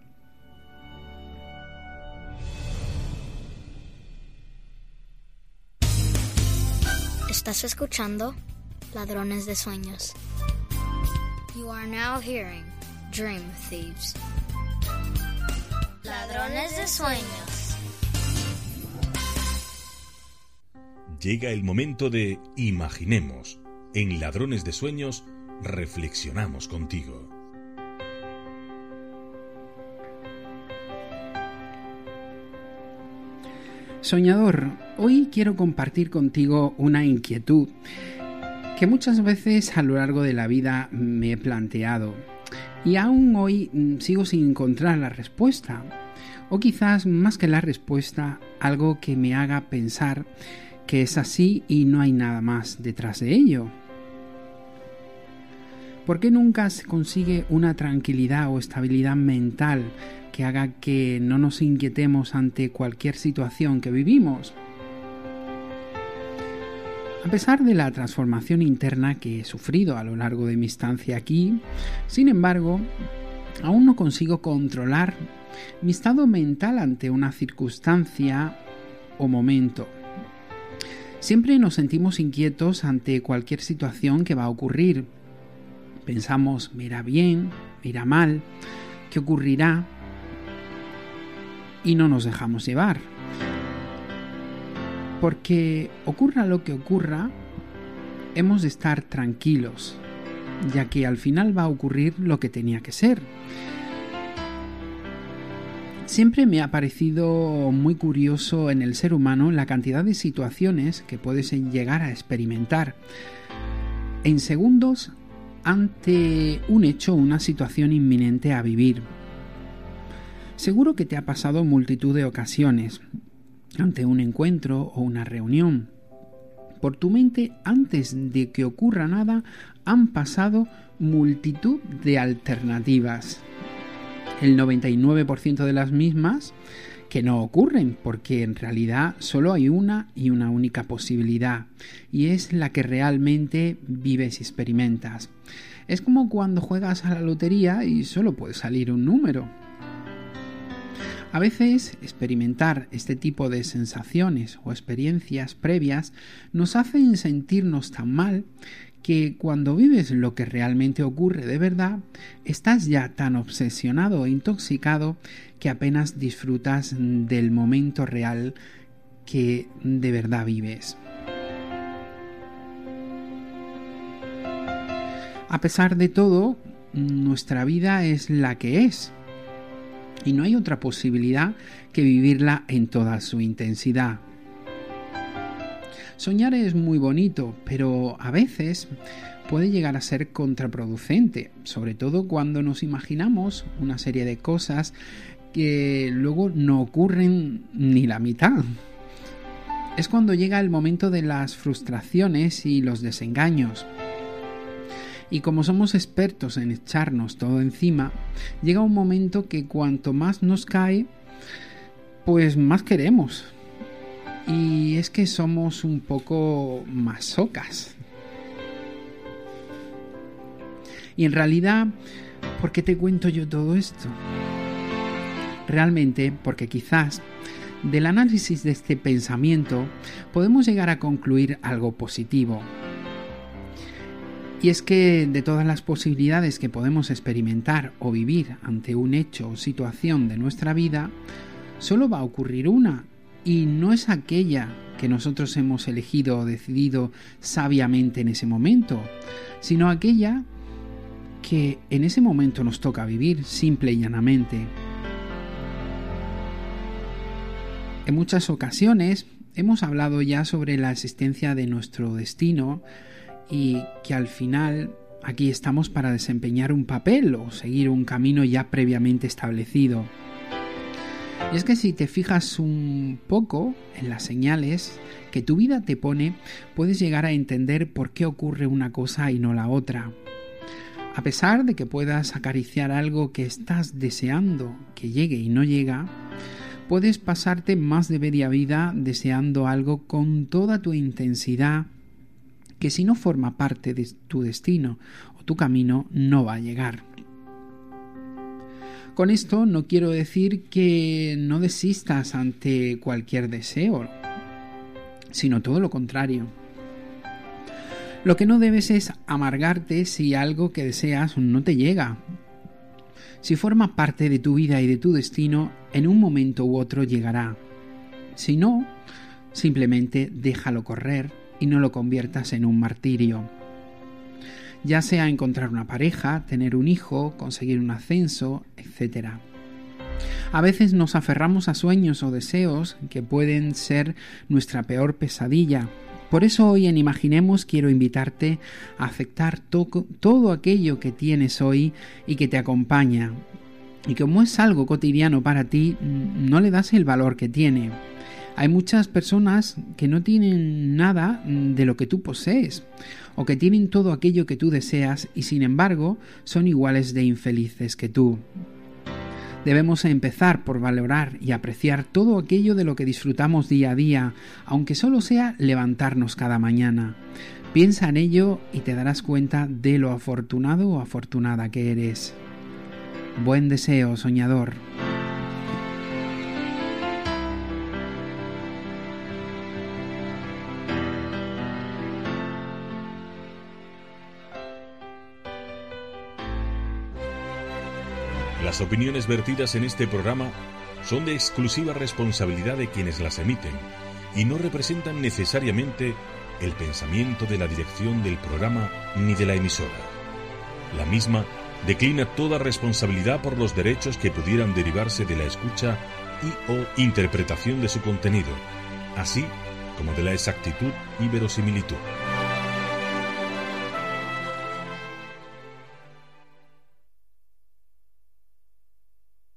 Estás escuchando Ladrones de Sueños. You are now hearing Dream Thieves. Ladrones de Sueños. Llega el momento de Imaginemos en Ladrones de Sueños reflexionamos contigo. Soñador, hoy quiero compartir contigo una inquietud que muchas veces a lo largo de la vida me he planteado y aún hoy mm, sigo sin encontrar la respuesta. O quizás más que la respuesta, algo que me haga pensar que es así y no hay nada más detrás de ello. ¿Por qué nunca se consigue una tranquilidad o estabilidad mental que haga que no nos inquietemos ante cualquier situación que vivimos? A pesar de la transformación interna que he sufrido a lo largo de mi estancia aquí, sin embargo, aún no consigo controlar mi estado mental ante una circunstancia o momento. Siempre nos sentimos inquietos ante cualquier situación que va a ocurrir. Pensamos, me irá bien, me irá mal, ¿qué ocurrirá? Y no nos dejamos llevar porque ocurra lo que ocurra, hemos de estar tranquilos, ya que al final va a ocurrir lo que tenía que ser. Siempre me ha parecido muy curioso en el ser humano la cantidad de situaciones que puedes llegar a experimentar en segundos ante un hecho o una situación inminente a vivir. Seguro que te ha pasado multitud de ocasiones, ante un encuentro o una reunión. Por tu mente, antes de que ocurra nada, han pasado multitud de alternativas. El 99% de las mismas que no ocurren, porque en realidad solo hay una y una única posibilidad, y es la que realmente vives y experimentas. Es como cuando juegas a la lotería y solo puede salir un número. A veces experimentar este tipo de sensaciones o experiencias previas nos hacen sentirnos tan mal que cuando vives lo que realmente ocurre de verdad, estás ya tan obsesionado e intoxicado que apenas disfrutas del momento real que de verdad vives. A pesar de todo, nuestra vida es la que es y no hay otra posibilidad que vivirla en toda su intensidad. Soñar es muy bonito, pero a veces puede llegar a ser contraproducente, sobre todo cuando nos imaginamos una serie de cosas que luego no ocurren ni la mitad. Es cuando llega el momento de las frustraciones y los desengaños. Y como somos expertos en echarnos todo encima, llega un momento que cuanto más nos cae, pues más queremos. Y es que somos un poco masocas. Y en realidad, ¿por qué te cuento yo todo esto? Realmente porque quizás del análisis de este pensamiento podemos llegar a concluir algo positivo y es que de todas las posibilidades que podemos experimentar o vivir ante un hecho o situación de nuestra vida, solo va a ocurrir una, y no es aquella que nosotros hemos elegido o decidido sabiamente en ese momento, sino aquella que en ese momento nos toca vivir simple y llanamente. En muchas ocasiones hemos hablado ya sobre la existencia de nuestro destino, y que al final aquí estamos para desempeñar un papel o seguir un camino ya previamente establecido. Y es que si te fijas un poco en las señales que tu vida te pone, puedes llegar a entender por qué ocurre una cosa y no la otra. A pesar de que puedas acariciar algo que estás deseando que llegue y no llega, puedes pasarte más de media vida deseando algo con toda tu intensidad que si no forma parte de tu destino o tu camino, no va a llegar. Con esto no quiero decir que no desistas ante cualquier deseo, sino todo lo contrario. Lo que no debes es amargarte si algo que deseas no te llega. Si forma parte de tu vida y de tu destino, en un momento u otro llegará. Si no, simplemente déjalo correr y no lo conviertas en un martirio. Ya sea encontrar una pareja, tener un hijo, conseguir un ascenso, etc. A veces nos aferramos a sueños o deseos que pueden ser nuestra peor pesadilla. Por eso hoy en Imaginemos quiero invitarte a aceptar todo aquello que tienes hoy y que te acompaña. Y como es algo cotidiano para ti, no le das el valor que tiene. Hay muchas personas que no tienen nada de lo que tú posees o que tienen todo aquello que tú deseas y sin embargo son iguales de infelices que tú. Debemos empezar por valorar y apreciar todo aquello de lo que disfrutamos día a día, aunque solo sea levantarnos cada mañana. Piensa en ello y te darás cuenta de lo afortunado o afortunada que eres. Buen deseo, soñador. Las opiniones vertidas en este programa son de exclusiva responsabilidad de quienes las emiten y no representan necesariamente el pensamiento de la dirección del programa ni de la emisora. La misma declina toda responsabilidad por los derechos que pudieran derivarse de la escucha y o interpretación de su contenido, así como de la exactitud y verosimilitud.